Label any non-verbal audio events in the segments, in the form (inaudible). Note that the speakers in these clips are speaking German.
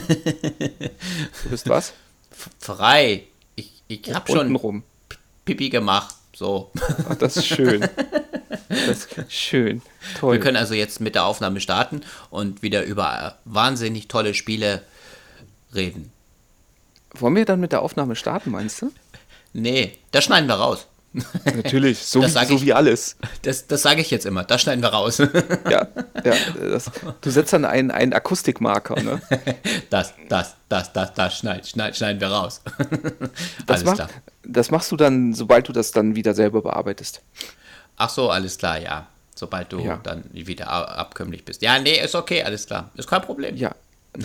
du bist was? Frei. Ich, ich habe schon rum. Pipi gemacht. So. Ach, das ist schön. Das (laughs) ist schön. Toll. Wir können also jetzt mit der Aufnahme starten und wieder über wahnsinnig tolle Spiele reden. Wollen wir dann mit der Aufnahme starten, meinst du? Nee, das schneiden wir raus. (laughs) Natürlich, so, wie, so ich. wie alles. Das, das sage ich jetzt immer. Das schneiden wir raus. (laughs) Ja, ja das, du setzt dann einen, einen Akustikmarker. Ne? (laughs) Das, das, das, das, das schneid, schneid, schneiden wir raus. Das, alles mach, klar. das machst du dann, sobald du das dann wieder selber bearbeitest. Ach so, alles klar, ja. Sobald du Ja. dann wieder abkömmlich bist. Ja, nee, ist okay, alles klar. Ist kein Problem. Ja.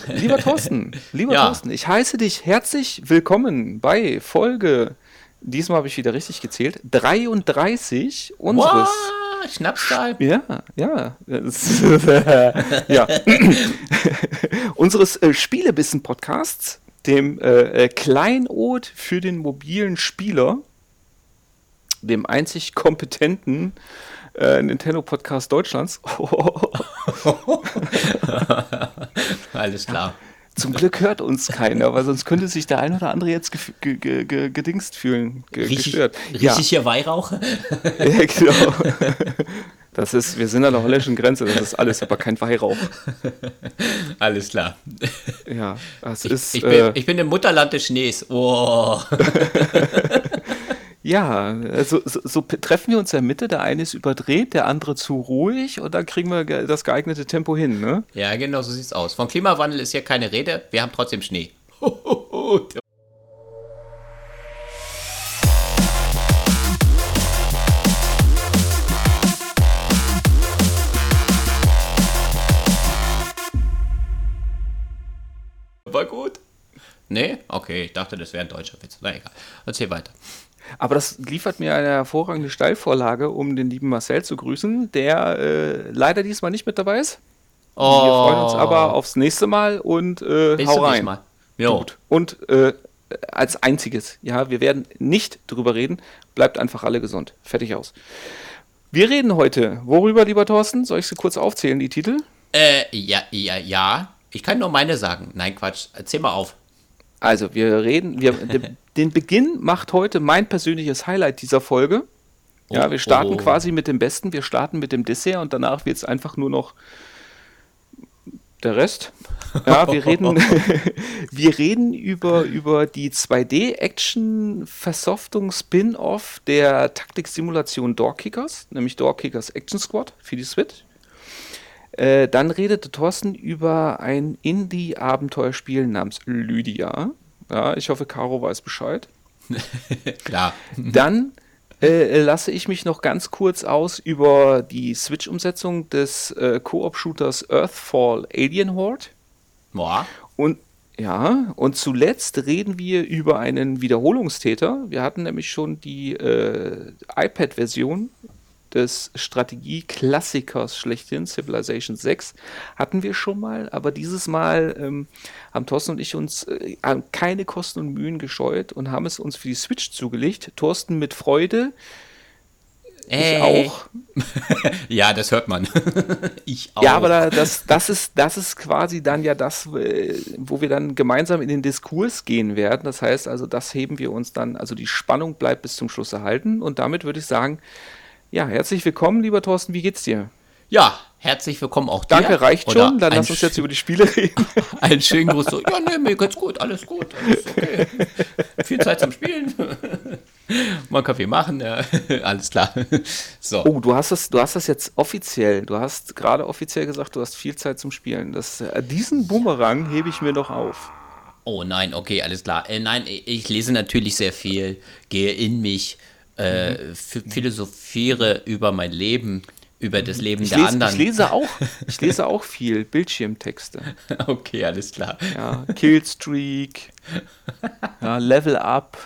Lieber Thorsten, lieber Ja. Thorsten, ich heiße dich herzlich willkommen bei Folge, diesmal habe ich wieder richtig gezählt, 33 unseres. Wow, Schnapszahl. Ja, ja. (laughs) Ja. (laughs) unseres äh, Spielebissen-Podcasts, dem äh, äh, Kleinod für den mobilen Spieler, dem einzig kompetenten äh, Nintendo-Podcast Deutschlands. (laughs) Alles klar. Zum Glück hört uns keiner, weil sonst könnte sich der ein oder andere jetzt ge ge ge gedingst fühlen, ge Richtig, gestört. richtig hier Weihrauch? Ja, (laughs) ja, genau. Das ist, wir sind an der holländischen Grenze, das ist alles, aber kein Weihrauch. (laughs) Alles klar. Ja, das ist. Ich äh, bin, ich bin im Mutterland des Schnees. Oh. (laughs) Ja, also so, so treffen wir uns in der Mitte. Der eine ist überdreht, der andere zu ruhig und dann kriegen wir das geeignete Tempo hin, ne? Ja, genau so sieht's aus. Von Klimawandel ist hier keine Rede. Wir haben trotzdem Schnee. (laughs) War gut. Nee? Okay, ich dachte, das wäre ein deutscher Witz. Na egal. Erzähl weiter. Aber das liefert mir eine hervorragende Steilvorlage, um den lieben Marcel zu grüßen, der äh, leider diesmal nicht mit dabei ist. Wir freuen uns aber aufs nächste Mal und äh, hau rein. Mal. Jo. Gut. Und äh, als einziges, ja, wir werden nicht drüber reden. Bleibt einfach alle gesund. Fertig aus. Wir reden heute, worüber, lieber Thorsten? Soll ich sie kurz aufzählen, die Titel? Äh, ja, ja, ja. Ich kann nur meine sagen. Nein, Quatsch. Erzähl mal auf. Also, wir reden, wir, (laughs) den Beginn macht heute mein persönliches Highlight dieser Folge. Ja, Oh, wir starten oh. quasi mit dem Besten, wir starten mit dem Dessert und danach wird es einfach nur noch der Rest. Ja, wir reden, (laughs) wir reden über, über die 2D-Action-Versoftung-Spin-Off der Taktiksimulation Doorkickers, nämlich Doorkickers Action Squad für die Switch. Äh, dann redete Thorsten über ein Indie-Abenteuerspiel namens Lydia. Ja, ich hoffe, Caro weiß Bescheid. (laughs) Klar. Dann äh, lasse ich mich noch ganz kurz aus über die Switch-Umsetzung des äh, Koop-Shooters Earthfall Alien Horde. Boah. Und ja, und zuletzt reden wir über einen Wiederholungstäter. Wir hatten nämlich schon die äh, iPad-Version des Strategie-Klassikers schlechthin, Civilization 6, hatten wir schon mal, aber dieses Mal ähm, haben Thorsten und ich uns äh, keine Kosten und Mühen gescheut und haben es uns für die Switch zugelegt. Thorsten mit Freude, ich Ey. auch. (laughs) Ja, das hört man. (laughs) ich auch. Ja, aber da, das, das, ist, das ist quasi dann ja das, äh, wo wir dann gemeinsam in den Diskurs gehen werden. Das heißt also, das heben wir uns dann, also die Spannung bleibt bis zum Schluss erhalten. Und damit würde ich sagen, ja, herzlich willkommen, lieber Thorsten, wie geht's dir? Ja, herzlich willkommen auch dir. Danke, reicht Oder schon. Dann lass uns jetzt über die Spiele (laughs) reden. Einen schönen Gruß. So, ja, nee, mir geht's gut, alles gut, alles okay. Viel Zeit zum Spielen. (laughs) Mal Kaffee machen, ja. (laughs) alles klar. So. Oh, du hast das, du hast das jetzt offiziell, du hast gerade offiziell gesagt, du hast viel Zeit zum Spielen. Das, äh, diesen Boomerang hebe ich mir noch auf. Oh nein, okay, alles klar. Äh, nein, ich lese natürlich sehr viel, gehe in mich, äh, ph- philosophiere über mein Leben, über das Leben Ich der lese, anderen. ich lese auch, (laughs) ich lese auch viel Bildschirmtexte. Okay, alles klar. Ja, Killstreak, (laughs) ja, Level Up.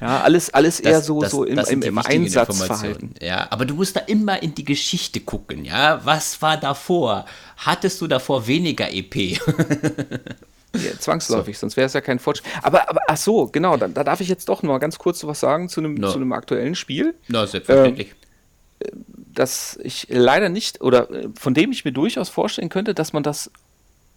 Ja, alles, alles eher Das- so, das- so im, das im, im Einsatzverhalten. Ja, aber du musst da immer in die Geschichte gucken, ja. Was war davor? Hattest du davor weniger EP? (laughs) Ja, zwangsläufig, sonst wäre es ja kein Fortschritt. Aber, aber ach so, genau, da, da darf ich jetzt doch noch mal ganz kurz was sagen zu einem, No. zu einem aktuellen Spiel, Na, selbstverständlich. das ich leider nicht, oder äh, von dem ich mir durchaus vorstellen könnte, dass man das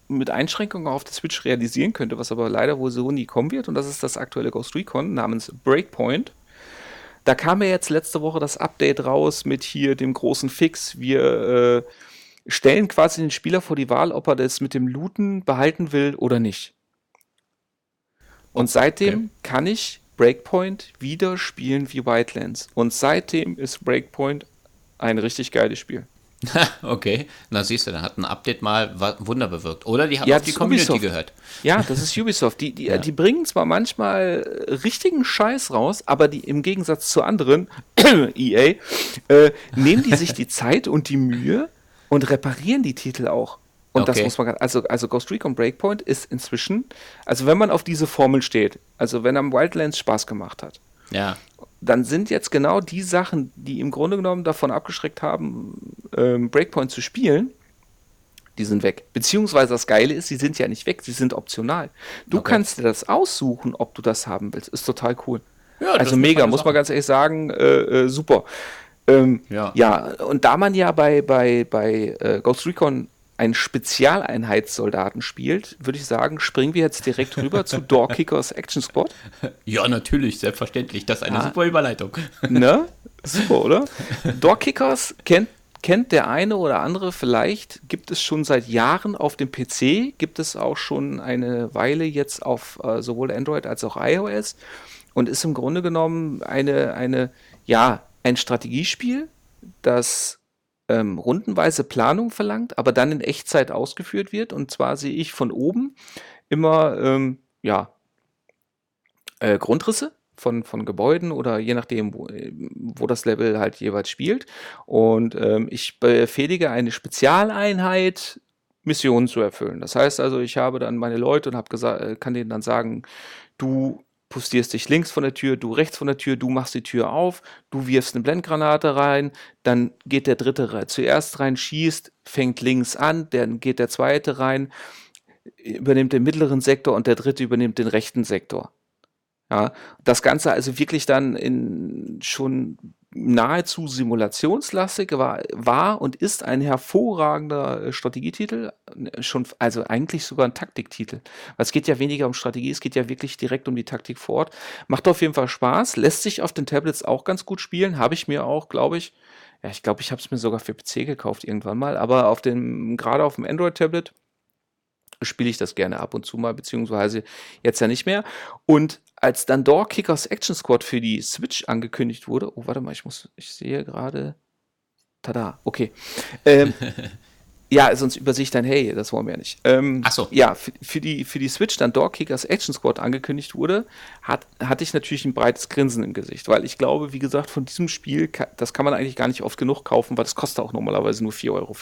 mit Einschränkungen auf der Switch realisieren könnte, was aber leider wohl so nie kommen wird. Und das ist das aktuelle Ghost Recon namens Breakpoint. Da kam ja jetzt letzte Woche das Update raus mit hier dem großen Fix. Wir äh, stellen quasi den Spieler vor die Wahl, ob er das mit dem Looten behalten will oder nicht. Und seitdem okay. kann ich Breakpoint wieder spielen wie Wildlands. Und seitdem ist Breakpoint ein richtig geiles Spiel. (laughs) okay, na siehst du, dann hat ein Update mal Wunder bewirkt. Oder die haben ja, auf die Community Ubisoft. gehört. Ja, das ist Ubisoft. Die, die, (laughs) ja. die bringen zwar manchmal richtigen Scheiß raus, aber die im Gegensatz zu anderen, (clears throat) EA, äh, nehmen die sich die Zeit und die Mühe und reparieren die Titel auch. Und okay. das muss man, also, also Ghost Recon Breakpoint ist inzwischen, also wenn man auf diese Formel steht, also wenn am Wildlands Spaß gemacht hat, ja dann sind jetzt genau die Sachen, die im Grunde genommen davon abgeschreckt haben, ähm, Breakpoint zu spielen, die sind weg. Beziehungsweise das Geile ist, sie sind ja nicht weg, sie sind optional. Du okay. kannst dir das aussuchen, ob du das haben willst. Ist total cool. Ja, also mega, muss man ganz ehrlich sagen, äh, äh, super. Ähm, ja. ja, und da man ja bei, bei, bei äh, Ghost Recon ein Spezialeinheitssoldaten spielt, würde ich sagen, springen wir jetzt direkt rüber zu (laughs) Doorkickers Action Squad. Ja, natürlich, selbstverständlich. Das ist eine ah. super Überleitung. Ne? (laughs) Super, oder? Doorkickers kennt, kennt der eine oder andere vielleicht, gibt es schon seit Jahren auf dem PC, gibt es auch schon eine Weile jetzt auf äh, sowohl Android als auch iOS und ist im Grunde genommen eine, eine ja, ein Strategiespiel, das ähm, rundenweise Planung verlangt, aber dann in Echtzeit ausgeführt wird. Und zwar sehe ich von oben immer ähm, ja, äh, Grundrisse von, von Gebäuden oder je nachdem, wo, wo das Level halt jeweils spielt. Und ähm, ich befehlige eine Spezialeinheit, Missionen zu erfüllen. Das heißt also, ich habe dann meine Leute und gesagt, äh, kann denen dann sagen, du postierst dich links von der Tür, du rechts von der Tür, du machst die Tür auf, du wirfst eine Blendgranate rein, dann geht der dritte zuerst rein, schießt, fängt links an, dann geht der zweite rein, übernimmt den mittleren Sektor und der dritte übernimmt den rechten Sektor. Ja, das Ganze also wirklich dann in schon nahezu simulationslastig war, war und ist ein hervorragender äh, Strategietitel, schon, also eigentlich sogar ein Taktiktitel. Es geht ja weniger um Strategie, es geht ja wirklich direkt um die Taktik vor Ort. Macht auf jeden Fall Spaß, lässt sich auf den Tablets auch ganz gut spielen, habe ich mir auch, glaube ich, ja, ich glaube, ich habe es mir sogar für PC gekauft irgendwann mal, aber auf dem, gerade auf dem Android-Tablet spiele ich das gerne ab und zu mal, beziehungsweise jetzt ja nicht mehr. Und als dann Door Kickers Action Squad für die Switch angekündigt wurde, oh, warte mal, ich muss, ich sehe gerade, tada, okay. Ähm, (laughs) ja, sonst übersehe ich dann, hey, das wollen wir ja nicht. Ähm, Ach so. Ja, für, für, die, für die Switch dann Door Kickers Action Squad angekündigt wurde, hat, hatte ich natürlich ein breites Grinsen im Gesicht, weil ich glaube, wie gesagt, von diesem Spiel, das kann man eigentlich gar nicht oft genug kaufen, weil das kostet auch normalerweise nur 4,50 Euro.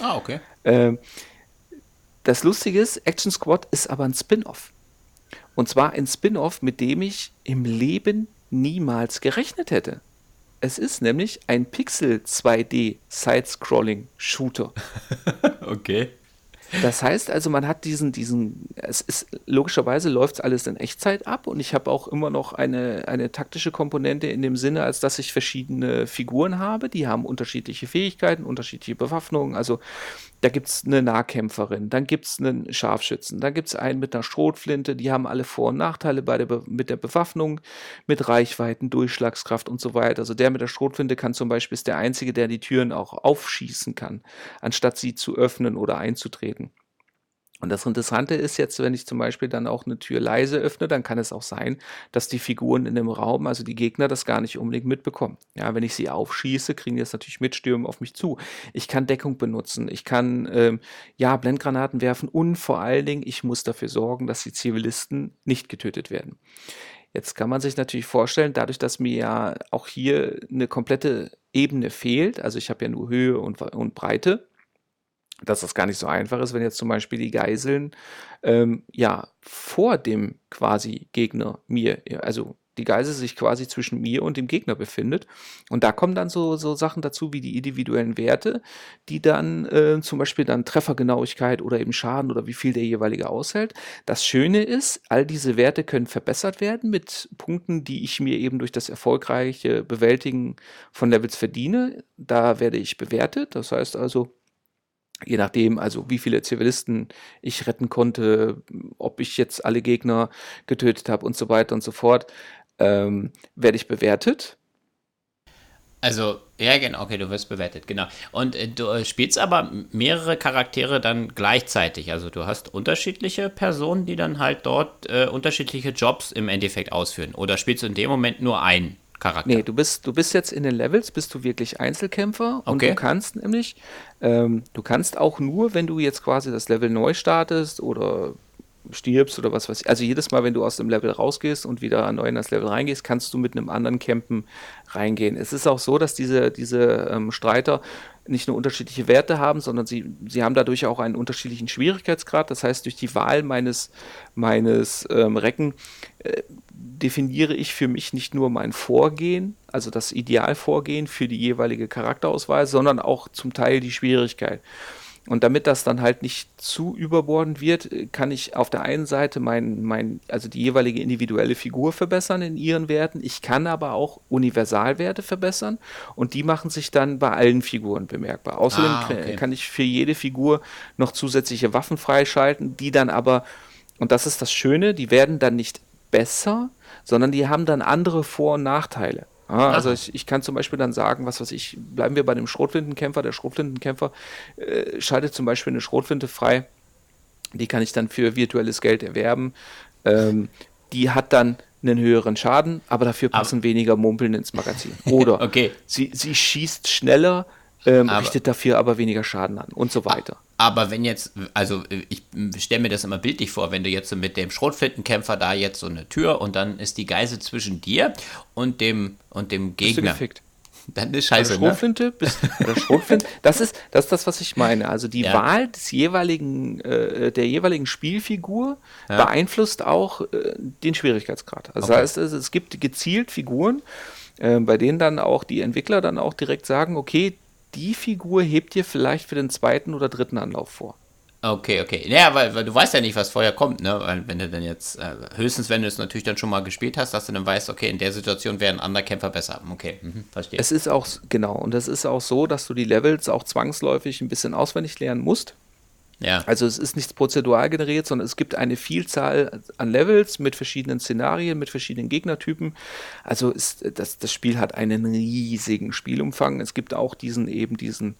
Ah, okay. Ähm, das Lustige ist, Action Squad ist aber ein Spin-off. Und zwar ein Spin-off, mit dem ich im Leben niemals gerechnet hätte. Es ist nämlich ein Pixel 2D Side-Scrolling Shooter. (laughs) okay. Das heißt also, man hat diesen, diesen, es ist logischerweise läuft alles in Echtzeit ab und ich habe auch immer noch eine, eine taktische Komponente in dem Sinne, als dass ich verschiedene Figuren habe, die haben unterschiedliche Fähigkeiten, unterschiedliche Bewaffnungen. Also da gibt es eine Nahkämpferin, dann gibt es einen Scharfschützen, dann gibt es einen mit einer Schrotflinte, die haben alle Vor- und Nachteile bei der mit der Bewaffnung, mit Reichweiten, Durchschlagskraft und so weiter. Also der mit der Schrotflinte kann zum Beispiel ist der Einzige, der die Türen auch aufschießen kann, anstatt sie zu öffnen oder einzutreten. Und das Interessante ist jetzt, wenn ich zum Beispiel dann auch eine Tür leise öffne, dann kann es auch sein, dass die Figuren in dem Raum, also die Gegner, das gar nicht unbedingt mitbekommen. Ja, wenn ich sie aufschieße, kriegen die das natürlich mit, stürmen auf mich zu. Ich kann Deckung benutzen, ich kann ähm, ja Blendgranaten werfen und vor allen Dingen, ich muss dafür sorgen, dass die Zivilisten nicht getötet werden. Jetzt kann man sich natürlich vorstellen, dadurch, dass mir ja auch hier eine komplette Ebene fehlt, also ich habe ja nur Höhe und, und Breite, dass das gar nicht so einfach ist, wenn jetzt zum Beispiel die Geiseln ähm, ja vor dem quasi Gegner mir, also die Geisel sich quasi zwischen mir und dem Gegner befindet. Und da kommen dann so, so Sachen dazu wie die individuellen Werte, die dann äh, zum Beispiel dann Treffergenauigkeit oder eben Schaden oder wie viel der jeweilige aushält. Das Schöne ist, all diese Werte können verbessert werden mit Punkten, die ich mir eben durch das erfolgreiche Bewältigen von Levels verdiene. Da werde ich bewertet. Das heißt also, Je nachdem, also wie viele Zivilisten ich retten konnte, ob ich jetzt alle Gegner getötet habe und so weiter und so fort, ähm, werde ich bewertet. Also, ja, genau, okay, du wirst bewertet, genau. Und äh, du äh, spielst aber mehrere Charaktere dann gleichzeitig. Also, du hast unterschiedliche Personen, die dann halt dort äh, unterschiedliche Jobs im Endeffekt ausführen. Oder spielst du in dem Moment nur einen Charakter? Nee, du bist, du bist jetzt in den Levels, bist du wirklich Einzelkämpfer und okay. du kannst nämlich, ähm, du kannst auch nur, wenn du jetzt quasi das Level neu startest oder stirbst oder was weiß ich. Also jedes Mal, wenn du aus dem Level rausgehst und wieder neu in das Level reingehst, kannst du mit einem anderen Campen reingehen. Es ist auch so, dass diese, diese ähm, Streiter nicht nur unterschiedliche Werte haben, sondern sie, sie haben dadurch auch einen unterschiedlichen Schwierigkeitsgrad. Das heißt, durch die Wahl meines, meines ähm, Recken äh, definiere ich für mich nicht nur mein Vorgehen, also das Idealvorgehen für die jeweilige Charakterauswahl, sondern auch zum Teil die Schwierigkeit. Und damit das dann halt nicht zu überbordend wird, kann ich auf der einen Seite mein, mein, also die jeweilige individuelle Figur verbessern in ihren Werten. Ich kann aber auch Universalwerte verbessern und die machen sich dann bei allen Figuren bemerkbar. Außerdem ah, okay. kann ich für jede Figur noch zusätzliche Waffen freischalten, die dann aber, und das ist das Schöne, die werden dann nicht besser, sondern die haben dann andere Vor- und Nachteile. Ah, also ich, ich, kann zum Beispiel dann sagen, was weiß ich, bleiben wir bei dem Schrotflintenkämpfer. Der Schrotflintenkämpfer äh, schaltet zum Beispiel eine Schrotflinte frei. Die kann ich dann für virtuelles Geld erwerben. Ähm, die hat dann einen höheren Schaden, aber dafür passen aber weniger Mumpeln ins Magazin. (laughs) Oder okay. sie, sie schießt schneller, ähm, richtet dafür aber weniger Schaden an und so weiter. Aber wenn jetzt, also ich stelle mir das immer bildlich vor, wenn du jetzt so mit dem Schrotflintenkämpfer da jetzt so eine Tür und dann ist die Geisel zwischen dir und dem und dem Gegner. Bist du gefickt. (laughs) Dann ist scheiße. Ne? Schrotflinte, ne? bist, oder Schrotflinte, (laughs) das ist, das ist das, was ich meine. Also die ja. Wahl des jeweiligen, äh, der jeweiligen Spielfigur ja. beeinflusst auch äh, den Schwierigkeitsgrad. Also okay. das heißt, es, es gibt gezielt Figuren, äh, bei denen dann auch die Entwickler dann auch direkt sagen, okay, die Figur hebt dir vielleicht für den zweiten oder dritten Anlauf vor. Okay, okay. Ja, weil, weil du weißt ja nicht, was vorher kommt, ne? Weil wenn du dann jetzt, äh, höchstens wenn du es natürlich dann schon mal gespielt hast, dass du dann weißt, okay, in der Situation wäre ein anderer Kämpfer besser. Okay, mhm, verstehe. Es ist auch, genau, und es ist auch so, dass du die Levels auch zwangsläufig ein bisschen auswendig lernen musst. Ja. Also es ist nichts prozedural generiert, sondern es gibt eine Vielzahl an Levels mit verschiedenen Szenarien, mit verschiedenen Gegnertypen. Also ist, das, das Spiel hat einen riesigen Spielumfang. Es gibt auch diesen eben diesen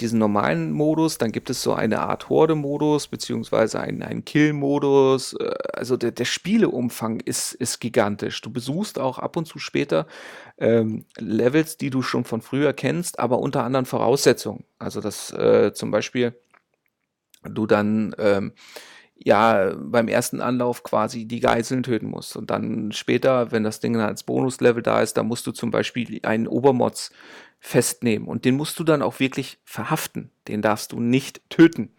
diesen normalen Modus, dann gibt es so eine Art Horde-Modus, beziehungsweise einen, einen Kill-Modus. Äh, also der, der Spieleumfang ist, ist gigantisch. Du besuchst auch ab und zu später ähm, Levels, die du schon von früher kennst, aber unter anderen Voraussetzungen. Also das äh, zum Beispiel du dann ähm, ja beim ersten Anlauf quasi die Geiseln töten musst. Und dann später, wenn das Ding dann als Bonuslevel da ist, da musst du zum Beispiel einen Obermods festnehmen und den musst du dann auch wirklich verhaften. Den darfst du nicht töten.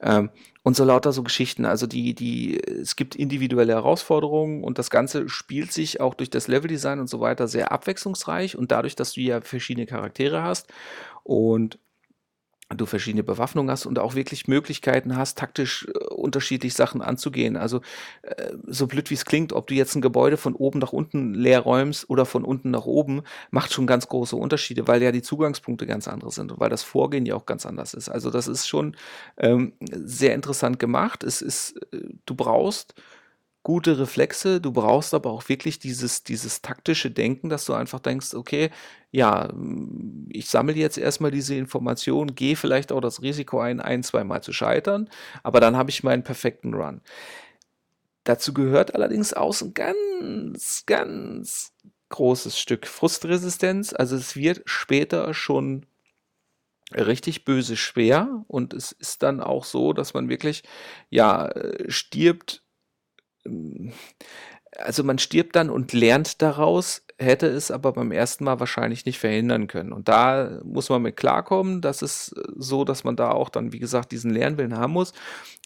Ähm, und so lauter so Geschichten. Also die, die, es gibt individuelle Herausforderungen und das Ganze spielt sich auch durch das Leveldesign und so weiter sehr abwechslungsreich und dadurch, dass du ja verschiedene Charaktere hast und du verschiedene Bewaffnungen hast und auch wirklich Möglichkeiten hast, taktisch äh, unterschiedlich Sachen anzugehen. Also äh, so blöd wie es klingt, ob du jetzt ein Gebäude von oben nach unten leer räumst oder von unten nach oben, macht schon ganz große Unterschiede, weil ja die Zugangspunkte ganz andere sind und weil das Vorgehen ja auch ganz anders ist. Also das ist schon ähm, sehr interessant gemacht. Es ist, äh, du brauchst gute Reflexe, du brauchst aber auch wirklich dieses, dieses taktische Denken, dass du einfach denkst, okay, ja, ich sammle jetzt erstmal diese Information, gehe vielleicht auch das Risiko ein, ein, zweimal zu scheitern, aber dann habe ich meinen perfekten Run. Dazu gehört allerdings auch ein ganz, ganz großes Stück Frustresistenz. Also es wird später schon richtig böse schwer und es ist dann auch so, dass man wirklich, ja, stirbt also man stirbt dann und lernt daraus, hätte es aber beim ersten Mal wahrscheinlich nicht verhindern können. Und da muss man mit klarkommen. Das ist so, dass man da auch dann, wie gesagt, diesen Lernwillen haben muss.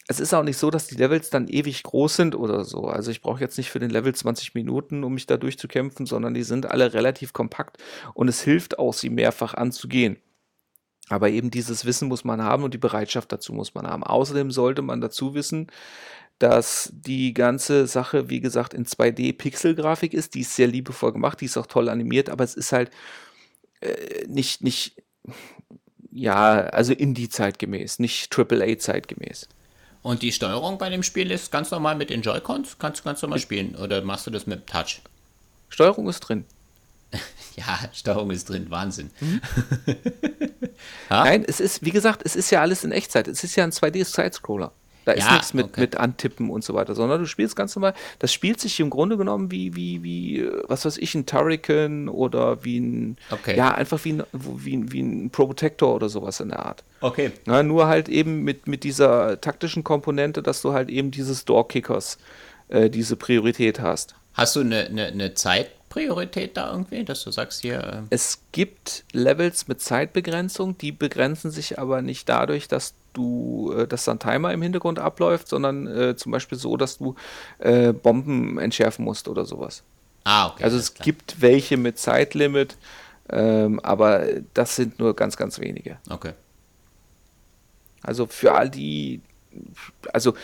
Es ist auch nicht so, dass die Levels dann ewig groß sind oder so. Also ich brauche jetzt nicht für den Level 20 Minuten, um mich da durchzukämpfen, sondern die sind alle relativ kompakt und es hilft auch, sie mehrfach anzugehen. Aber eben dieses Wissen muss man haben und die Bereitschaft dazu muss man haben. Außerdem sollte man dazu wissen, dass die ganze Sache, wie gesagt, in 2D-Pixel-Grafik ist. Die ist sehr liebevoll gemacht, die ist auch toll animiert, aber es ist halt äh, nicht, nicht, ja, also Indie-zeitgemäß, nicht AAA-zeitgemäß. Und die Steuerung bei dem Spiel ist ganz normal mit den Joy-Cons? Kannst du ganz normal spielen oder machst du das mit Touch? Steuerung ist drin. (laughs) ja, Steuerung ist drin, Wahnsinn. Mhm. (laughs) Nein, es ist, wie gesagt, es ist ja alles in Echtzeit. Es ist ja ein 2D-Sidescroller. Da ist ja, nichts mit, okay. mit Antippen und so weiter, sondern du spielst ganz normal. Das spielt sich im Grunde genommen wie, wie, wie, was weiß ich, ein Turrican oder wie ein, okay. ja, einfach wie ein, wie, wie ein Pro Protector oder sowas in der Art. Okay. Na, nur halt eben mit, mit dieser taktischen Komponente, dass du halt eben dieses Door-Kickers, äh, diese Priorität hast. Hast du eine, eine, eine Zeit, Priorität da irgendwie, dass du sagst hier. Äh es gibt Levels mit Zeitbegrenzung, die begrenzen sich aber nicht dadurch, dass du, äh, dass dann Timer im Hintergrund abläuft, sondern äh, zum Beispiel so, dass du äh, Bomben entschärfen musst oder sowas. Ah, okay. Also es klar. gibt welche mit Zeitlimit, ähm, aber das sind nur ganz, ganz wenige. Okay. Also für all die, also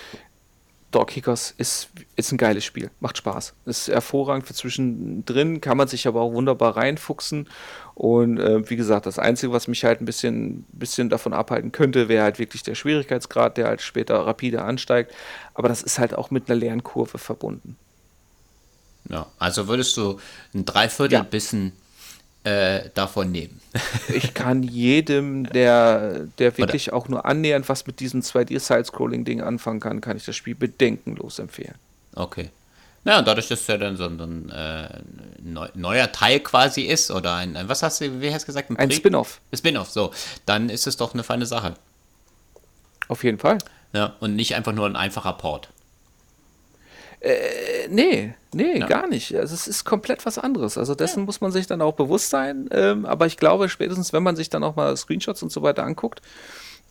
Dogkickers ist, ist ein geiles Spiel, macht Spaß. Ist hervorragend für zwischendrin, kann man sich aber auch wunderbar reinfuchsen. Und äh, wie gesagt, das Einzige, was mich halt ein bisschen, bisschen davon abhalten könnte, wäre halt wirklich der Schwierigkeitsgrad, der halt später rapide ansteigt. Aber das ist halt auch mit einer Lernkurve verbunden. Ja, also würdest du ein Dreiviertel ja. Bissen äh, davon nehmen. (laughs) ich kann jedem, der, der wirklich Oder? auch nur annähernd was mit diesem 2D-Side-Scrolling-Ding anfangen kann, kann ich das Spiel bedenkenlos empfehlen. Okay. Ja, und dadurch, dass es ja dann so ein äh, neuer Teil quasi ist, oder ein, was hast du, wie hast du gesagt? Ein, ein Spin-off. Spin-off, so. Dann ist es doch eine feine Sache. Auf jeden Fall. Ja, und nicht einfach nur ein einfacher Port. Äh, nee, nee, ja. gar nicht. Also es ist komplett was anderes. Also dessen ja. muss man sich dann auch bewusst sein. Ähm, aber ich glaube, spätestens, wenn man sich dann auch mal Screenshots und so weiter anguckt,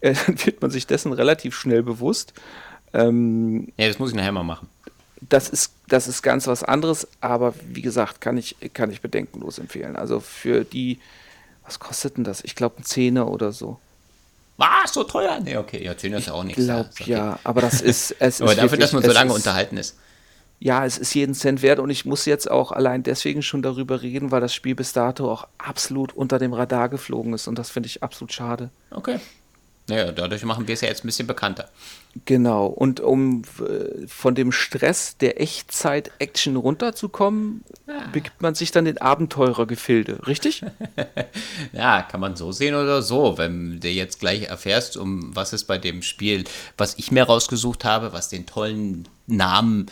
äh, (laughs) dann wird man sich dessen relativ schnell bewusst. Ähm, ja, das muss ich nachher mal machen. Das ist, das ist ganz was anderes, aber wie gesagt, kann ich, kann ich bedenkenlos empfehlen. Also für die, was kostet denn das? Ich glaube, ein Zehner oder so. Was? So teuer? Nee, okay, ja, Zehner ist ja auch nichts. Ich glaube, okay. ja, aber das ist. Es (laughs) aber ist dafür, wirklich, dass man so lange unterhalten ist ja, es ist jeden Cent wert und ich muss jetzt auch allein deswegen schon darüber reden, weil das Spiel bis dato auch absolut unter dem Radar geflogen ist und das finde ich absolut schade. Okay. Naja, dadurch machen wir es ja jetzt ein bisschen bekannter. Genau, und um äh, von dem Stress der Echtzeit-Action runterzukommen, ja. begibt man sich dann in Abenteurergefilde, richtig? (laughs) ja, kann man so sehen oder so. Wenn du jetzt gleich erfährst, um was es bei dem Spiel, was ich mir rausgesucht habe, was den tollen Namen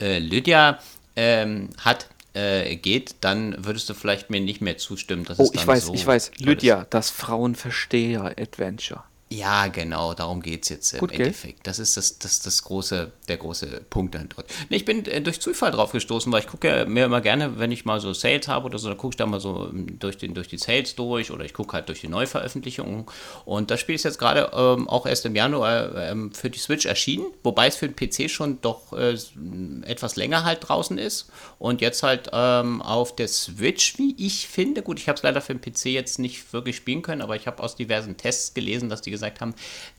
äh, Lydia ähm, hat, äh, geht, dann würdest du vielleicht mir nicht mehr zustimmen. Dass oh, ich weiß, so ich weiß. Lydia, das Frauenversteher-Adventure. Ja, genau, darum geht es jetzt im Gut, Endeffekt. Das ist das, das, das große, der große Punkt dann dort. Ich bin äh, durch Zufall drauf gestoßen, weil ich gucke ja mir immer gerne, wenn ich mal so Sales habe oder so, dann gucke ich da mal so ähm, durch, den, durch die Sales durch oder ich gucke halt durch die Neuveröffentlichungen. Und das Spiel ist jetzt gerade ähm, auch erst im Januar ähm, für die Switch erschienen, wobei es für den PC schon doch äh, etwas länger halt draußen ist. Und jetzt halt ähm, auf der Switch, wie ich finde, gut, ich habe es leider für den PC jetzt nicht wirklich spielen können, aber ich habe aus diversen Tests gelesen, dass die gesagt haben,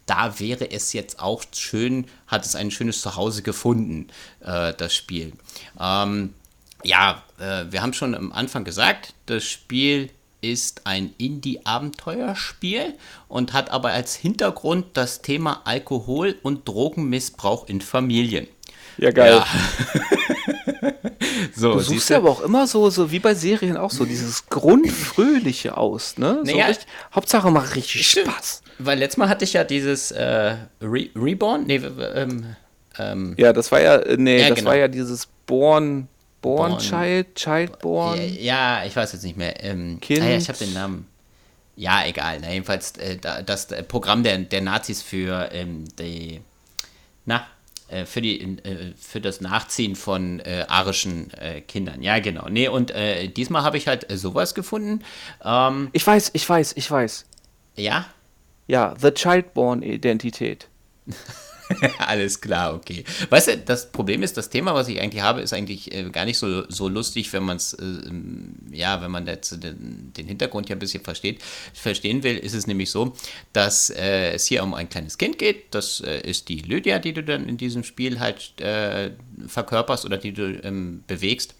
da wäre es jetzt auch schön, hat es ein schönes Zuhause gefunden, äh, das Spiel. Ähm, ja, äh, wir haben schon am Anfang gesagt, das Spiel ist ein Indie-Abenteuerspiel und hat aber als Hintergrund das Thema Alkohol- und Drogenmissbrauch in Familien. Ja, geil. Ja. (laughs) so, du suchst ja aber auch immer so, so wie bei Serien auch so dieses Grundfröhliche aus, ne? So naja, richtig, Hauptsache macht richtig Spaß. Weil letztes Mal hatte ich ja dieses äh, Re Reborn, nee, ähm, ähm, ja, das war ja, äh, nee, ja, das genau. war ja dieses Born, Born, Born Child, Childborn. Ja, ich weiß jetzt nicht mehr. Ähm, kind. Ah ja, ich habe den Namen. Ja, egal. Na, jedenfalls äh, das Programm der, der Nazis für ähm, die, na, äh, für, die, äh, für das Nachziehen von äh, arischen äh, Kindern. Ja, genau. Nee, und äh, diesmal habe ich halt sowas gefunden. Ähm, ich weiß, ich weiß, ich weiß. Ja? Ja, The Childborn-Identität. (laughs) (laughs) Alles klar, okay. Weißt du, das Problem ist, das Thema, was ich eigentlich habe, ist eigentlich äh, gar nicht so, so lustig, wenn man es, äh, ja, wenn man jetzt den, den, Hintergrund ja ein bisschen versteht, verstehen will, ist es nämlich so, dass äh, es hier um ein kleines Kind geht. Das äh, ist die Lydia, die du dann in diesem Spiel halt äh, verkörperst oder die du ähm, bewegst.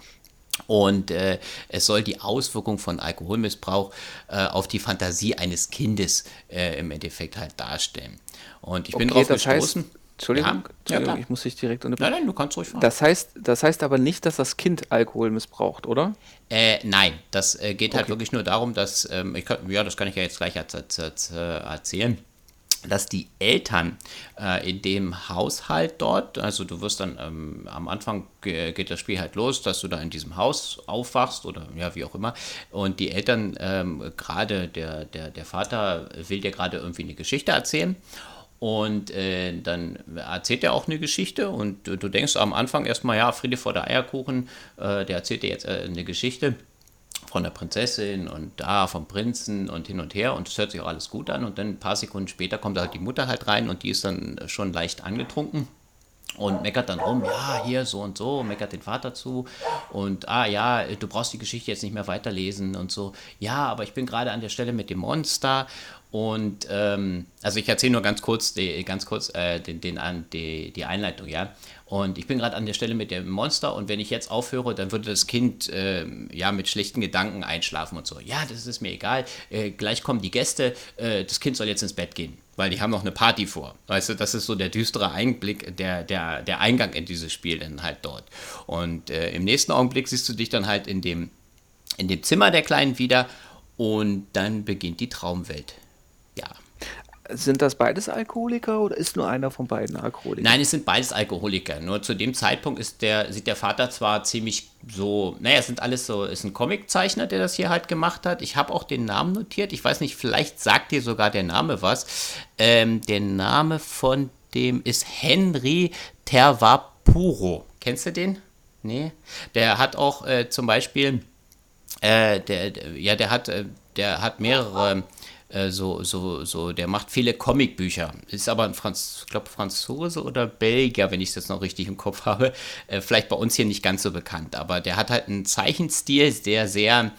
Und äh, es soll die Auswirkung von Alkoholmissbrauch äh, auf die Fantasie eines Kindes äh, im Endeffekt halt darstellen. Und ich bin Okay, drauf das gestoßen. heißt- Entschuldigung, Ja, Entschuldigung ich muss dich direkt Nein, unterbrechen. nein, du kannst ruhig fahren. Das heißt, das heißt aber nicht, dass das Kind Alkohol missbraucht, oder? Äh, nein, das äh, geht halt Okay. wirklich nur darum, dass, ähm, ich kann, ja, das kann ich ja jetzt gleich erz- erz- erz- äh, erzählen, dass die Eltern äh, in dem Haushalt dort, also du wirst dann ähm, am Anfang ge- geht das Spiel halt los, dass du da in diesem Haus aufwachst oder ja, wie auch immer. Und die Eltern, ähm, gerade der, der, der Vater will dir gerade irgendwie eine Geschichte erzählen. Und äh, dann erzählt er auch eine Geschichte und du, du denkst am Anfang erstmal, ja, Friede vor der Eierkuchen, äh, der erzählt dir jetzt äh, eine Geschichte von der Prinzessin und da vom Prinzen und hin und her und es hört sich auch alles gut an und dann ein paar Sekunden später kommt halt die Mutter halt rein und die ist dann schon leicht angetrunken und meckert dann rum, ja, hier so und so, meckert den Vater zu und ah ja, du brauchst die Geschichte jetzt nicht mehr weiterlesen und so, ja, aber ich bin gerade an der Stelle mit dem Monster und ähm, also ich erzähle nur ganz kurz, die, ganz kurz äh, den, den, die, die Einleitung, ja. Und ich bin gerade an der Stelle mit dem Monster und wenn ich jetzt aufhöre, dann würde das Kind ähm, ja mit schlechten Gedanken einschlafen und so. Ja, das ist mir egal. Äh, gleich kommen die Gäste, äh, das Kind soll jetzt ins Bett gehen, weil die haben noch eine Party vor. Weißt du, das ist so der düstere Einblick, der, der, der Eingang in dieses Spiel dann halt dort. Und äh, im nächsten Augenblick siehst du dich dann halt in dem, in dem Zimmer der Kleinen wieder und dann beginnt die Traumwelt. Sind das beides Alkoholiker oder ist nur einer von beiden Alkoholiker? Nein, es sind beides Alkoholiker. Nur zu dem Zeitpunkt ist der, sieht der Vater zwar ziemlich so, naja, es sind alles so, ist ein Comiczeichner, der das hier halt gemacht hat. Ich habe auch den Namen notiert. Ich weiß nicht, vielleicht sagt dir sogar der Name was. Ähm, der Name von dem ist Henry Tervapuro. Kennst du den? Nee. Der hat auch äh, zum Beispiel äh, der, ja, der hat, äh, der hat mehrere, äh, so, so, so, der macht viele Comicbücher. Ist aber ein Franz, ich glaube Franzose oder Belgier, wenn ich es jetzt noch richtig im Kopf habe. Äh, vielleicht bei uns hier nicht ganz so bekannt, aber der hat halt einen Zeichenstil, der sehr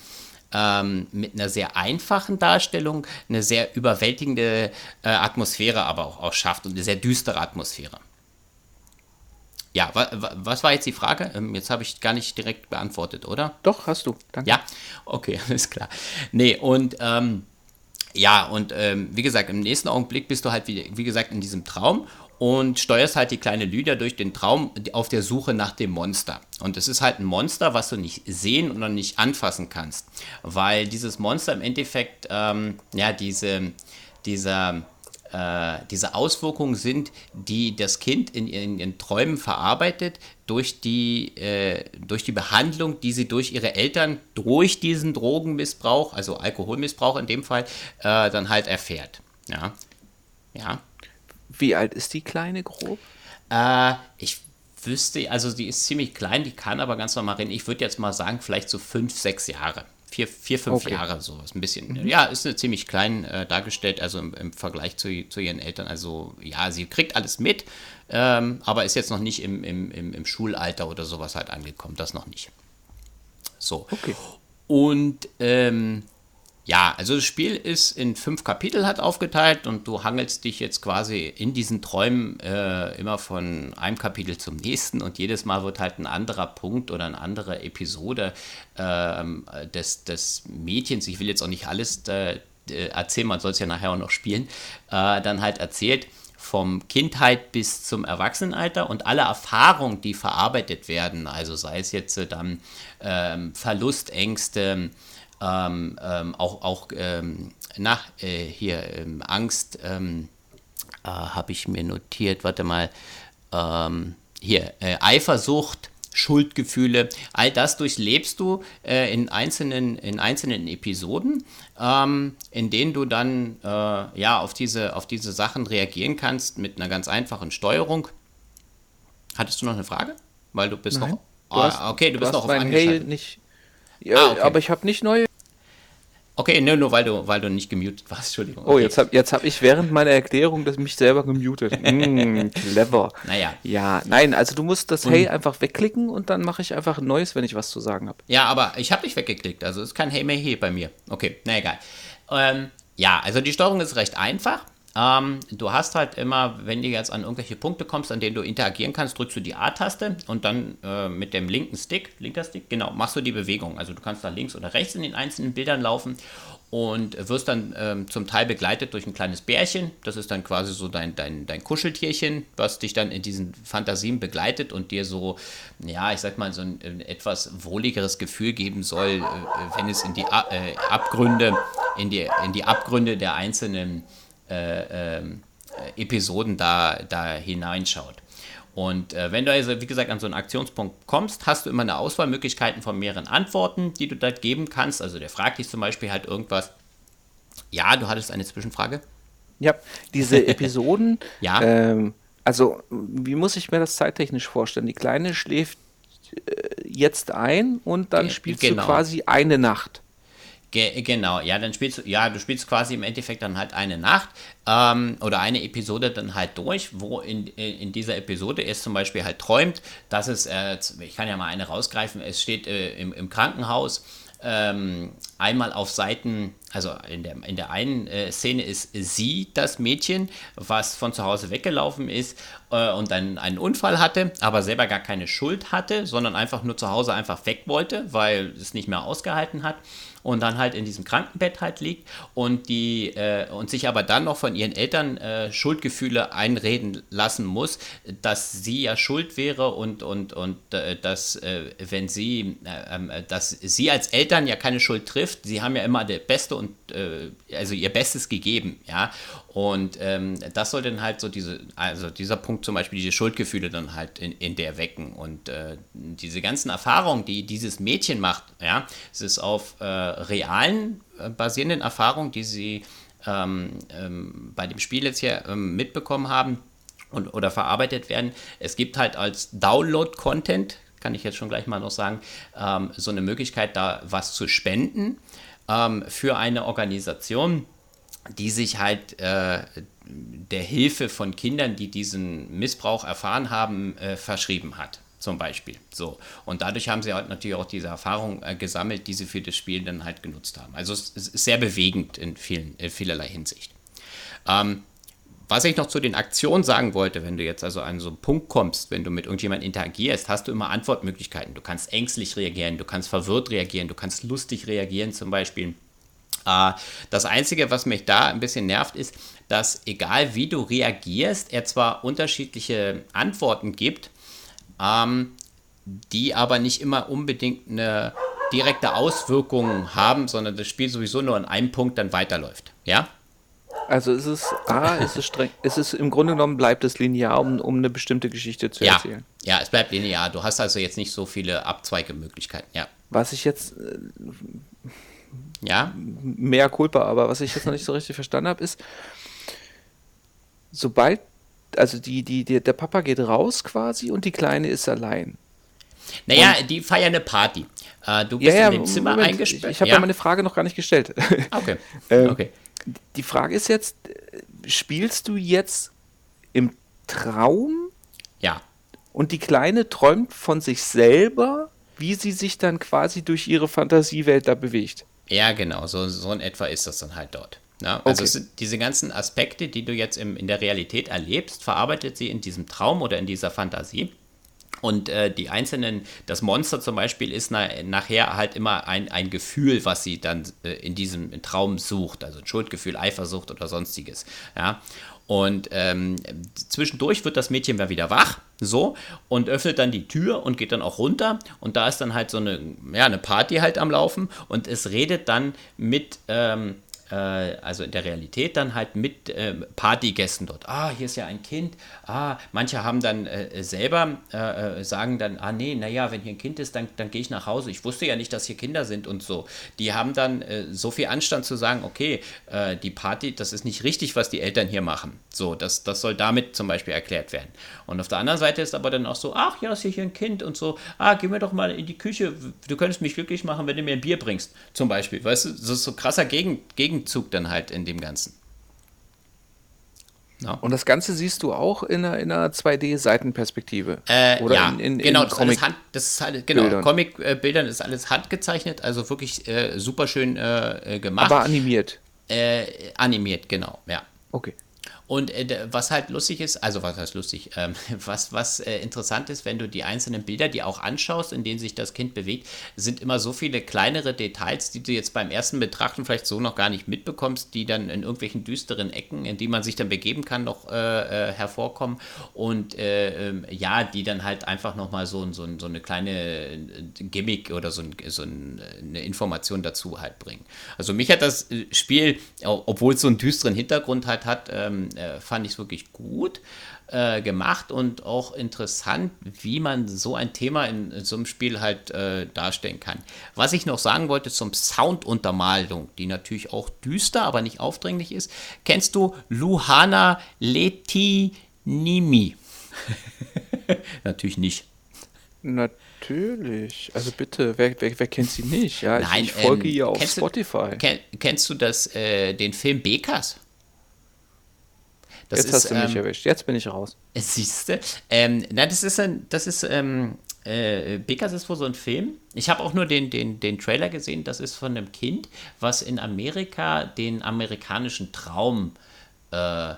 ähm, mit einer sehr einfachen Darstellung eine sehr überwältigende äh, Atmosphäre aber auch, auch schafft und eine sehr düstere Atmosphäre. Ja, wa, wa, was war jetzt die Frage? Ähm, jetzt habe ich gar nicht direkt beantwortet, oder? Doch, hast du. Danke. Ja, okay, (laughs) alles klar. Nee, und ähm, ja, und ähm, wie gesagt, im nächsten Augenblick bist du halt, wie, wie gesagt, in diesem Traum und steuerst halt die kleine Lydia durch den Traum auf der Suche nach dem Monster. Und es ist halt ein Monster, was du nicht sehen oder nicht anfassen kannst, weil dieses Monster im Endeffekt, ähm, ja, diese, dieser, äh, diese Auswirkungen sind, die das Kind in ihren Träumen verarbeitet durch die, äh, durch die Behandlung, die sie durch ihre Eltern durch diesen Drogenmissbrauch, also Alkoholmissbrauch in dem Fall, äh, dann halt erfährt. Ja. Ja. Wie alt ist die Kleine grob? Äh, ich wüsste, also die ist ziemlich klein, die kann aber ganz normal reden. Ich würde jetzt mal sagen, vielleicht so fünf, sechs Jahre. Vier, vier fünf Okay. Jahre, sowas. Ein bisschen. Ja, ist eine ziemlich klein äh, dargestellt, also im, im Vergleich zu, zu ihren Eltern. Also, ja, sie kriegt alles mit, ähm, aber ist jetzt noch nicht im, im, im, im Schulalter oder sowas halt angekommen. Das noch nicht. So. Okay. Und ähm, ja, also das Spiel ist in fünf Kapitel halt aufgeteilt und du hangelst dich jetzt quasi in diesen Träumen äh, immer von einem Kapitel zum nächsten und jedes Mal wird halt ein anderer Punkt oder eine andere Episode ähm, des, des Mädchens, ich will jetzt auch nicht alles äh, äh, erzählen, man soll es ja nachher auch noch spielen, äh, dann halt erzählt vom Kindheit bis zum Erwachsenenalter und alle Erfahrungen, die verarbeitet werden, also sei es jetzt äh, dann ähm, Verlustängste, ähm, ähm, auch, auch ähm, na, äh, hier ähm, Angst, ähm, äh, habe ich mir notiert, warte mal, ähm, hier, äh, Eifersucht, Schuldgefühle, all das durchlebst du äh, in, einzelnen, in einzelnen Episoden, ähm, in denen du dann äh, ja, auf, diese, auf diese Sachen reagieren kannst mit einer ganz einfachen Steuerung. Hattest du noch eine Frage? Weil du bist Nein. noch. Du hast- ah, okay, du bist hast noch auf angeschaltet. nicht. Ja, Ah, okay. aber ich habe nicht neue. Okay, nur, nur weil du, weil du nicht gemutet warst, (laughs) Entschuldigung. Oh, Okay. jetzt habe jetzt hab ich während meiner Erklärung das mich selber gemutet. (laughs) Mm, clever. Naja. Ja, nein, also du musst das Hey einfach wegklicken und dann mache ich einfach ein neues, wenn ich was zu sagen habe. Ja, aber ich habe dich weggeklickt, also ist kein Hey mehr hier bei mir. Okay, na egal. Ähm, ja, also die Steuerung ist recht einfach, Ähm, du hast halt immer, wenn du jetzt an irgendwelche Punkte kommst, an denen du interagieren kannst, drückst du die A-Taste und dann äh, mit dem linken Stick, linker Stick, genau, machst du die Bewegung. Also du kannst da links oder rechts in den einzelnen Bildern laufen und wirst dann ähm, zum Teil begleitet durch ein kleines Bärchen. Das ist dann quasi so dein, dein, dein Kuscheltierchen, was dich dann in diesen Fantasien begleitet und dir so, ja, ich sag mal, so ein, ein etwas wohligeres Gefühl geben soll, äh, wenn es in die äh, Abgründe, in die, in die Abgründe der einzelnen äh, ähm, Episoden da, da hineinschaut. Und äh, wenn du also, wie gesagt, an so einen Aktionspunkt kommst, hast du immer eine Auswahlmöglichkeiten von mehreren Antworten, die du da geben kannst. Also der fragt dich zum Beispiel halt irgendwas. Ja, du hattest eine Zwischenfrage? Ja, diese (laughs) Episoden. ja. Ähm, also, wie muss ich mir das zeittechnisch vorstellen? Die Kleine schläft äh, jetzt ein und dann spielst genau. du quasi eine Nacht. Ge genau, ja, dann spielst du, ja, du spielst quasi im Endeffekt dann halt eine Nacht ähm, oder eine Episode dann halt durch, wo in, in dieser Episode es zum Beispiel halt träumt, dass es, äh, ich kann ja mal eine rausgreifen, es steht äh, im, im Krankenhaus, ähm, einmal auf Seiten, also in der, in der einen äh, Szene ist sie das Mädchen, was von zu Hause weggelaufen ist äh, und dann einen Unfall hatte, aber selber gar keine Schuld hatte, sondern einfach nur zu Hause einfach weg wollte, weil es nicht mehr ausgehalten hat und dann halt in diesem Krankenbett halt liegt und die äh, und sich aber dann noch von ihren Eltern äh, Schuldgefühle einreden lassen muss, dass sie ja schuld wäre und und und äh, dass äh, wenn sie äh, ähm, dass sie als Eltern ja keine Schuld trifft, sie haben ja immer der Beste und also ihr Bestes gegeben, ja und ähm, das soll dann halt so diese, also dieser Punkt zum Beispiel, diese Schuldgefühle dann halt in, in der wecken. Und äh, diese ganzen Erfahrungen, die dieses Mädchen macht, ja, es ist auf äh, realen äh, basierenden Erfahrungen, die sie ähm, ähm, bei dem Spiel jetzt hier ähm, mitbekommen haben und, oder verarbeitet werden. Es gibt halt als Download-Content, kann ich jetzt schon gleich mal noch sagen, ähm, so eine Möglichkeit, da was zu spenden ähm, für eine Organisation die sich halt äh, der Hilfe von Kindern, die diesen Missbrauch erfahren haben, äh, verschrieben hat. Zum Beispiel. So. Und dadurch haben sie halt natürlich auch diese Erfahrung äh, gesammelt, die sie für das Spiel dann halt genutzt haben. Also es, ist sehr bewegend in, vielen, in vielerlei Hinsicht. Ähm, was ich noch zu den Aktionen sagen wollte, wenn du jetzt also an so einen Punkt kommst, wenn du mit irgendjemandem interagierst, hast du immer Antwortmöglichkeiten. Du kannst ängstlich reagieren, du kannst verwirrt reagieren, du kannst lustig reagieren zum Beispiel. Äh, das Einzige, was mich da ein bisschen nervt, ist, dass egal wie du reagierst, er zwar unterschiedliche Antworten gibt, ähm, die aber nicht immer unbedingt eine direkte Auswirkung haben, sondern das Spiel sowieso nur an einem Punkt dann weiterläuft. Ja? Also ist es A, ist es streng, ist es im Grunde genommen bleibt es linear, um, um eine bestimmte Geschichte zu ja. erzählen. Ja, es bleibt linear. Du hast also jetzt nicht so viele Abzweigemöglichkeiten, ja. Was ich jetzt äh, ja. mehr Culpa, aber was ich jetzt noch nicht so richtig verstanden habe, ist, sobald, also die, die, die, der Papa geht raus quasi und die Kleine ist allein. Naja, und, die feiern eine Party. Äh, du bist ja, ja, in dem Zimmer Moment, eingesperrt. Ich, ich habe ja. meine Frage noch gar nicht gestellt. Okay. (laughs) ähm, okay. Die Frage ist jetzt, spielst du jetzt im Traum? Ja. Und die Kleine träumt von sich selber, wie sie sich dann quasi durch ihre Fantasiewelt da bewegt. Ja, genau, so, so in etwa ist das dann halt dort. Ja, also Okay. diese ganzen Aspekte, die du jetzt im, in der Realität erlebst, verarbeitet sie in diesem Traum oder in dieser Fantasie. Und äh, die einzelnen, das Monster zum Beispiel ist na, nachher halt immer ein, ein Gefühl, was sie dann äh, in diesem Traum sucht, also ein Schuldgefühl, Eifersucht oder sonstiges. Ja. Und ähm, zwischendurch wird das Mädchen mal wieder wach, so, und öffnet dann die Tür und geht dann auch runter. Und da ist dann halt so eine, ja, eine Party halt am Laufen und es redet dann mit, ähm, äh, also in der Realität dann halt mit äh, Partygästen dort. Ah, hier ist ja ein Kind. Ah, manche haben dann äh, selber, äh, äh, sagen dann, ah nee, naja, wenn hier ein Kind ist, dann, dann gehe ich nach Hause. Ich wusste ja nicht, dass hier Kinder sind und so. Die haben dann äh, so viel Anstand zu sagen, okay, die Party, das ist nicht richtig, was die Eltern hier machen. So, das, das soll damit zum Beispiel erklärt werden. Und auf der anderen Seite ist aber dann auch so, ach ja, ist hier ein Kind und so, ah, geh mir doch mal in die Küche, du könntest mich glücklich machen, wenn du mir ein Bier bringst, zum Beispiel. Weißt du, das ist so krasser Gegen, Gegenzug dann halt in dem Ganzen. Ja. Und das Ganze siehst du auch in einer, in einer 2D-Seitenperspektive. Äh, Oder ja, in, in, genau, in das ist alles Hand, das ist halt, genau, Bildern. Comic-Bildern ist alles handgezeichnet, also wirklich äh, super schön äh, gemacht. aber animiert. äh, animiert, genau, ja. Okay. Und äh, was halt lustig ist, also was heißt lustig, (laughs) ähm, was, was äh, interessant ist, wenn du die einzelnen Bilder, die auch anschaust, in denen sich das Kind bewegt, sind immer so viele kleinere Details, die du jetzt beim ersten Betrachten vielleicht so noch gar nicht mitbekommst, die dann in irgendwelchen düsteren Ecken, in die man sich dann begeben kann, noch äh, äh hervorkommen. Und äh, ähm, ja, die dann halt einfach nochmal so, so, so eine kleine äh, Gimmick oder so, so eine Information dazu halt bringen. Also mich hat das Spiel, obwohl es so einen düsteren Hintergrund halt hat, ähm, äh, fand ich es wirklich gut äh, gemacht und auch interessant, wie man so ein Thema in, in so einem Spiel halt äh, darstellen kann. Was ich noch sagen wollte zum Sounduntermalung, die natürlich auch düster, aber nicht aufdringlich ist. Kennst du Luhana Letinimi? (laughs) natürlich nicht. Natürlich. Also bitte, wer, wer, wer kennt sie nicht? Ja, Nein, ich, ich folge ähm, ihr auf Spotify. Du, kenn, kennst du das, äh, den Film Bekas? Das Jetzt ist, hast du mich ähm, erwischt. Jetzt bin ich raus. Siehst du? Ähm, na, das ist ein, das ist, ähm, äh, Bekas ist wohl so ein Film. Ich habe auch nur den, den, den Trailer gesehen. Das ist von einem Kind, was in Amerika den amerikanischen Traum, äh,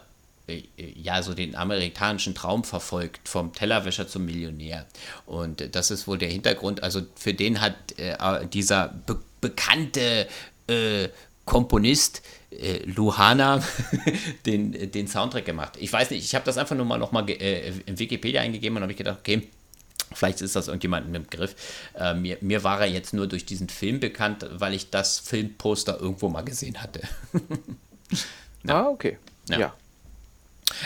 äh ja, so den amerikanischen Traum verfolgt, vom Tellerwäscher zum Millionär. Und das ist wohl der Hintergrund. Also für den hat äh, dieser be bekannte äh, Komponist äh, Luhana (laughs) den, den Soundtrack gemacht. Ich weiß nicht, ich habe das einfach nur mal nochmal äh, in Wikipedia eingegeben und habe ich gedacht, okay, Vielleicht ist das irgendjemand im Begriff. Äh, mir, mir war er jetzt nur durch diesen Film bekannt, weil ich das Filmposter irgendwo mal gesehen hatte. (laughs) ja. Ah, okay. ja. ja.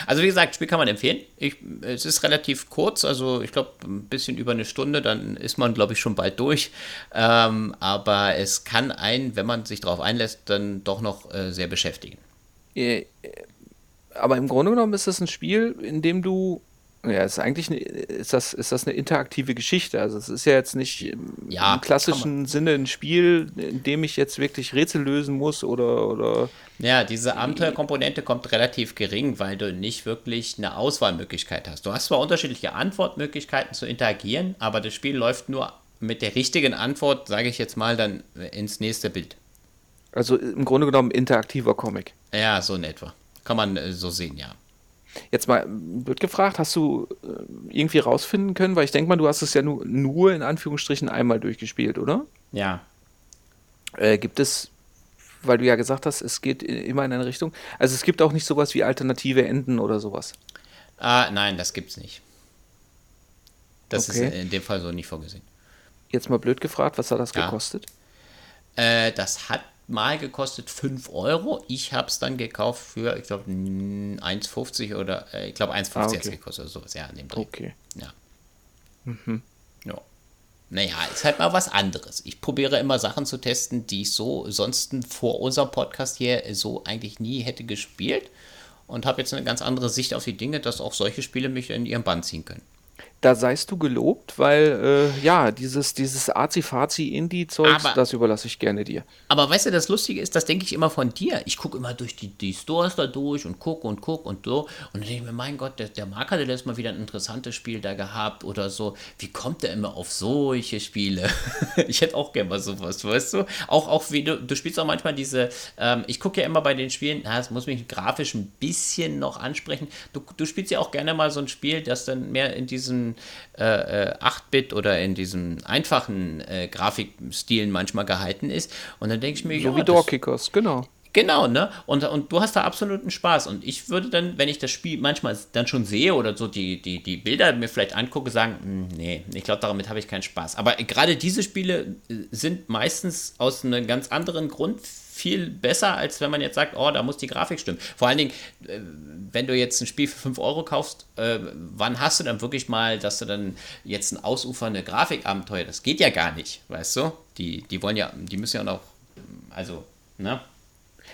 Also wie gesagt, Spiel kann man empfehlen. Ich, es ist relativ kurz, also ich glaube ein bisschen über eine Stunde, dann ist man, glaube ich, schon bald durch. Ähm, aber es kann einen, wenn man sich darauf einlässt, dann doch noch äh, sehr beschäftigen. Äh, aber im Grunde genommen ist das ein Spiel, in dem du ja, ist eigentlich eine, ist das, ist das eine interaktive Geschichte. Also es ist ja jetzt nicht im, ja, im klassischen Sinne ein Spiel, in dem ich jetzt wirklich Rätsel lösen muss oder. oder ja, diese Abenteuerkomponente kommt relativ gering, weil du nicht wirklich eine Auswahlmöglichkeit hast. Du hast zwar unterschiedliche Antwortmöglichkeiten zu interagieren, aber das Spiel läuft nur mit der richtigen Antwort, sage ich jetzt mal, dann ins nächste Bild. Also im Grunde genommen interaktiver Comic. Ja, so in etwa. Kann man äh, so sehen, ja. Jetzt mal wird gefragt, hast du äh, irgendwie rausfinden können, weil ich denke mal, du hast es ja nur, nur in Anführungsstrichen einmal durchgespielt, oder? Ja. Äh, gibt es, weil du ja gesagt hast, es geht immer in eine Richtung, also es gibt auch nicht sowas wie alternative Enden oder sowas? Ah, nein, das gibt's nicht. Das okay. ist in dem Fall so nicht vorgesehen. Jetzt mal blöd gefragt, was hat das ja. gekostet? Äh, das hat mal gekostet 5 Euro. Ich habe es dann gekauft für, ich glaube, 1,50 oder äh, ich glaube 1,50 ah, okay. hat es gekostet oder sowas. Ja, in dem Dreh. Okay. Ja. Mhm. Ja. Naja, ist halt mal was anderes. Ich probiere immer Sachen zu testen, die ich so sonst vor unserem Podcast hier so eigentlich nie hätte gespielt und habe jetzt eine ganz andere Sicht auf die Dinge, dass auch solche Spiele mich in ihren Bann ziehen können da seist du gelobt, weil äh, ja, dieses, dieses Azi-Fazi-Indie-Zeugs, das überlasse ich gerne dir. Aber weißt du, das Lustige ist, das denke ich immer von dir. Ich gucke immer durch die, die Stores da durch und gucke und gucke und so. Und dann denke ich mir, mein Gott, der, der Mark hatte letztes Mal wieder ein interessantes Spiel da gehabt oder so. Wie kommt der immer auf solche Spiele? (laughs) ich hätte auch gerne mal sowas, weißt du? Auch, auch wie du, du spielst auch manchmal diese, ähm, ich gucke ja immer bei den Spielen, na, es muss mich grafisch ein bisschen noch ansprechen. Du, du spielst ja auch gerne mal so ein Spiel, das dann mehr in diesem äh, 8-Bit äh, oder in diesen einfachen äh, Grafikstilen manchmal gehalten ist. Und dann denke ich mir, so ja, wie Doorkickers, genau. Genau, ne? Und, und du hast da absoluten Spaß. Und ich würde dann, wenn ich das Spiel manchmal dann schon sehe oder so die, die, die Bilder mir vielleicht angucke, sagen, hm, nee, ich glaube, damit habe ich keinen Spaß. Aber gerade diese Spiele äh, sind meistens aus einem ganz anderen Grund viel besser, als wenn man jetzt sagt, oh, da muss die Grafik stimmen. Vor allen Dingen, äh, wenn du jetzt ein Spiel für 5 Euro kaufst, äh, wann hast du dann wirklich mal, dass du dann jetzt ein ausufernde Grafikabenteuer, das geht ja gar nicht, weißt du? Die, die wollen ja, die müssen ja noch, also, ne?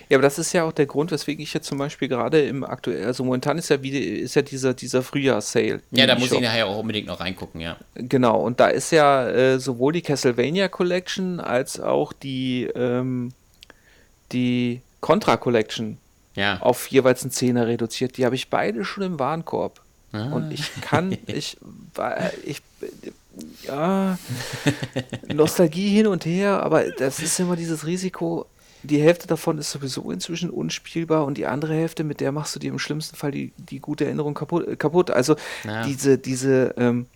Ja, aber das ist ja auch der Grund, weswegen ich jetzt zum Beispiel gerade im aktuell, also momentan ist ja wieder, ist ja dieser, dieser Frühjahrssale. Ja, da muss ich nachher auch unbedingt noch reingucken, ja. Genau, und da ist ja äh, sowohl die Castlevania Collection als auch die, ähm, die Contra Collection ja. auf jeweils einen Zehner reduziert. Die habe ich beide schon im Warenkorb. Ah. Und ich kann, (laughs) ich, ich, ja, Nostalgie hin und her, aber das ist immer dieses Risiko. die Hälfte davon ist sowieso inzwischen unspielbar und die andere Hälfte, mit der machst du dir im schlimmsten Fall die, die gute Erinnerung kaputt. Äh, kaputt. Also ja. diese, diese, ähm,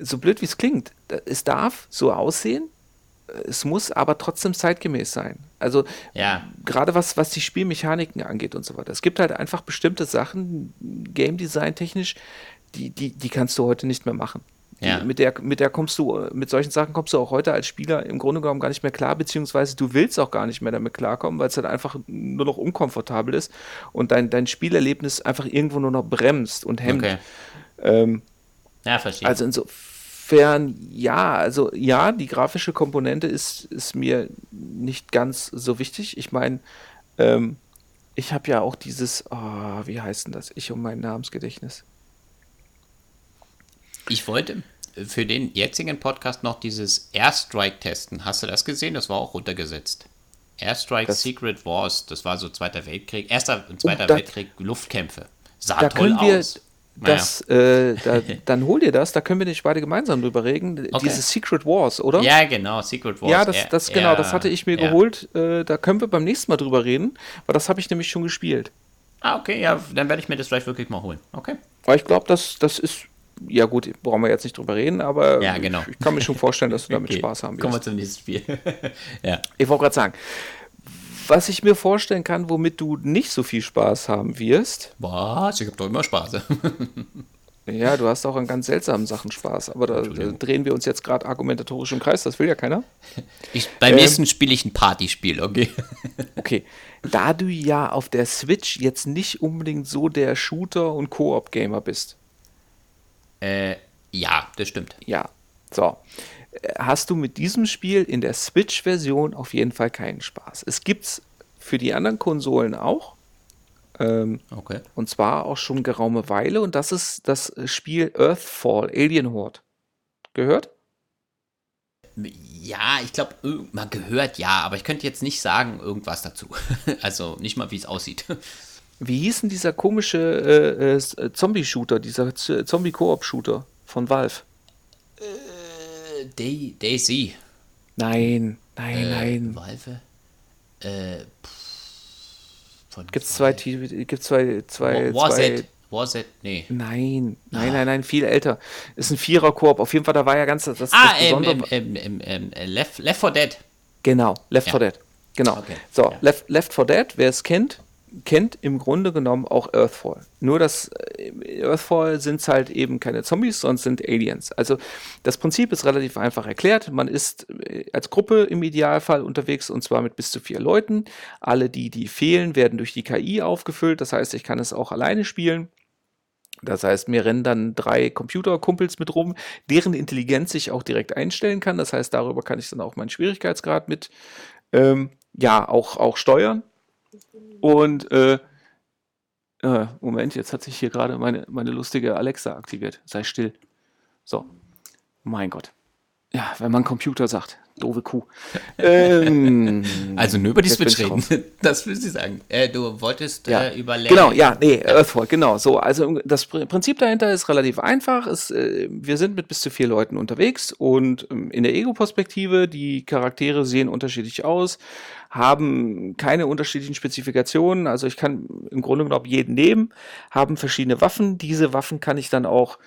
so blöd wie es klingt, es darf so aussehen, es muss aber trotzdem zeitgemäß sein. Also ja. gerade was, was die Spielmechaniken angeht und so weiter. Es gibt halt einfach bestimmte Sachen, Game Design technisch, die, die, die kannst du heute nicht mehr machen. Ja. mit, der, mit der kommst du, mit solchen Sachen kommst du auch heute als Spieler im Grunde genommen gar nicht mehr klar, beziehungsweise du willst auch gar nicht mehr damit klarkommen, weil es halt einfach nur noch unkomfortabel ist und dein, dein Spielerlebnis einfach irgendwo nur noch bremst und hemmt. Okay. Ähm, ja, verstehe. Also insofern, ja, also ja, die grafische Komponente ist, ist mir nicht ganz so wichtig. Ich meine, ähm, ich habe ja auch dieses, oh, wie heißt denn das? Ich um mein Namensgedächtnis. Ich wollte für den jetzigen Podcast noch dieses Airstrike testen. Hast du das gesehen? Das war auch runtergesetzt. Airstrike das Secret Wars, das war so Zweiter Weltkrieg, Erster und Zweiter oh, Weltkrieg, Luftkämpfe. Sah da toll wir, aus. Das, naja. äh, (laughs) da, dann hol dir das, da können wir nicht beide gemeinsam drüber reden. Okay. Dieses Secret Wars, oder? Ja, genau, Secret Wars. Ja, das, das ja, genau, das hatte ich mir ja. geholt. Äh, da können wir beim nächsten Mal drüber reden, weil das habe ich nämlich schon gespielt. Ah, okay, ja, dann werde ich mir das vielleicht wirklich mal holen. Okay. Aber ich glaube, das, das ist ja gut, brauchen wir jetzt nicht drüber reden, aber ja, genau. ich, ich, kann mir schon vorstellen, dass du (laughs) damit okay. Spaß haben wirst. Kommen wir zum nächsten Spiel. (laughs) ja. Ich wollte gerade sagen, was ich mir vorstellen kann, womit du nicht so viel Spaß haben wirst. Was? Ich habe doch immer Spaß. (laughs) ja, du hast auch an ganz seltsamen Sachen Spaß, aber da, da drehen wir uns jetzt gerade argumentatorisch im Kreis, das will ja keiner. Ich, beim ähm, nächsten spiele ich ein Partyspiel, okay? (laughs) okay. Da du ja auf der Switch jetzt nicht unbedingt so der Shooter- und Koop-Gamer bist, äh, ja, das stimmt. Ja. So. Hast du mit diesem Spiel in der Switch-Version auf jeden Fall keinen Spaß. Es gibt's für die anderen Konsolen auch. Ähm, okay. Und zwar auch schon geraume Weile. Und das ist das Spiel Earthfall, Alien Horde. Gehört? Ja, ich glaube, man gehört ja, aber ich könnte jetzt nicht sagen irgendwas dazu. (laughs) also nicht mal, wie es aussieht. Wie hieß denn dieser komische äh, äh, Zombie-Shooter, dieser Zombie-Koop-Shooter von Valve? Äh, Day Daisy. Nein, nein, äh, nein. Valve? Äh, Gibt es zwei, gibt's zwei, zwei, Was zwei, it? Was it? Nee. Nein, nein, ah. nein, nein, viel älter. Ist ein Vierer-Koop. Auf jeden Fall, da war ja ganz das, das ah, Besondere. Ähm, ähm, ähm, Left, Left 4 Dead. Genau, Left ja. 4 Dead. Genau. Okay. So, ja. Left, Left 4 Dead, wer es kennt, kennt im Grunde genommen auch Earthfall. Nur dass äh, Earthfall sind es halt eben keine Zombies, sondern sind Aliens. Also das Prinzip ist relativ einfach erklärt. Man ist äh, als Gruppe im Idealfall unterwegs und zwar mit bis zu vier Leuten. Alle die, die fehlen, werden durch die KI aufgefüllt. Das heißt, ich kann es auch alleine spielen. Das heißt, mir rennen dann drei Computerkumpels mit rum, deren Intelligenz ich auch direkt einstellen kann. Das heißt, darüber kann ich dann auch meinen Schwierigkeitsgrad mit ähm, ja auch, auch steuern. Und äh, äh, Moment, jetzt hat sich hier gerade meine, meine lustige Alexa aktiviert. Sei still. So. Mein Gott. Ja, wenn man Computer sagt. Doofe Kuh. (laughs) ähm, also nur über die Switch reden. (laughs) Das will sie sagen. Äh, du wolltest ja. äh, über Genau, ja, nee, Earthfall, genau. So, also das Prinzip dahinter ist relativ einfach. Es, äh, wir sind mit bis zu vier Leuten unterwegs und ähm, in der Ego-Perspektive, die Charaktere sehen unterschiedlich aus, haben keine unterschiedlichen Spezifikationen. Also ich kann im Grunde genommen jeden nehmen, haben verschiedene Waffen. Diese Waffen kann ich dann auch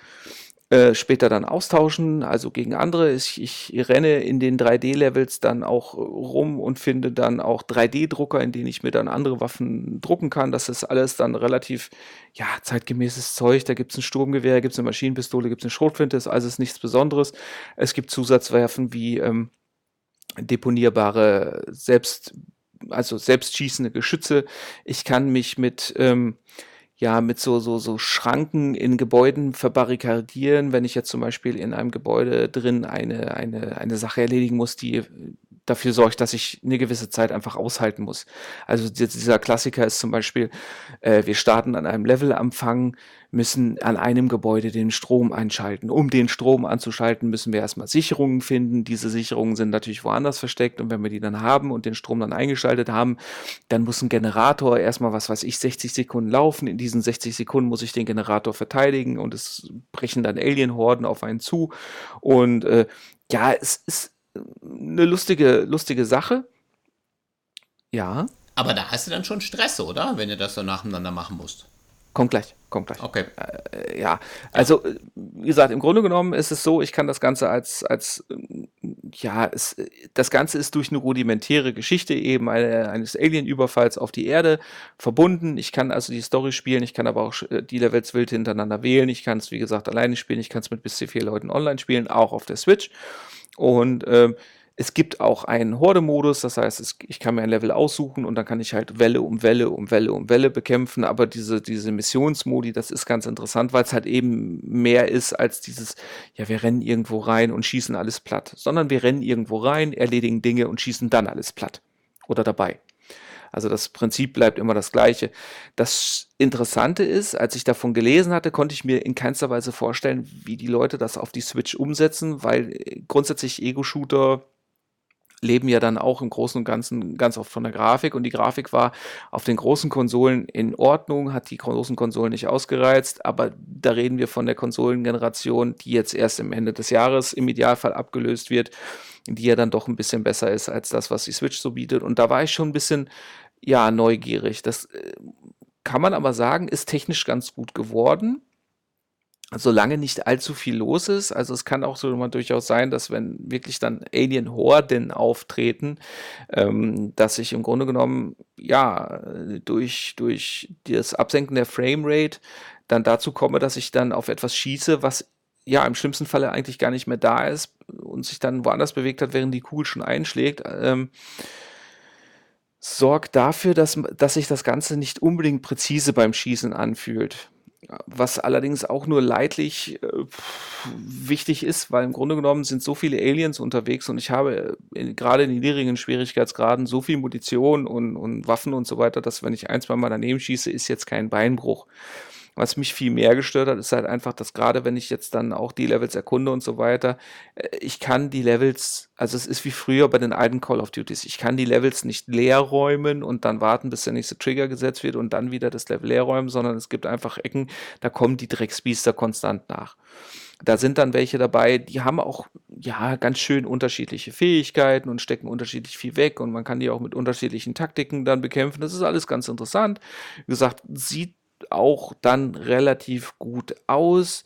äh, später dann austauschen, also gegen andere. Ich, ich renne in den 3D-Levels dann auch rum und finde dann auch 3D-Drucker, in denen ich mir dann andere Waffen drucken kann. Das ist alles dann relativ, ja, zeitgemäßes Zeug. Da gibt es ein Sturmgewehr, gibt es eine Maschinenpistole, gibt es eine Schrotflinte, ist alles nichts Besonderes. Es gibt Zusatzwaffen wie ähm, deponierbare, selbst, also selbstschießende Geschütze. Ich kann mich mit ähm, ja mit so, so, so Schranken in Gebäuden verbarrikadieren, wenn ich jetzt zum Beispiel in einem Gebäude drin eine, eine, eine Sache erledigen muss, die dafür sorgt, dass ich eine gewisse Zeit einfach aushalten muss. Also dieser Klassiker ist zum Beispiel, äh, wir starten an einem Levelanfang, müssen an einem Gebäude den Strom einschalten. Um den Strom anzuschalten, müssen wir erstmal Sicherungen finden. Diese Sicherungen sind natürlich woanders versteckt und wenn wir die dann haben und den Strom dann eingeschaltet haben, dann muss ein Generator erstmal, was weiß ich, 60 Sekunden laufen. In diesen 60 Sekunden muss ich den Generator verteidigen und es brechen dann Alienhorden auf einen zu. Und äh, ja, es ist eine lustige, lustige Sache. Ja. Aber da hast du dann schon Stress, oder? Wenn du das so nacheinander machen musst. Kommt gleich, kommt gleich. Okay. Äh, ja, also wie gesagt, im Grunde genommen ist es so, ich kann das Ganze als, als ja, es, das Ganze ist durch eine rudimentäre Geschichte eben eine, eines Alien-Überfalls auf die Erde verbunden. Ich kann also die Story spielen, ich kann aber auch äh, die Levels wild hintereinander wählen. Ich kann es, wie gesagt, alleine spielen, ich kann es mit bis zu vier Leuten online spielen, auch auf der Switch. Und ähm, es gibt auch einen Horde-Modus, das heißt, es, ich kann mir ein Level aussuchen und dann kann ich halt Welle um Welle um Welle um Welle bekämpfen. Aber diese, diese Missionsmodi, das ist ganz interessant, weil es halt eben mehr ist als dieses, ja, wir rennen irgendwo rein und schießen alles platt, sondern wir rennen irgendwo rein, erledigen Dinge und schießen dann alles platt. Oder dabei. Also das Prinzip bleibt immer das gleiche. Das Interessante ist, als ich davon gelesen hatte, konnte ich mir in keinster Weise vorstellen, wie die Leute das auf die Switch umsetzen, weil grundsätzlich Ego-Shooter leben ja dann auch im Großen und Ganzen ganz oft von der Grafik. Und die Grafik war auf den großen Konsolen in Ordnung, hat die großen Konsolen nicht ausgereizt, aber da reden wir von der Konsolengeneration, die jetzt erst im Ende des Jahres im Idealfall abgelöst wird, die ja dann doch ein bisschen besser ist als das, was die Switch so bietet. Und da war ich schon ein bisschen, ja, neugierig. Das äh, kann man aber sagen, ist technisch ganz gut geworden solange nicht allzu viel los ist. Also es kann auch so mal durchaus sein, dass wenn wirklich dann Alien-Horden auftreten, ähm, dass ich im Grunde genommen, ja, durch, durch das Absenken der Framerate dann dazu komme, dass ich dann auf etwas schieße, was ja im schlimmsten Falle eigentlich gar nicht mehr da ist und sich dann woanders bewegt hat, während die Kugel schon einschlägt. Ähm, sorgt dafür, dass, dass sich das Ganze nicht unbedingt präzise beim Schießen anfühlt was allerdings auch nur leidlich äh, wichtig ist, weil im Grunde genommen sind so viele Aliens unterwegs und ich habe in, gerade in den niedrigen Schwierigkeitsgraden so viel Munition und, und Waffen und so weiter, dass wenn ich ein, zwei Mal daneben schieße, ist jetzt kein Beinbruch. Was mich viel mehr gestört hat, ist halt einfach, dass gerade wenn ich jetzt dann auch die Levels erkunde und so weiter, äh, ich kann die Levels, also es ist wie früher bei den alten Call of Duties, ich kann die Levels nicht leer räumen und dann warten, bis der nächste Trigger gesetzt wird und dann wieder das Level leer räumen, sondern es gibt einfach Ecken, da kommen die Drecksbiester konstant nach. Da sind dann welche dabei, die haben auch ja ganz schön unterschiedliche Fähigkeiten und stecken unterschiedlich viel weg und man kann die auch mit unterschiedlichen Taktiken dann bekämpfen. Das ist alles ganz interessant. Wie gesagt, sieht auch dann relativ gut aus.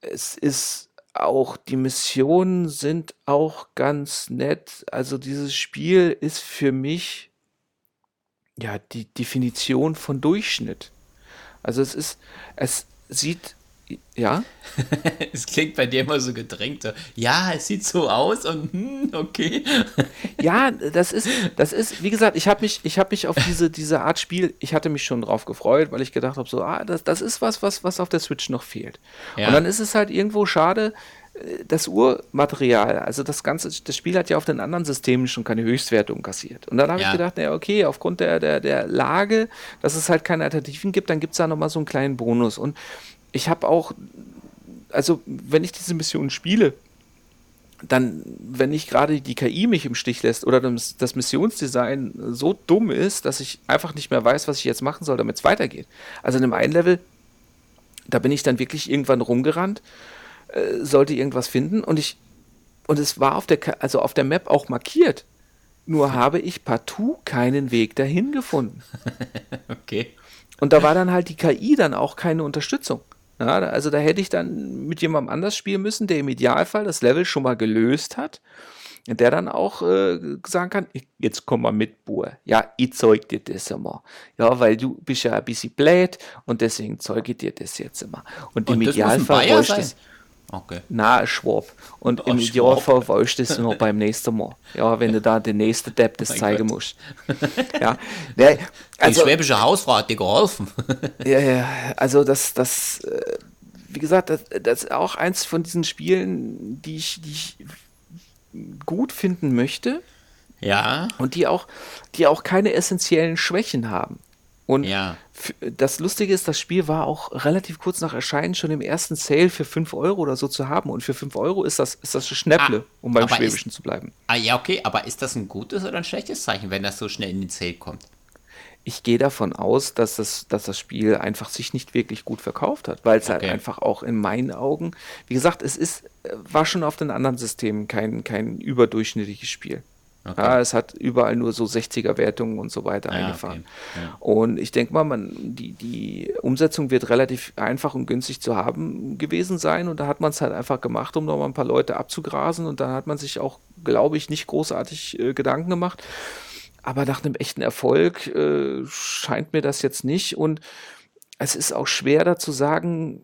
Es ist auch, die Missionen sind auch ganz nett. Also dieses Spiel ist für mich ja die Definition von Durchschnitt. Also es ist, es sieht ja? (laughs) es klingt bei dir immer so gedrängt. Ja, es sieht so aus und hm, okay. (laughs) ja, das ist, das ist, wie gesagt, ich habe mich, ich habe mich auf diese, diese Art Spiel, ich hatte mich schon drauf gefreut, weil ich gedacht habe, so, ah, das, das ist was, was, was auf der Switch noch fehlt. Ja. Und dann ist es halt irgendwo schade, äh, das Urmaterial, also das ganze, das Spiel hat ja auf den anderen Systemen schon keine Höchstwertung kassiert. Und dann habe ja. ich gedacht, naja, okay, aufgrund der, der, der Lage, dass es halt keine Alternativen gibt, dann gibt es da nochmal so einen kleinen Bonus. Und ich habe auch, also wenn ich diese Mission spiele, dann, wenn nicht gerade die KI mich im Stich lässt oder das, Missionsdesign so dumm ist, dass ich einfach nicht mehr weiß, was ich jetzt machen soll, damit es weitergeht. Also in einem einen Level, da bin ich dann wirklich irgendwann rumgerannt, äh, sollte irgendwas finden und ich, und es war auf der, also auf der Map auch markiert. Nur habe ich partout keinen Weg dahin gefunden. (laughs) okay. Und da war dann halt die KI dann auch keine Unterstützung. Ja, also da hätte ich dann mit jemandem anders spielen müssen, der im Idealfall das Level schon mal gelöst hat. Der dann auch äh, sagen kann, jetzt komm mal mit, Bur. Ja, ich zeig dir das immer. Ja, weil du bist ja ein bisschen blöd und deswegen zeige ich dir das jetzt immer. Und, und im Idealfall bräuchte es. Okay. Na, Schwab. Und oh, im Idealfall weißt du das noch beim nächsten Mal. Ja, wenn du da den nächsten Depp das zeigen Gott. musst. ja. ja also, Die schwäbische Hausfrau hat dir geholfen. (laughs) ja, ja, also das, das, äh, wie gesagt, das, das ist auch eins von diesen Spielen, die ich, die ich gut finden möchte. Ja. Und die auch, die auch keine essentiellen Schwächen haben. Und ja. das Lustige ist, das Spiel war auch relativ kurz nach Erscheinen schon im ersten Sale für 5 Euro oder so zu haben. Und für 5 Euro ist das, ist das Schnäpple, ah, um beim Schwäbischen ist, zu bleiben. Ah, ja, okay, aber ist das ein gutes oder ein schlechtes Zeichen, wenn das so schnell in den Sale kommt? Ich gehe davon aus, dass das, dass das Spiel einfach sich nicht wirklich gut verkauft hat, weil es halt okay. halt einfach auch in meinen Augen, wie gesagt, es ist, war schon auf den anderen Systemen kein, kein überdurchschnittliches Spiel. Okay. Ja, es hat überall nur so 60er-Wertungen und so weiter ja, eingefahren. Okay. Ja. Und ich denke mal, man, die, die Umsetzung wird relativ einfach und günstig zu haben gewesen sein. Und da hat man es halt einfach gemacht, um nochmal ein paar Leute abzugrasen. Und dann hat man sich auch, glaube ich, nicht großartig äh, Gedanken gemacht. Aber nach einem echten Erfolg äh, scheint mir das jetzt nicht. Und es ist auch schwer da zu sagen,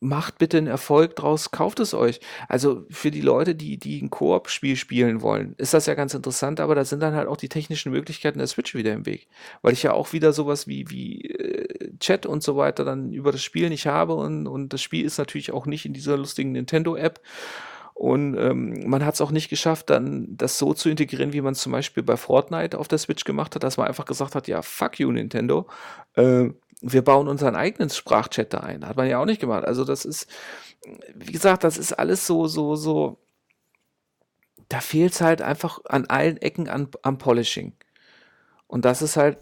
macht bitte einen Erfolg draus, kauft es euch. Also für die Leute, die, die ein Koop-Spiel spielen wollen, ist das ja ganz interessant, aber da sind dann halt auch die technischen Möglichkeiten der Switch wieder im Weg. Weil ich ja auch wieder sowas wie, wie äh, Chat und so weiter dann über das Spiel nicht habe und, und das Spiel ist natürlich auch nicht in dieser lustigen Nintendo-App. Und ähm, man hat es auch nicht geschafft, dann das so zu integrieren, wie man es zum Beispiel bei Fortnite auf der Switch gemacht hat, dass man einfach gesagt hat, ja, fuck you, Nintendo. Äh, wir bauen unseren eigenen Sprachchat da ein. Hat man ja auch nicht gemacht. Also das ist, wie gesagt, das ist alles so, so, so. Da fehlt es halt einfach an allen Ecken an, am Polishing. Und das ist halt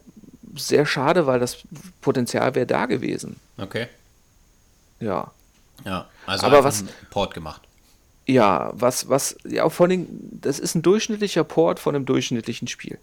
sehr schade, weil das Potenzial wäre da gewesen. Okay. Ja. Ja, also aber was Port gemacht. Ja, was, was, ja, vor allem, das ist ein durchschnittlicher Port von einem durchschnittlichen Spiel.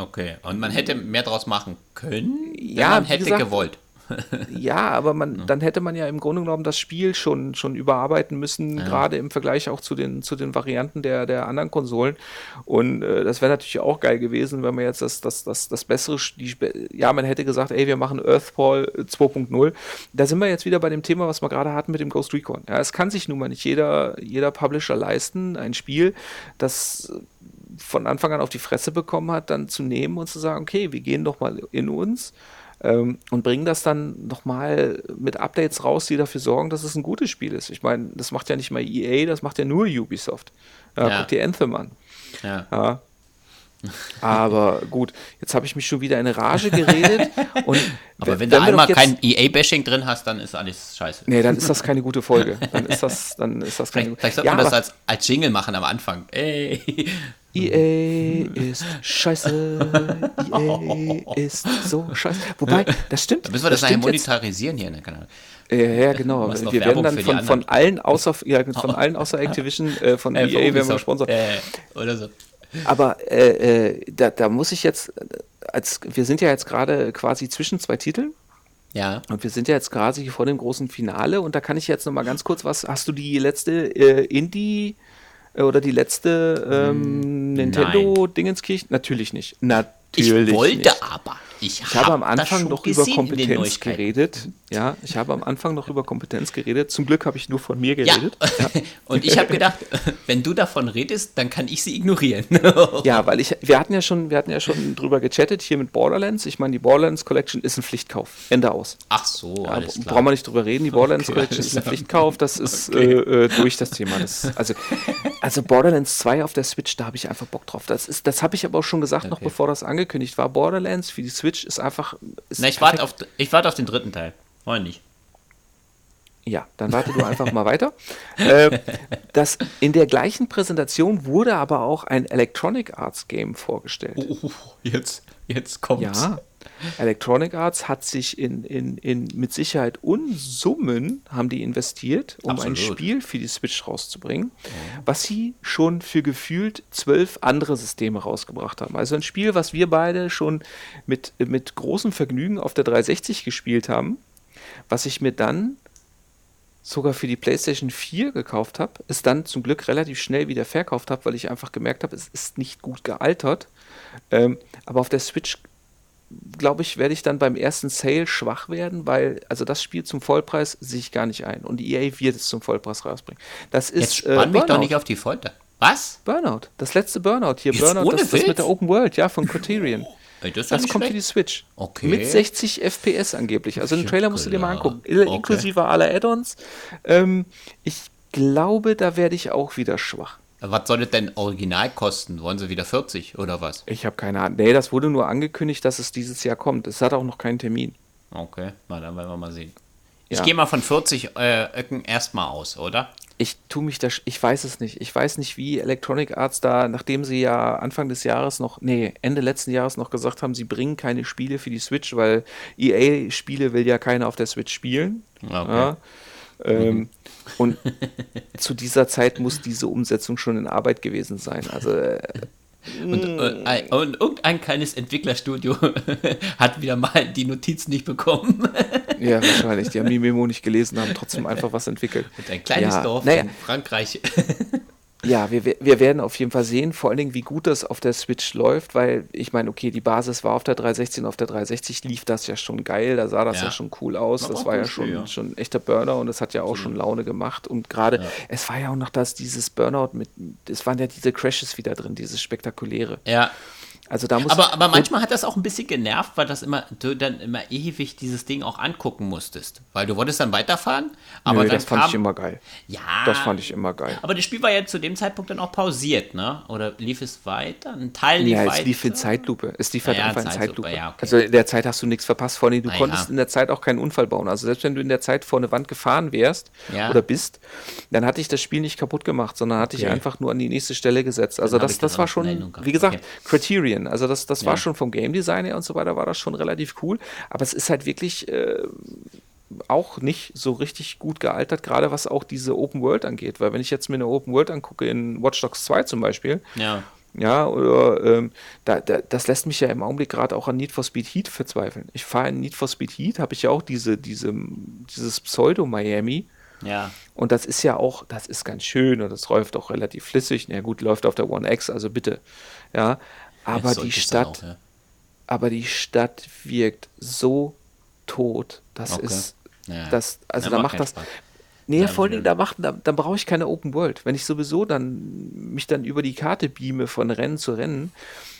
Okay, und man hätte mehr draus machen können, ja, man hätte gesagt, gewollt. (laughs) ja, aber man, dann hätte man ja im Grunde genommen das Spiel schon, schon überarbeiten müssen, ja. gerade im Vergleich auch zu den, zu den Varianten der, der anderen Konsolen. Und äh, das wäre natürlich auch geil gewesen, wenn man jetzt das, das, das, das bessere, die, ja, man hätte gesagt, ey, wir machen Earthfall 2.0. Da sind wir jetzt wieder bei dem Thema, was wir gerade hatten mit dem Ghost Recon. Ja, es kann sich nun mal nicht jeder, jeder Publisher leisten, ein Spiel, das von Anfang an auf die Fresse bekommen hat, dann zu nehmen und zu sagen, okay, wir gehen doch mal in uns ähm, und bringen das dann nochmal mit Updates raus, die dafür sorgen, dass es ein gutes Spiel ist. Ich meine, das macht ja nicht mal EA, das macht ja nur Ubisoft. Äh, ja. Guck dir Anthem an. Ja. ja. (laughs) Aber gut, jetzt habe ich mich schon wieder in Rage (laughs) geredet. Und Aber wenn, wenn du einmal kein EA-Bashing drin hast, dann ist alles scheiße. Nee, dann ist das keine gute Folge. (laughs) Dann ist das, dann ist das keine Vielleicht, vielleicht sollte ja, man das als, als Jingle machen am Anfang. Ey. EA ist scheiße. EA ist so scheiße. Wobei, das stimmt. Da müssen wir das, das nachher monetarisieren hier in der Kanal. Ja, ja, genau. Wir werden dann von, von allen außer ja, von allen außer Activision, äh, von äh, EA werden wir gesponsert. Äh, oder so. Aber äh, äh, da, da muss ich jetzt, als wir sind ja jetzt gerade quasi zwischen zwei Titeln. Ja. Und wir sind ja jetzt quasi vor dem großen Finale und da kann ich jetzt noch mal ganz kurz was. Hast du die letzte äh, Indie äh, oder die letzte ähm, hm, Nintendo-Dingenskirche? Natürlich nicht. Natürlich. Ich wollte nicht. aber. Ich, ich habe am Anfang noch über Kompetenz geredet. Ja, ich habe am Anfang noch über Kompetenz geredet. Zum Glück habe ich nur von mir geredet. Ja. (laughs) ja. Und ich habe gedacht, wenn du davon redest, dann kann ich sie ignorieren. (laughs) ja, weil ich, wir hatten ja schon, wir hatten ja schon drüber gechattet hier mit Borderlands. Ich meine, die Borderlands Collection ist ein Pflichtkauf. Ende aus. Ach so, ja, alles klar. Brauchen wir nicht drüber reden. Die Borderlands okay, Collection ist ein Pflichtkauf. Das ist (laughs) okay. äh, äh, durch das Thema. Das, also, also Borderlands 2 auf der Switch, da habe ich einfach Bock drauf. Das, ist, das habe ich aber auch schon gesagt, okay. noch bevor das angekündigt war. Borderlands für die Switch ist einfach na, ich warte auf, wart auf den dritten Teil. Heute nicht. Ja, dann warte du einfach mal weiter. (laughs) Äh, das, in der gleichen Präsentation wurde aber auch ein Electronic Arts Game vorgestellt. Oh, jetzt, jetzt kommt's. Ja, Electronic Arts hat sich in, in, in mit Sicherheit Unsummen haben die investiert, um Absolut. ein Spiel für die Switch rauszubringen, ja. was sie schon für gefühlt zwölf andere Systeme rausgebracht haben. Also ein Spiel, was wir beide schon mit, mit großem Vergnügen auf der 360 gespielt haben, was ich mir dann sogar für die PlayStation 4 gekauft habe, es dann zum Glück relativ schnell wieder verkauft habe, weil ich einfach gemerkt habe, es ist nicht gut gealtert. Ähm, aber auf der Switch glaube ich, werde ich dann beim ersten Sale schwach werden, weil, also das Spiel zum Vollpreis sehe ich gar nicht ein. Und die EA wird es zum Vollpreis rausbringen. Das ist. Jetzt spann äh, mich doch nicht auf die Folter. Was? Burnout. Das letzte Burnout hier. Jetzt Burnout, das, das mit der Open World, ja, von Criterion. Ey, das, das kommt schlecht. für die Switch. Okay. Mit 60 FPS angeblich. Also den Trailer musst du dir mal angucken. Okay. Inklusive aller Add-ons. Ähm, ich glaube, da werde ich auch wieder schwach. Was soll das denn original kosten? Wollen sie wieder 40 oder was? Ich habe keine Ahnung. Nee, das wurde nur angekündigt, dass es dieses Jahr kommt. Es hat auch noch keinen Termin. Okay, na, dann werden wir mal sehen. Ich ja. gehe mal von 40 äh, Öcken erstmal aus, oder? Ich tue mich da, ich weiß es nicht. Ich weiß nicht, wie Electronic Arts da, nachdem sie ja Anfang des Jahres noch, nee, Ende letzten Jahres noch gesagt haben, sie bringen keine Spiele für die Switch, weil EA-Spiele will ja keiner auf der Switch spielen. Okay. Ja. Ähm, mhm. Und (laughs) zu dieser Zeit muss diese Umsetzung schon in Arbeit gewesen sein. Also äh, Und, äh, und, irgendein kleines Entwicklerstudio (laughs) hat wieder mal die Notiz nicht bekommen. (laughs) ja, wahrscheinlich. Die haben die Memo nicht gelesen, haben trotzdem einfach was entwickelt. Und ein kleines ja, Dorf naja. in Frankreich. Ja, wir, wir werden auf jeden Fall sehen, vor allen Dingen, wie gut das auf der Switch läuft, weil ich meine, okay, die Basis war auf der 360 und auf der 360 lief das ja schon geil, da sah das ja, ja schon cool aus, das war ja schon, ja. schon ein echter Burner und das hat ja auch schon Laune gemacht und gerade, ja. es war ja auch noch das, dieses Burnout mit, es waren ja diese Crashes wieder drin, dieses spektakuläre. Ja. Also da muss aber, aber manchmal hat das auch ein bisschen genervt, weil das immer, du dann immer ewig dieses Ding auch angucken musstest. Weil du wolltest dann weiterfahren, aber Nö, das fand ich immer geil. Ja. Das fand ich immer geil. Aber das Spiel war ja zu dem Zeitpunkt dann auch pausiert, ne? Oder lief es weiter? Ein Teil lief ja, weiter? es lief in Zeitlupe. Es lief halt ja, einfach in Zeitlupe. Ja, okay. Also in der Zeit hast du nichts verpasst. Vor allem, du Na, konntest in der Zeit auch keinen Unfall bauen. Also selbst wenn du in der Zeit vor eine Wand gefahren wärst oder bist, dann hatte ich das Spiel nicht kaputt gemacht, sondern hatte okay. ich einfach nur an die nächste Stelle gesetzt. Also das, das war schon, wie gesagt, okay. Criterion. Also das, das war schon vom Game Design her und so weiter war das schon relativ cool. Aber es ist halt wirklich äh, auch nicht so richtig gut gealtert, gerade was auch diese Open World angeht. Weil wenn ich jetzt mir eine Open World angucke, in Watch Dogs 2 zum Beispiel, ja. Ja, oder ähm, da, da, das lässt mich ja im Augenblick gerade auch an Need for Speed Heat verzweifeln. Ich fahre in Need for Speed Heat, habe ich ja auch diese, diese, dieses Pseudo-Miami. Ja. Und das ist ja auch, das ist ganz schön und das läuft auch relativ flüssig. Na ja, gut, läuft auf der One X, also bitte. Ja, aber die Stadt, auch, ja aber die Stadt wirkt so tot. Das okay. ist, ja. das, also da macht das. Spaß. Nee, ja, vor allem, da, macht, da, da brauche ich keine Open World. Wenn ich sowieso dann mich dann über die Karte beame von Rennen zu Rennen,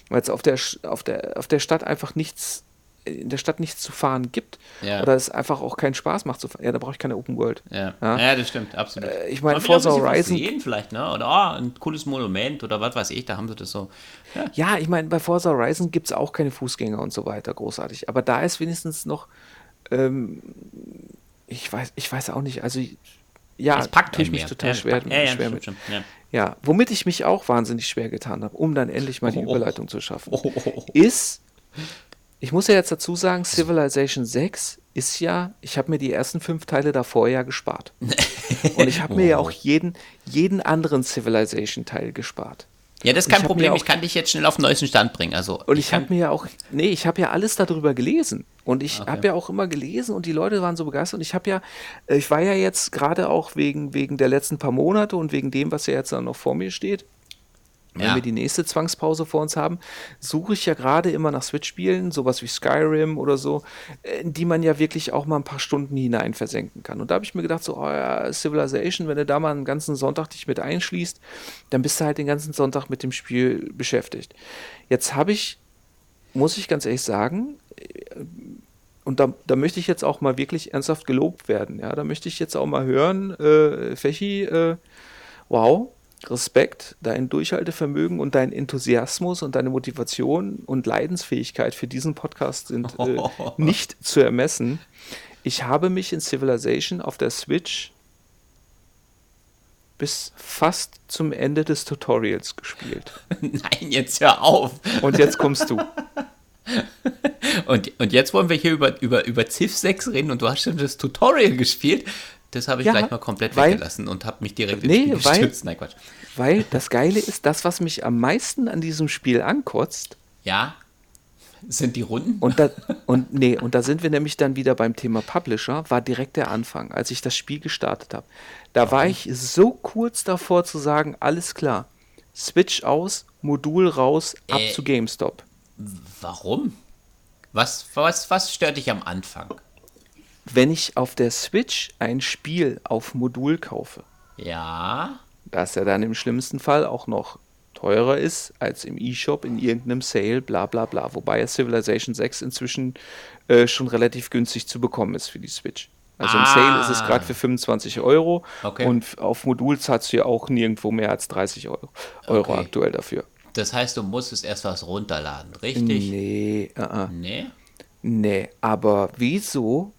weil es auf der, auf, der, auf der Stadt einfach nichts in der Stadt nichts zu fahren gibt ja. oder es einfach auch keinen Spaß macht zu fahren, ja, da brauche ich keine Open World. Ja, ja? ja das stimmt, absolut. Äh, ich meine, Forza Horizon. Sehen vielleicht, ne? Oder oh, ein cooles Monument oder was weiß ich, da haben sie das so. Ja, ja ich meine, bei Forza Horizon gibt es auch keine Fußgänger und so weiter, großartig. Aber da ist wenigstens noch, ähm, ich, weiß, ich weiß auch nicht, also ja, es packt mich mehr. total schwer, ja, ja, schwer mit. Ja. womit ich mich auch wahnsinnig schwer getan habe, um dann endlich mal die oh, Überleitung zu schaffen, oh, oh, ist ich muss ja jetzt dazu sagen, Civilization 6 ist ja, ich habe mir die ersten fünf Teile davor ja gespart. (laughs) Und ich habe mir oh. ja auch jeden, jeden anderen Civilization-Teil gespart. Ja, das ist kein ich Problem. ich kann dich jetzt schnell auf den neuesten Stand bringen. Also, und ich, ich habe mir ja auch, nee, ich habe ja alles darüber gelesen. Und ich okay. habe ja auch immer gelesen und die Leute waren so begeistert. Und ich habe ja, äh, ich war ja jetzt gerade auch wegen, wegen der letzten paar Monate und wegen dem, was ja jetzt dann noch vor mir steht, wenn ja. wir die nächste Zwangspause vor uns haben, suche ich ja gerade immer nach Switch-Spielen, sowas wie Skyrim oder so, in äh, die man ja wirklich auch mal ein paar Stunden hinein versenken kann. Und da habe ich mir gedacht, so, oh ja, Civilization, wenn du da mal einen ganzen Sonntag dich mit einschließt, dann bist du halt den ganzen Sonntag mit dem Spiel beschäftigt. Jetzt habe ich, muss ich ganz ehrlich sagen, äh, und da, da, möchte ich jetzt auch mal wirklich ernsthaft gelobt werden. Ja, da möchte ich jetzt auch mal hören, äh, Fechi, äh, wow, Respekt, dein Durchhaltevermögen und dein Enthusiasmus und deine Motivation und Leidensfähigkeit für diesen Podcast sind äh, (laughs) nicht zu ermessen. Ich habe mich in Civilization auf der Switch bis fast zum Ende des Tutorials gespielt. (laughs) Nein, jetzt hör auf. Und jetzt kommst du. (laughs) Und, und jetzt wollen wir hier über, über, über Civ 6 reden und du hast schon das Tutorial gespielt. Das habe ich ja, gleich mal komplett weil, weggelassen und habe mich direkt nee, ins Spiel gestürzt. Nein, Quatsch. Weil das Geile ist, das, was mich am meisten an diesem Spiel ankotzt. Ja. Sind die Runden? Und da, und, nee, und da sind wir nämlich dann wieder beim Thema Publisher, war direkt der Anfang, als ich das Spiel gestartet habe. Da Warum? war ich so kurz davor zu sagen, alles klar, Switch aus, Modul raus, ab äh, zu GameStop. Warum? Was, was, was stört dich am Anfang? Wenn ich auf der Switch ein Spiel auf Modul kaufe. Ja. Das ja dann im schlimmsten Fall auch noch teurer ist als im E-Shop in irgendeinem Sale, bla bla bla. Wobei Civilization 6 inzwischen äh, schon relativ günstig zu bekommen ist für die Switch. Also ah. im Sale ist es gerade für 25 Euro okay. und auf Modul zahlst du ja auch nirgendwo mehr als 30 Euro, Euro okay. aktuell dafür. Das heißt, du musstest erst was runterladen, richtig? Nee, uh -uh. Nee? Nee, aber wieso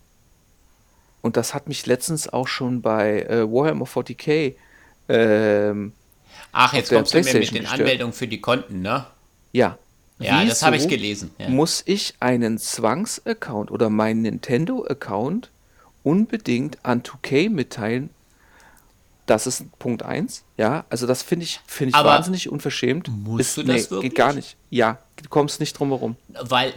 und das hat mich letztens auch schon bei äh, Warhammer 40k. Ähm, Ach, jetzt kommst du mir mit den gestört. Anmeldungen für die Konten, ne? Ja. Ja, Wieso das habe ich gelesen. Ja. Muss ich einen Zwangsaccount oder meinen Nintendo-Account unbedingt an 2K mitteilen, Das ist Punkt 1. Ja, also das finde ich, find ich Aber wahnsinnig unverschämt. musst Ist- du das Geht wirklich? gar nicht. Ja, du kommst nicht drum herum. Weil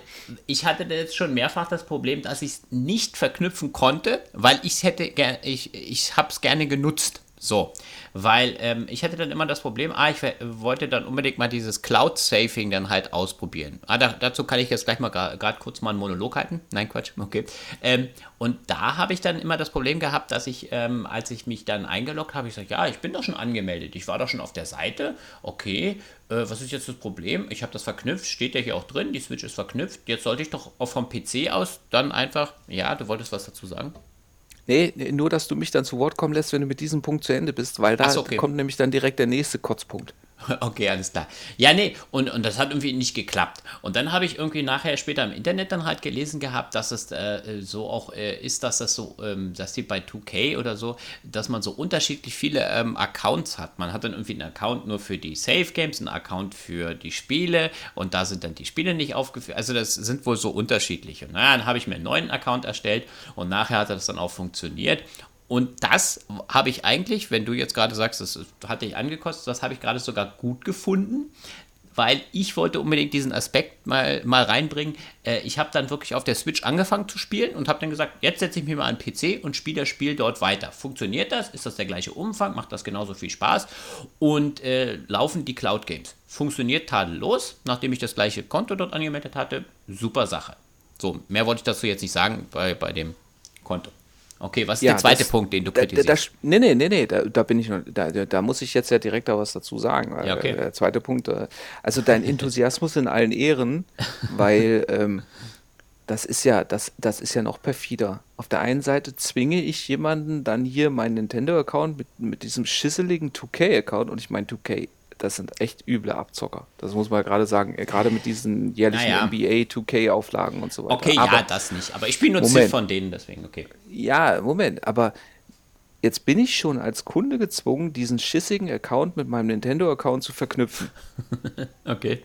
ich hatte jetzt schon mehrfach das Problem, dass ich es nicht verknüpfen konnte, weil ich hätte ich, ich habe es gerne genutzt. So, weil ähm, ich hatte dann immer das Problem, ah, ich wollte dann unbedingt mal dieses Cloud-Safing dann halt ausprobieren. Ah, da, dazu kann ich jetzt gleich mal gerade kurz mal einen Monolog halten. Nein, Quatsch, (laughs) okay. Ähm, und da habe ich dann immer das Problem gehabt, dass ich, ähm, als ich mich dann eingeloggt habe, ich gesagt, ja, ich bin doch schon angemeldet, ich war doch schon auf der Seite, okay, äh, was ist jetzt das Problem? Ich habe das verknüpft, steht ja hier auch drin, die Switch ist verknüpft, jetzt sollte ich doch auch vom PC aus dann einfach, ja, du wolltest was dazu sagen? Nee, nur, dass du mich dann zu Wort kommen lässt, wenn du mit diesem Punkt zu Ende bist, weil da so, okay. kommt nämlich dann direkt der nächste Kotzpunkt. (laughs) Okay, alles klar. Ja, nee, und, und das hat irgendwie nicht geklappt. Und dann habe ich irgendwie nachher später im Internet dann halt gelesen gehabt, dass es äh, so auch äh, ist, dass das so, ähm, dass die bei 2K oder so, dass man so unterschiedlich viele ähm, Accounts hat. Man hat dann irgendwie einen Account nur für die Save Games, einen Account für die Spiele und da sind dann die Spiele nicht aufgeführt. Also das sind wohl so unterschiedliche. Und naja, dann habe ich mir einen neuen Account erstellt und nachher hat das dann auch funktioniert. Und das habe ich eigentlich, wenn du jetzt gerade sagst, das hat dich angekostet, das habe ich gerade sogar gut gefunden, weil ich wollte unbedingt diesen Aspekt mal, mal reinbringen. Äh, ich habe dann wirklich auf der Switch angefangen zu spielen und habe dann gesagt, jetzt setze ich mich mal an den PC und spiele das Spiel dort weiter. Funktioniert das? Ist das der gleiche Umfang? Macht das genauso viel Spaß? Und äh, laufen die Cloud Games? Funktioniert tadellos, nachdem ich das gleiche Konto dort angemeldet hatte. Super Sache. So, mehr wollte ich dazu jetzt nicht sagen bei, bei dem Konto. Okay, was ist der zweite das- Punkt, den du da, kritisierst? da, nee, nee, nee, nee, da, da bin ich noch, da, da- muss ich jetzt ja direkt auch was dazu sagen. Ja, okay. äh, Der zweite Punkt, äh, also dein (laughs) Enthusiasmus in allen Ehren, weil ähm, das ist ja, das, das ist ja noch perfider. Auf der einen Seite zwinge ich jemanden dann hier meinen Nintendo-Account mit, mit diesem schisseligen 2K-Account und ich meine 2K, das sind echt üble Abzocker. Das muss man gerade sagen, äh, gerade mit diesen jährlichen Naja. NBA 2K-Auflagen und so weiter. Okay, Aber ja, das nicht. Aber ich spiele nur. Ziff von denen, deswegen, okay. ja, Moment, aber jetzt bin ich schon als Kunde gezwungen, diesen schissigen Account mit meinem Nintendo-Account zu verknüpfen. (laughs) Okay.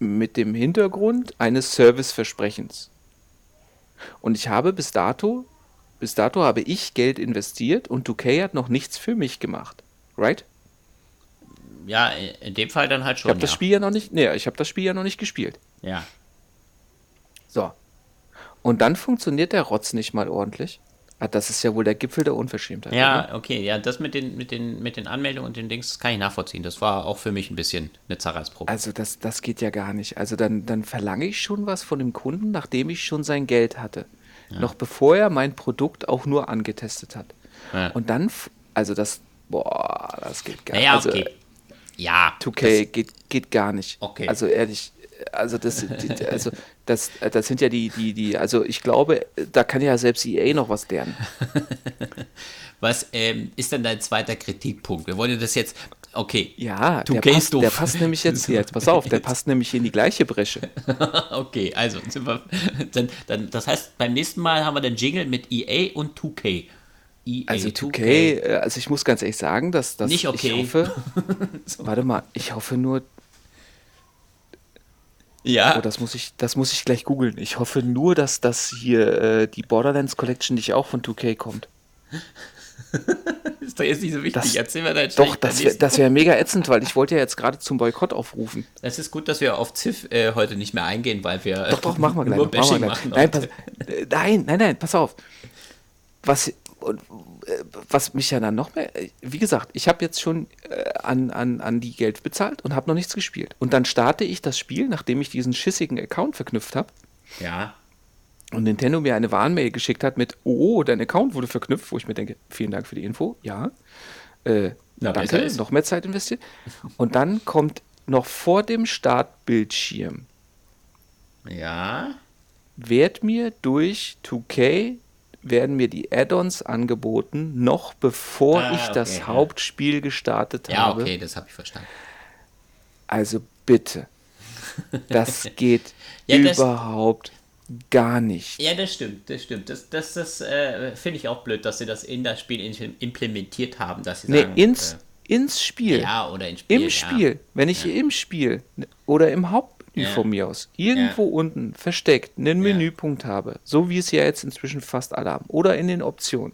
Mit dem Hintergrund eines Serviceversprechens. Und ich habe bis dato, bis dato habe ich Geld investiert und 2K hat noch nichts für mich gemacht. Right? Ja, in dem Fall dann halt Ich schon. habe das ja. Spiel ja noch nicht, nee, ich habe das Spiel ja noch nicht gespielt. Ja. So. Und dann funktioniert der Rotz nicht mal ordentlich. Ah, das ist ja wohl der Gipfel der Unverschämtheit. oder? Ja, okay, ja, das mit den, mit den, mit den Anmeldungen und den Dings, das kann ich nachvollziehen. Das war auch für mich ein bisschen eine Zerreißprobe. Also das, das geht ja gar nicht. Also dann, dann verlange ich schon was von dem Kunden, nachdem ich schon sein Geld hatte. Noch bevor er mein Produkt auch nur angetestet hat. Ja. Und dann, also das, boah, das geht gar nicht. naja, also, okay. Ja. 2K geht, geht gar nicht. Okay. Also ehrlich, also das, also das, das sind ja die, die, die, also ich glaube, da kann ja selbst EA noch was lernen. (laughs) Was ähm, ist denn dein zweiter Kritikpunkt? Wir wollen ja das jetzt. Okay. Ja, der 2K ist passt, doof. der passt nämlich jetzt, jetzt pass auf, der (laughs) passt nämlich in die gleiche Bresche. (laughs) Okay, also wir, dann, dann, das heißt, beim nächsten Mal haben wir den Jingle mit EA und 2K. EA, Also 2K, äh, also ich muss ganz ehrlich sagen, dass, dass Nicht okay. ich hoffe, (laughs) warte mal, ich hoffe nur, Ja. oh, das muss ich, das muss ich gleich googeln. Ich hoffe nur, dass das hier äh, die Borderlands Collection nicht auch von 2K kommt. (laughs) ist doch jetzt nicht so wichtig. Das- Erzähl mir deinen Doch, das wäre das wär mega ätzend, weil ich wollte ja jetzt gerade zum Boykott aufrufen. Es ist gut, dass wir auf Ziff äh, heute nicht mehr eingehen, weil wir Doch, doch, machen wir gleich. noch, Machen wir gleich. machen. Nein, pass, äh, nein, nein, nein, pass auf. Was, und, äh, was mich ja dann noch mehr, äh, wie gesagt, ich habe jetzt schon äh, an, an, an die Geld bezahlt und habe noch nichts gespielt. Und dann starte ich das Spiel, nachdem ich diesen schissigen Account verknüpft habe ja. und Nintendo mir eine Warnmail geschickt hat mit, oh, dein Account wurde verknüpft, wo ich mir denke, vielen Dank für die Info, ja. Äh, Na, danke, noch mehr Zeit investiert. Und dann kommt noch vor dem Startbildschirm Ja. wird mir durch 2K werden mir die Add-ons angeboten, noch bevor Ah, ich das okay, ja. Hauptspiel gestartet Ja, habe. okay, das habe ich verstanden. Also bitte. Das (laughs) geht Ja, das- überhaupt gar nicht. Ja, das stimmt, das stimmt. Das, das, das äh, finde ich auch blöd, dass sie das in das Spiel implementiert haben, dass sie Nee, sagen, ins, ins äh, Spiel. ja oder ins Spiel. Im ja. Spiel. Wenn ich im Spiel oder im Haupt unten Ja. von mir aus, irgendwo unten versteckt, einen Menüpunkt habe, so wie es ja jetzt inzwischen fast alle haben, oder in den Optionen,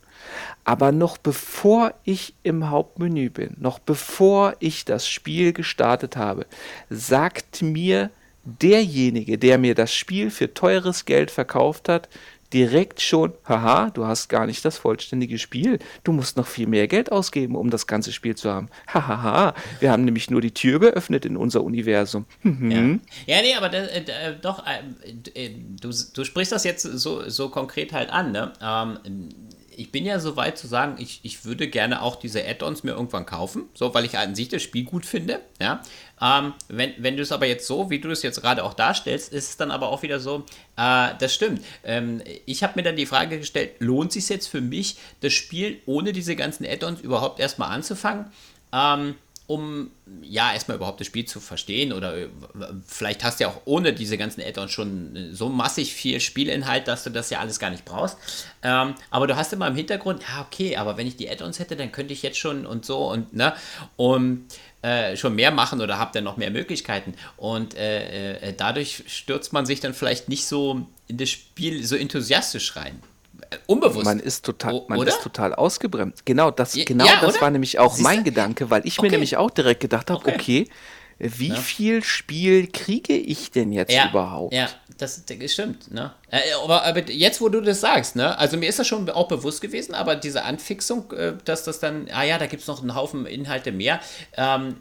aber noch bevor ich im Hauptmenü bin, noch bevor ich das Spiel gestartet habe, sagt mir derjenige, der mir das Spiel für teures Geld verkauft hat, direkt schon, haha, du hast gar nicht das vollständige Spiel. Du musst noch viel mehr Geld ausgeben, um das ganze Spiel zu haben. Hahaha, wir haben nämlich nur die Tür geöffnet in unser Universum. Mhm. Ja. ja, nee, aber äh, äh, doch, äh, äh, du, du sprichst das jetzt so, so konkret halt an, ne? Ähm, ich bin ja so weit zu sagen, ich, ich würde gerne auch diese Add-ons mir irgendwann kaufen, so, weil ich an sich das Spiel gut finde, ja. Ähm, wenn, wenn du es aber jetzt so, wie du es jetzt gerade auch darstellst, ist es dann aber auch wieder so, äh, das stimmt. Ähm, ich habe mir dann die Frage gestellt, lohnt sich jetzt für mich, das Spiel ohne diese ganzen Add-ons überhaupt erstmal anzufangen? Ähm, um ja erstmal überhaupt das Spiel zu verstehen oder äh, vielleicht hast du ja auch ohne diese ganzen Add-ons schon äh, so massig viel Spielinhalt, dass du das ja alles gar nicht brauchst. Ähm, aber du hast immer im Hintergrund, ja okay, aber wenn ich die Add-ons hätte, dann könnte ich jetzt schon und so und ne und äh, schon mehr machen oder habt dann noch mehr Möglichkeiten und äh, äh, dadurch stürzt man sich dann vielleicht nicht so in das Spiel so enthusiastisch rein. Äh, Unbewusst. Man ist total, O- man oder? ist total ausgebremst. Genau das, Ja, genau ja, das oder? war nämlich auch Siehst mein? Gedanke, weil ich Okay. mir nämlich auch direkt gedacht habe, Okay. okay, wie viel Spiel kriege ich denn jetzt überhaupt? Ja, das, das stimmt, ne? Äh, Aber, aber jetzt, wo du das sagst, ne? Also mir ist das schon auch bewusst gewesen, aber diese Anfixung, äh, dass das dann, ah ja, da gibt es noch einen Haufen Inhalte mehr, ähm,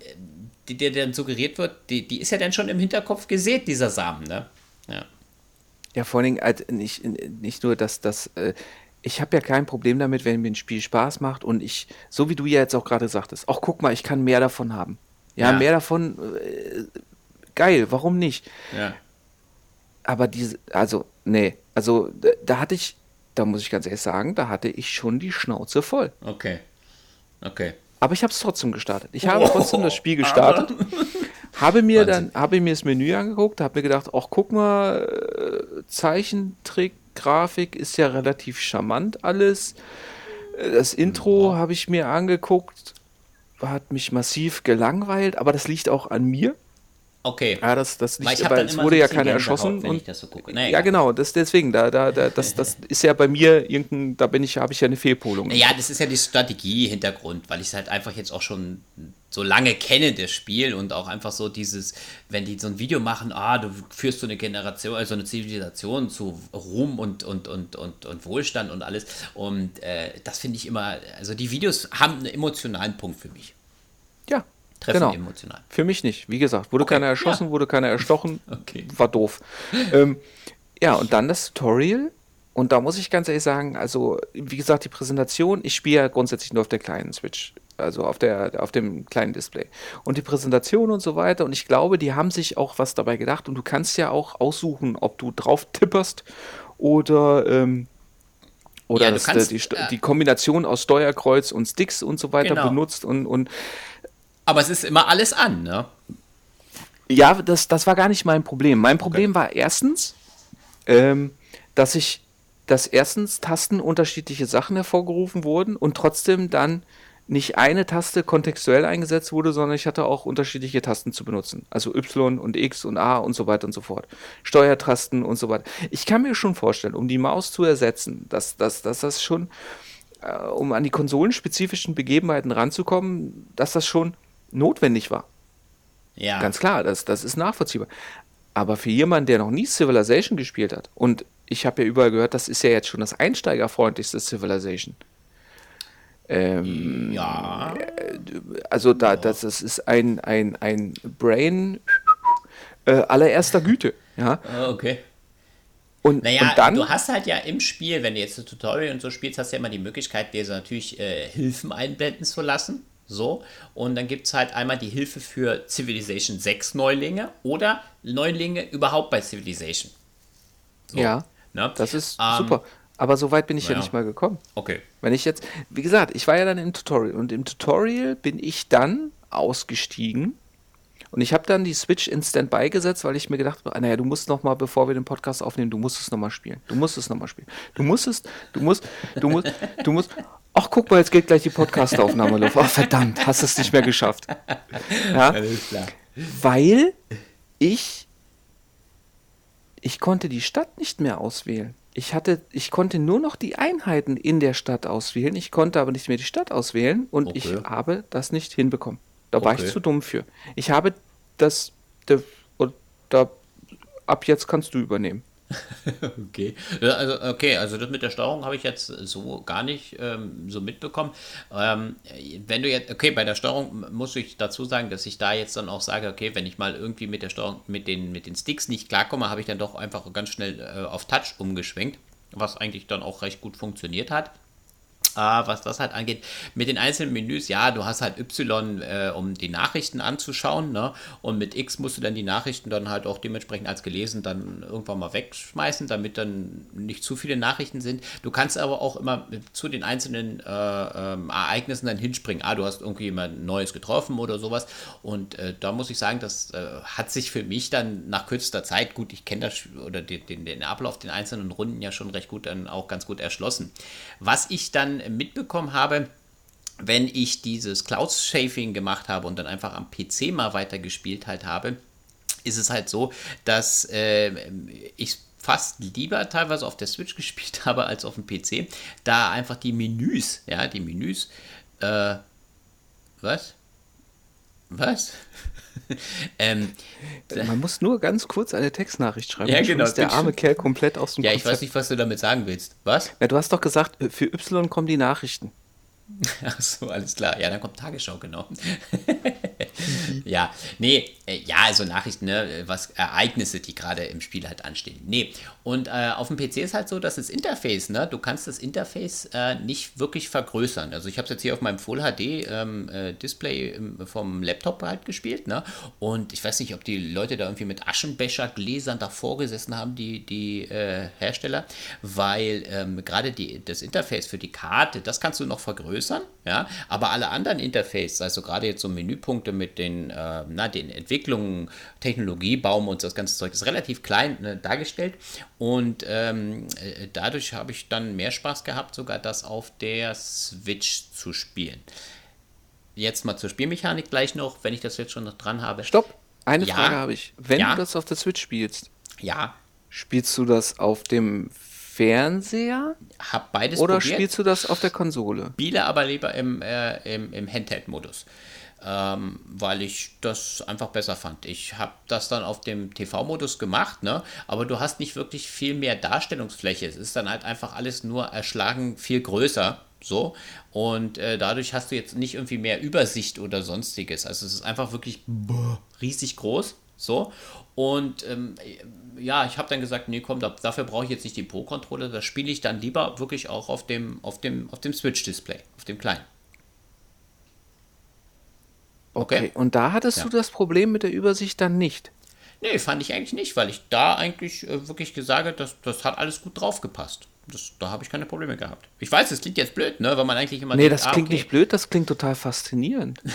die dir dann suggeriert wird, die, die ist ja dann schon im Hinterkopf gesät, dieser Samen, ne? Ja. Ja, vor allen Dingen halt nicht, nicht nur, dass das. Äh, ich habe ja kein Problem damit, wenn mir ein Spiel Spaß macht und ich, so wie du ja jetzt auch gerade sagtest, ach guck mal, ich kann mehr davon haben. Ja, Ja. mehr davon, äh, geil, warum nicht? Ja. Aber diese, also, nee, also da, da hatte ich, da muss ich ganz ehrlich sagen, da hatte ich schon die Schnauze voll. Okay. Okay. Aber ich habe es trotzdem gestartet. Ich habe trotzdem das Spiel gestartet, (laughs) habe mir Wahnsinn. dann, habe mir das Menü angeguckt, habe mir gedacht, ach guck mal, äh, Zeichentrick, Grafik ist ja relativ charmant alles. Äh, Das Intro habe ich mir angeguckt, hat mich massiv gelangweilt, aber das liegt auch an mir. Okay. Ja, das, das liegt, weil es wurde so ja keiner erschossen. wenn und, so gucke. Na, ja, genau, das, deswegen, da, da, da, das, (laughs) das ist ja bei mir irgendein, da bin ich, habe ich ja eine Fehlpolung. Ja, das ist ja die Strategie-Hintergrund, weil ich es halt einfach jetzt auch schon so lange kenne, das Spiel und auch einfach so dieses, wenn die so ein Video machen, ah, du führst so eine Generation, also eine Zivilisation zu Ruhm und, und, und, und, und Wohlstand und alles. Und äh, das finde ich immer, also die Videos haben einen emotionalen Punkt für mich. Ja, Treffen genau. emotional. Für mich nicht. Wie gesagt, wurde keiner erschossen, ja. wurde keiner erstochen. (laughs) Okay. War doof. ähm, ja, und dann das Tutorial. Und da muss ich ganz ehrlich sagen, also, wie gesagt, die Präsentation, ich spiele ja grundsätzlich nur auf der kleinen Switch. Also auf, der, auf dem kleinen Display. Und die Präsentation und so weiter. Und ich glaube, die haben sich auch was dabei gedacht. Und du kannst ja auch aussuchen, ob du drauf tipperst oder, ähm, oder Ja, das, kannst, die, äh, die Kombination aus Steuerkreuz und Sticks und so weiter Genau. benutzt. Und, und Aber es ist immer alles an, ne? Ja, das, das war gar nicht mein Problem. Mein Problem war erstens, ähm, dass ich, dass erstens Tasten unterschiedliche Sachen hervorgerufen wurden und trotzdem dann nicht eine Taste kontextuell eingesetzt wurde, sondern ich hatte auch unterschiedliche Tasten zu benutzen. Also Y und X und A und so weiter und so fort. Steuertasten und so weiter. Ich kann mir schon vorstellen, um die Maus zu ersetzen, dass, dass, dass das schon, äh, um an die konsolenspezifischen Begebenheiten ranzukommen, dass das schon notwendig war. Ja. Ganz klar, das, das ist nachvollziehbar. Aber für jemanden, der noch nie Civilization gespielt hat, und ich habe ja überall gehört, das ist ja jetzt schon das einsteigerfreundlichste Civilization. Ähm, ja. also da, das, das ist ein, ein, ein Brain äh, allererster Güte. Ja? Ah, Okay. Und, Naja, und dann, du hast halt ja im Spiel, wenn du jetzt das Tutorial und so spielst, hast du ja immer die Möglichkeit, dir so natürlich äh, Hilfen einblenden zu lassen. So. Und dann gibt es halt einmal die Hilfe für Civilization 6 Neulinge oder Neulinge überhaupt bei Civilization. So, ja, Ne? das ist Ähm, super. Aber so weit bin ich ja ja. nicht mal gekommen. Okay. Wenn ich jetzt, wie gesagt, ich war ja dann im Tutorial und im Tutorial bin ich dann ausgestiegen und ich habe dann die Switch in Standby gesetzt, weil ich mir gedacht habe, naja, du musst noch mal, bevor wir den Podcast aufnehmen, du musst es noch mal spielen. Du musst es noch mal spielen. Du musst es, du musst, du musst, du musst. Ach, guck mal, jetzt geht gleich die Podcastaufnahme los. Ach, verdammt, hast es nicht mehr geschafft. Ja, weil ich ich konnte die Stadt nicht mehr auswählen. Ich hatte, ich konnte nur noch die Einheiten in der Stadt auswählen. Ich konnte aber nicht mehr die Stadt auswählen und Okay. ich habe das nicht hinbekommen. Da war Okay. ich zu dumm für. Ich habe das, und da, ab jetzt kannst du übernehmen. (laughs) Okay. Also, okay, also das mit der Steuerung habe ich jetzt so gar nicht ähm, so mitbekommen. Ähm, wenn du jetzt, okay, bei der Steuerung muss ich dazu sagen, dass ich da jetzt dann auch sage, okay, wenn ich mal irgendwie mit der Steuerung, mit den, mit den Sticks nicht klarkomme, habe ich dann doch einfach ganz schnell äh, auf Touch umgeschwenkt, was eigentlich dann auch recht gut funktioniert hat. Ah, was das halt angeht, mit den einzelnen Menüs, ja, du hast halt Y, äh, um die Nachrichten anzuschauen, ne? Und mit X musst du dann die Nachrichten dann halt auch dementsprechend als gelesen dann irgendwann mal wegschmeißen, damit dann nicht zu viele Nachrichten sind. Du kannst aber auch immer zu den einzelnen äh, ähm, Ereignissen dann hinspringen. Ah, du hast irgendwie jemand Neues getroffen oder sowas. Und äh, da muss ich sagen, das äh, hat sich für mich dann nach kürzester Zeit, gut, ich kenne das oder den, den, den Ablauf den einzelnen Runden ja schon recht gut dann auch ganz gut erschlossen. Was ich dann mitbekommen habe, wenn ich dieses Cloud-Shaping gemacht habe und dann einfach am PC mal weitergespielt halt habe, ist es halt so, dass äh, ich fast lieber teilweise auf der Switch (laughs) gespielt habe als auf dem PC, da einfach die Menüs, ja, die Menüs, äh, was? Was? (laughs) ähm, Man muss nur ganz kurz eine Textnachricht schreiben. Ja, genau, ist der arme. Kerl komplett aus dem ja, ich weiß Konzept. nicht, was du damit sagen willst. Was? Ja, du hast doch gesagt, äh, für Y kommen die Nachrichten. (laughs) Ach so, alles klar. Ja, dann kommt Tagesschau, genau. (laughs) ja, nee, äh, ja, also Nachrichten, ne, was Ereignisse, die gerade im Spiel halt anstehen. Nee, und äh, auf dem PC ist halt so, dass das Interface, ne, du kannst das Interface äh, nicht wirklich vergrößern. Also ich habe es jetzt hier auf meinem Full HD ähm, äh, Display vom Laptop halt gespielt, ne, und ich weiß nicht, ob die Leute da irgendwie mit Aschenbechergläsern davor gesessen haben, die, die äh, Hersteller, weil ähm, gerade das Interface für die Karte, das kannst du noch vergrößern, ja, aber alle anderen Interfaces, also gerade jetzt so Menüpunkte mit den, äh, na, den Entwicklungen, Technologiebaum und das ganze Zeug ist relativ klein ne, dargestellt und ähm, äh, dadurch habe ich dann mehr Spaß gehabt, sogar das auf der Switch zu spielen. Jetzt mal zur Spielmechanik gleich noch, wenn ich das jetzt schon noch dran habe. Stopp, eine Ja. Frage habe ich. Wenn Ja. du das auf der Switch spielst, Ja, spielst du das auf dem Fernseher habe beides oder probiert. spielst du das auf der Konsole? spiele aber lieber im, äh, im, im Handheld-Modus, ähm, weil ich das einfach besser fand. Ich habe das dann auf dem TV-Modus gemacht, ne? aber du hast nicht wirklich viel mehr Darstellungsfläche. Es ist dann halt einfach alles nur erschlagen viel größer. So, und äh, dadurch hast du jetzt nicht irgendwie mehr Übersicht oder sonstiges. Also es ist einfach wirklich riesig groß. So, und ähm, ja, ich habe dann gesagt, nee, komm, da, dafür brauche ich jetzt nicht die Pro-Controller, das spiele ich dann lieber wirklich auch auf dem, auf dem, auf dem Switch-Display, auf dem kleinen. Okay. Okay. Und da hattest Ja. du das Problem mit der Übersicht dann nicht. Nee, fand ich eigentlich nicht, weil ich da eigentlich äh, wirklich gesagt habe, das, das hat alles gut draufgepasst. Das, da habe ich keine Probleme gehabt. Ich weiß, das klingt jetzt blöd, ne? Weil man eigentlich immer Nee, denkt, das ah, klingt okay. nicht blöd, das klingt total faszinierend. (laughs)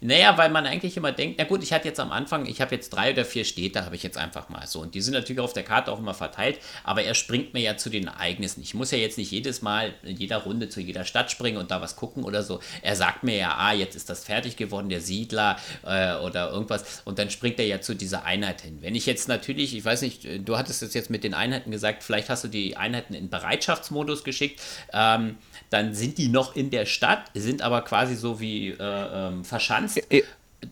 Naja, weil man eigentlich immer denkt, na gut, ich hatte jetzt am Anfang, ich habe jetzt drei oder vier Städte, habe ich jetzt einfach mal so. Und die sind natürlich auf der Karte auch immer verteilt, aber er springt mir ja zu den Ereignissen. Ich muss ja jetzt nicht jedes Mal in jeder Runde zu jeder Stadt springen und da was gucken oder so. Er sagt mir ja, ah, jetzt ist das fertig geworden, der Siedler äh, oder irgendwas. Und dann springt er ja zu dieser Einheit hin. Wenn ich jetzt natürlich, ich weiß nicht, du hattest es jetzt mit den Einheiten gesagt, vielleicht hast du die Einheiten in Bereitschaftsmodus geschickt, ähm, dann sind die noch in der Stadt, sind aber quasi so wie äh, ähm, verschanzt. Ja, ja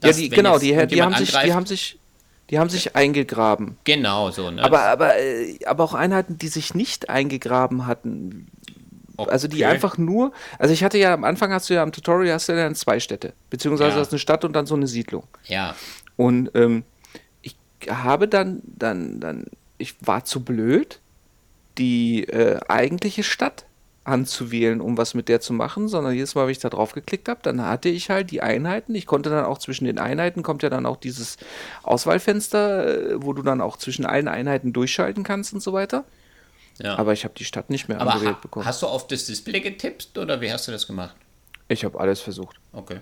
dass, die, genau, die, die, haben sich, die haben sich, die haben sich eingegraben. Genau, so, ne? Aber, aber, äh, aber auch Einheiten, die sich nicht eingegraben hatten. Also die Okay. einfach nur, also ich hatte ja am Anfang hast du ja am Tutorial hast du ja dann zwei Städte, beziehungsweise Ja. hast eine Stadt und dann so eine Siedlung. Ja, Und ähm, ich habe dann, dann, dann, ich war zu blöd, die äh, eigentliche Stadt anzuwählen, um was mit der zu machen, sondern jedes Mal, wenn ich da drauf geklickt habe, dann hatte ich halt die Einheiten. Ich konnte dann auch zwischen den Einheiten, kommt ja dann auch dieses Auswahlfenster, äh, wo du dann auch zwischen allen Einheiten durchschalten kannst und so weiter. ja. Aber ich habe die Stadt nicht mehr Aber angewählt ha bekommen. hast du auf das Display getippt oder wie hast du das gemacht? Ich habe alles versucht. Okay.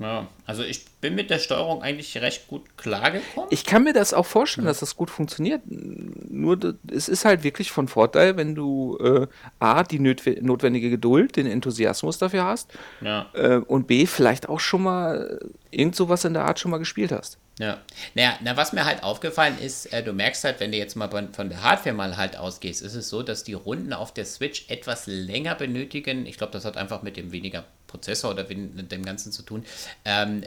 Ja, also ich bin mit der Steuerung eigentlich recht gut klargekommen. Ich kann mir das auch vorstellen, dass das gut funktioniert. Nur es ist halt wirklich von Vorteil, wenn du äh, A, die notwendige Geduld, den Enthusiasmus dafür hast ja. äh, und B, vielleicht auch schon mal irgend sowas in der Art schon mal gespielt hast. Ja, naja, na, was mir halt aufgefallen ist, äh, du merkst halt, wenn du jetzt mal von, von der Hardware mal halt ausgehst, ist es so, dass die Runden auf der Switch etwas länger benötigen. Ich glaube, das hat einfach mit dem weniger Prozessor oder mit dem Ganzen zu tun. Ähm,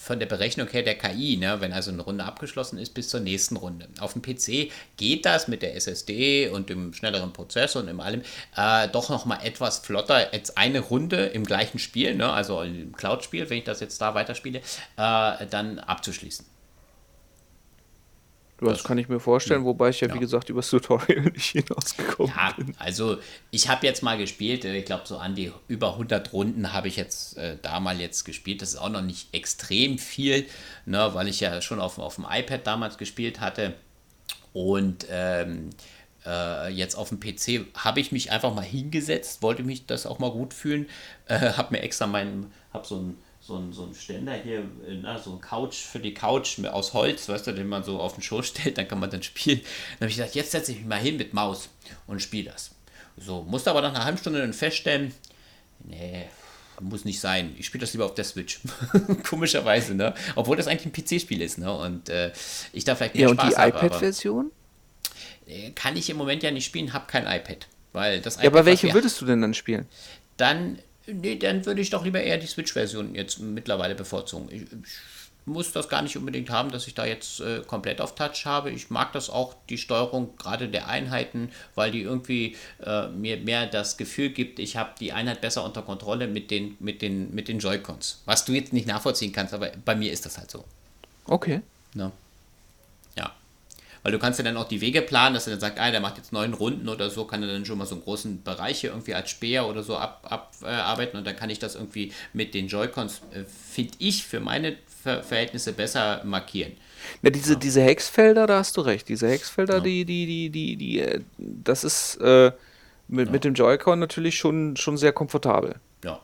von der Berechnung her der KI, ne? wenn also eine Runde abgeschlossen ist, bis zur nächsten Runde. Auf dem PC geht das mit der SSD und dem schnelleren Prozessor und im allem äh, doch nochmal etwas flotter als eine Runde im gleichen Spiel, ne? also im Cloud-Spiel, wenn ich das jetzt da weiterspiele, äh, dann abzuschließen. Das, das kann ich mir vorstellen, wobei ich ja, ja. wie gesagt, über das Tutorial (laughs) nicht hinausgekommen ja, bin. Also ich habe jetzt mal gespielt, äh, ich glaube so an die über 100 Runden habe ich jetzt äh, da mal jetzt gespielt. Das ist auch noch nicht extrem viel, ne, weil ich ja schon auf, auf dem iPad damals gespielt hatte. Und ähm, äh, jetzt auf dem PC habe ich mich einfach mal hingesetzt, wollte mich das auch mal gut fühlen, äh, (laughs) habe mir extra meinen, habe so ein so ein, so ein Ständer hier, na, so ein Couch für die Couch aus Holz, weißt du, den man so auf den Schoß stellt, dann kann man dann spielen. Dann habe ich gesagt, jetzt setze ich mich mal hin mit Maus und spiele das. So, musste aber nach einer halben Stunde dann feststellen, nee, muss nicht sein. Ich spiele das lieber auf der Switch. (laughs) Komischerweise, ne? Obwohl das eigentlich ein PC-Spiel ist, ne? Und äh, ich da vielleicht mehr ja, Spaß habe. und die iPad-Version? Äh, kann ich im Moment ja nicht spielen, habe kein iPad. Weil das iPad, ja, aber welche würdest du denn dann spielen? Dann Nee, dann würde ich doch lieber eher die Switch-Version jetzt mittlerweile bevorzugen. Ich, ich, muss das gar nicht unbedingt haben, dass ich da jetzt äh, komplett auf Touch habe. Ich mag das auch, die Steuerung gerade der Einheiten, weil die irgendwie äh, mir mehr das Gefühl gibt, ich habe die Einheit besser unter Kontrolle mit den, mit den, mit den Joy-Cons. Was du jetzt nicht nachvollziehen kannst, aber bei mir ist das halt so. Okay. Ja. ja. Weil du kannst ja dann auch die Wege planen, dass er dann sagt, ah, der macht jetzt neun Runden oder so, kann er dann schon mal so einen großen Bereich hier irgendwie als Speer oder so abarbeiten ab, äh, und dann kann ich das irgendwie mit den Joy-Cons, äh, finde ich, für meine Ver Verhältnisse besser markieren. Ja, diese, ja. diese Hexfelder, da hast du recht. Diese Hexfelder, ja. die, die, die, die, die, äh, das ist äh, mit, ja. mit dem Joy-Con natürlich schon, schon sehr komfortabel. Ja.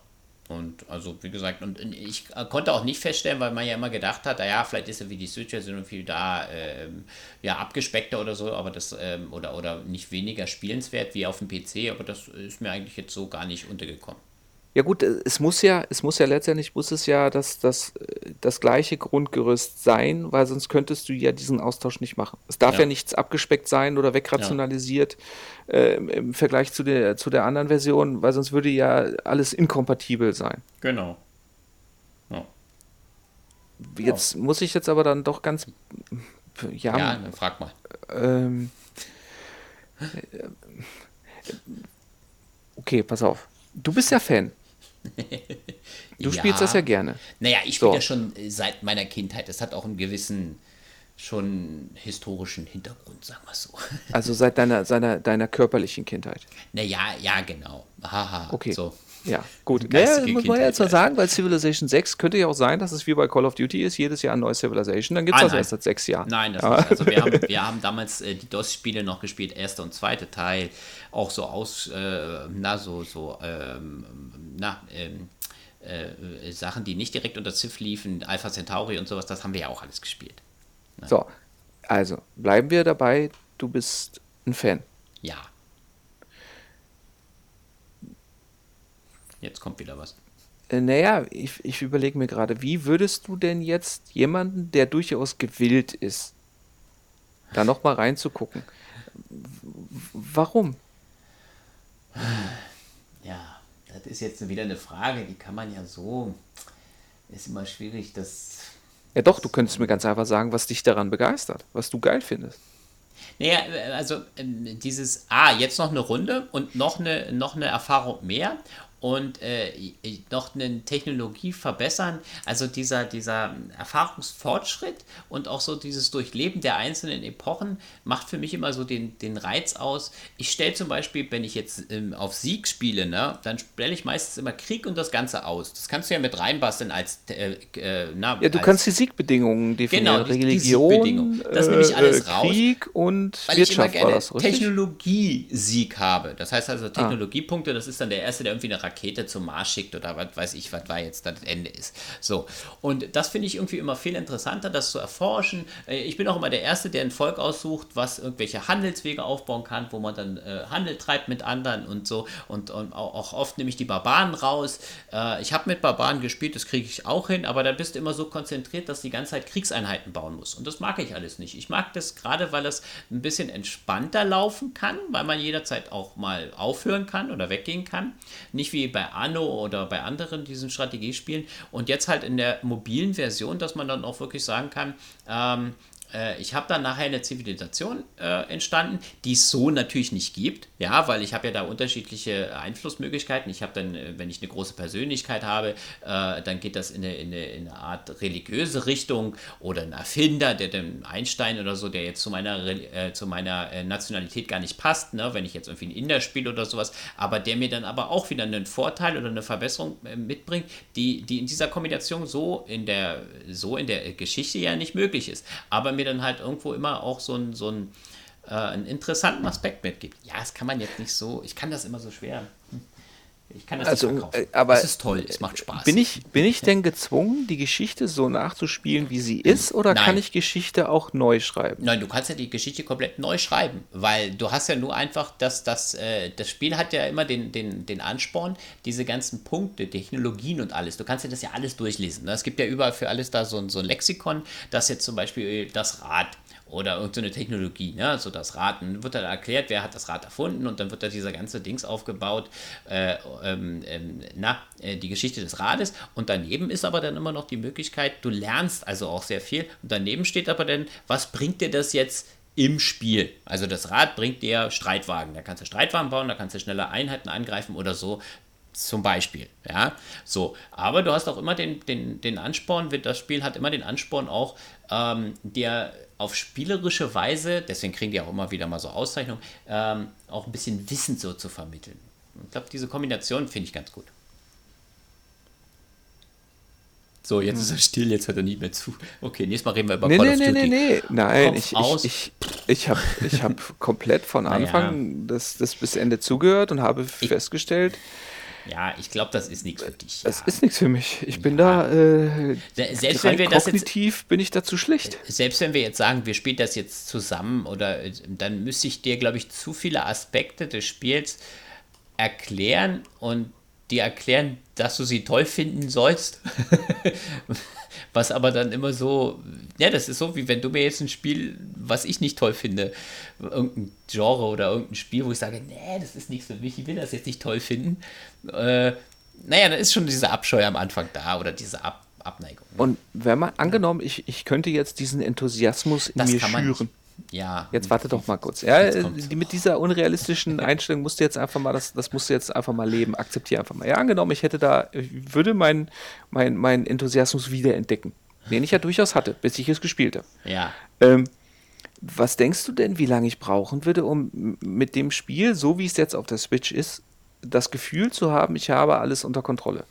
Und also, wie gesagt, und ich konnte auch nicht feststellen, weil man ja immer gedacht hat, naja, vielleicht ist er wie die Switch-Version irgendwie da ähm, ja, abgespeckter oder so, aber das, ähm, oder, oder nicht weniger spielenswert wie auf dem PC, aber das ist mir eigentlich jetzt so gar nicht untergekommen. Ja gut, es muss ja, es muss ja letztendlich muss es ja das, das, das gleiche Grundgerüst sein, weil sonst könntest du ja diesen Austausch nicht machen. Es darf ja, ja nichts abgespeckt sein oder wegrationalisiert ja. äh, im Vergleich zu der, zu der anderen Version, weil sonst würde ja alles inkompatibel sein. Genau. Ja. Jetzt muss ich jetzt aber dann doch ganz ja, ja dann frag mal. Ähm, äh, okay, pass auf. Du bist ja Fan. Du ja. spielst das ja gerne. Naja, ich spiele so. das schon seit meiner Kindheit. Das hat auch einen gewissen, schon historischen Hintergrund, sagen wir so. Also seit deiner, seiner, deiner körperlichen Kindheit. Naja, ja, genau. Haha. Okay. So. Ja, gut. Naja, muss man ja jetzt mal sagen, weil Civilization 6 könnte ja auch sein, dass es wie bei Call of Duty ist, jedes Jahr ein neues Civilization, dann gibt es das erst seit sechs Jahren. Nein, das ja. nicht. Also wir haben, (laughs) wir haben damals äh, die DOS-Spiele noch gespielt, erster und zweiter Teil, auch so aus, äh, na, so, so, ähm, na, ähm, äh, Sachen, die nicht direkt unter Civ liefen, Alpha Centauri und sowas, das haben wir ja auch alles gespielt. Ne? So, also bleiben wir dabei, du bist ein Fan. Ja. Jetzt kommt wieder was. Äh, naja, ich, ich überlege mir gerade, wie würdest du denn jetzt jemanden, der durchaus gewillt ist, da nochmal reinzugucken, warum? Ja, das ist jetzt wieder eine Frage, die kann man ja so, ist immer schwierig, das... Ja doch, du könntest mir ganz einfach sagen, was dich daran begeistert, was du geil findest. Naja, also ähm, dieses, ah, jetzt noch eine Runde und noch eine, noch eine Erfahrung mehr und äh, noch eine Technologie verbessern. Also dieser, dieser Erfahrungsfortschritt und auch so dieses Durchleben der einzelnen Epochen macht für mich immer so den, den Reiz aus. Ich stelle zum Beispiel, wenn ich jetzt ähm, auf Sieg spiele, ne, dann stelle ich meistens immer Krieg und das Ganze aus. Das kannst du ja mit reinbasteln als äh, äh, na, Ja, du als, kannst die Siegbedingungen definieren. Genau, die, Religion, die das nehme ich alles äh, raus. Krieg und weil Wirtschaft ich immer gerne Technologie-Sieg habe. Das heißt also ah. Technologiepunkte, das ist dann der erste, der irgendwie eine Rakete Rakete zum Mars schickt oder was weiß ich, was da jetzt das Ende ist. So. Und das finde ich irgendwie immer viel interessanter, das zu erforschen. Äh, ich bin auch immer der Erste, der ein Volk aussucht, was irgendwelche Handelswege aufbauen kann, wo man dann äh, Handel treibt mit anderen und so. Und, und auch oft nehme ich die Barbaren raus. Äh, ich habe mit Barbaren gespielt, das kriege ich auch hin, aber da bist du immer so konzentriert, dass du die ganze Zeit Kriegseinheiten bauen musst. Und das mag ich alles nicht. Ich mag das gerade, weil es ein bisschen entspannter laufen kann, weil man jederzeit auch mal aufhören kann oder weggehen kann. Nicht wie bei Anno oder bei anderen diesen Strategiespielen. Und jetzt halt in der mobilen Version, dass man dann auch wirklich sagen kann, ähm, äh, ich habe dann nachher eine Zivilisation äh, entstanden, die es so natürlich nicht gibt, ja, weil ich habe ja da unterschiedliche Einflussmöglichkeiten. Ich habe dann, äh, wenn ich eine große Persönlichkeit habe, äh, dann geht das in eine, in, eine, in eine, Art religiöse Richtung oder ein Erfinder, der dem Einstein oder so, der jetzt zu meiner, äh, zu meiner äh, Nationalität gar nicht passt, ne, wenn ich jetzt irgendwie ein Inder spiele oder sowas, aber der mir dann aber auch wieder einen Vorteil oder eine Verbesserung mitbringt, die, die in dieser Kombination so in der, so in der Geschichte ja nicht möglich ist. Aber mir mir dann halt irgendwo immer auch so ein, so ein, äh, einen interessanten Aspekt mitgibt. Ja, das kann man jetzt nicht so, ich kann das immer so schwer. Ich kann das also, nicht verkaufen. Äh, aber es ist toll, es macht Spaß. Bin ich, bin ich denn gezwungen, die Geschichte so nachzuspielen, wie sie ist, oder Nein. kann ich Geschichte auch neu schreiben? Nein, du kannst ja die Geschichte komplett neu schreiben, weil du hast ja nur einfach, dass das, äh, das Spiel hat ja immer den, den, den Ansporn, diese ganzen Punkte, Technologien und alles. Du kannst ja das ja alles durchlesen. Ne? Es gibt ja überall für alles da so, so ein Lexikon, das jetzt zum Beispiel das Rad oder irgendeine Technologie, ne? so das Rad. Dann wird dann erklärt, wer hat das Rad erfunden und dann wird da dieser ganze Dings aufgebaut, äh, ähm, ähm, na, äh, die Geschichte des Rades. Und daneben ist aber dann immer noch die Möglichkeit, du lernst also auch sehr viel. Und daneben steht aber dann, was bringt dir das jetzt im Spiel. Also das Rad bringt dir Streitwagen. Da kannst du Streitwagen bauen, da kannst du schneller Einheiten angreifen oder so. Zum Beispiel, ja, so. Aber du hast auch immer den, den, den Ansporn, das Spiel hat immer den Ansporn auch, ähm, dir auf spielerische Weise, deswegen kriegen die auch immer wieder mal so Auszeichnungen, ähm, auch ein bisschen Wissen so zu vermitteln. Ich glaube, diese Kombination finde ich ganz gut. So, jetzt ist er still, jetzt hört er nicht mehr zu. Okay, nächstes Mal reden wir über nee, Call nee, of Duty. Nee, nee, nee, nein, ich, ich, ich, ich habe ich hab (laughs) komplett von Anfang naja. das, das bis Ende zugehört und habe ich, festgestellt, ja, ich glaube, das ist nichts für dich. Das ja. ist nichts für mich. Ich bin ja. da äh, selbst wenn wir das jetzt, bin ich dazu schlecht. Selbst wenn wir jetzt sagen, wir spielen das jetzt zusammen oder äh, dann müsste ich dir, glaube ich, zu viele Aspekte des Spiels erklären und dir erklären, dass du sie toll finden sollst. (laughs) was aber dann immer so, ja, das ist so, wie wenn du mir jetzt ein Spiel, was ich nicht toll finde, irgendein Genre oder irgendein Spiel, wo ich sage, nee, das ist nichts für mich, ich will das jetzt nicht toll finden. Äh, naja, dann ist schon dieser Abscheu am Anfang da oder diese Ab Abneigung. Und wenn man, angenommen, ich, ich könnte jetzt diesen Enthusiasmus in das mir schüren. Ja. Jetzt warte doch mal kurz. Ja, (laughs) die, mit dieser unrealistischen Einstellung musst du jetzt einfach mal, das, das musst du jetzt einfach mal leben, akzeptiere einfach mal. Ja, angenommen, ich hätte da, ich würde meinen mein, mein Enthusiasmus wiederentdecken, den ich ja durchaus hatte, bis ich es gespielt habe. Ja. Ähm, was denkst du denn, wie lange ich brauchen würde, um mit dem Spiel, so wie es jetzt auf der Switch ist, das Gefühl zu haben, ich habe alles unter Kontrolle?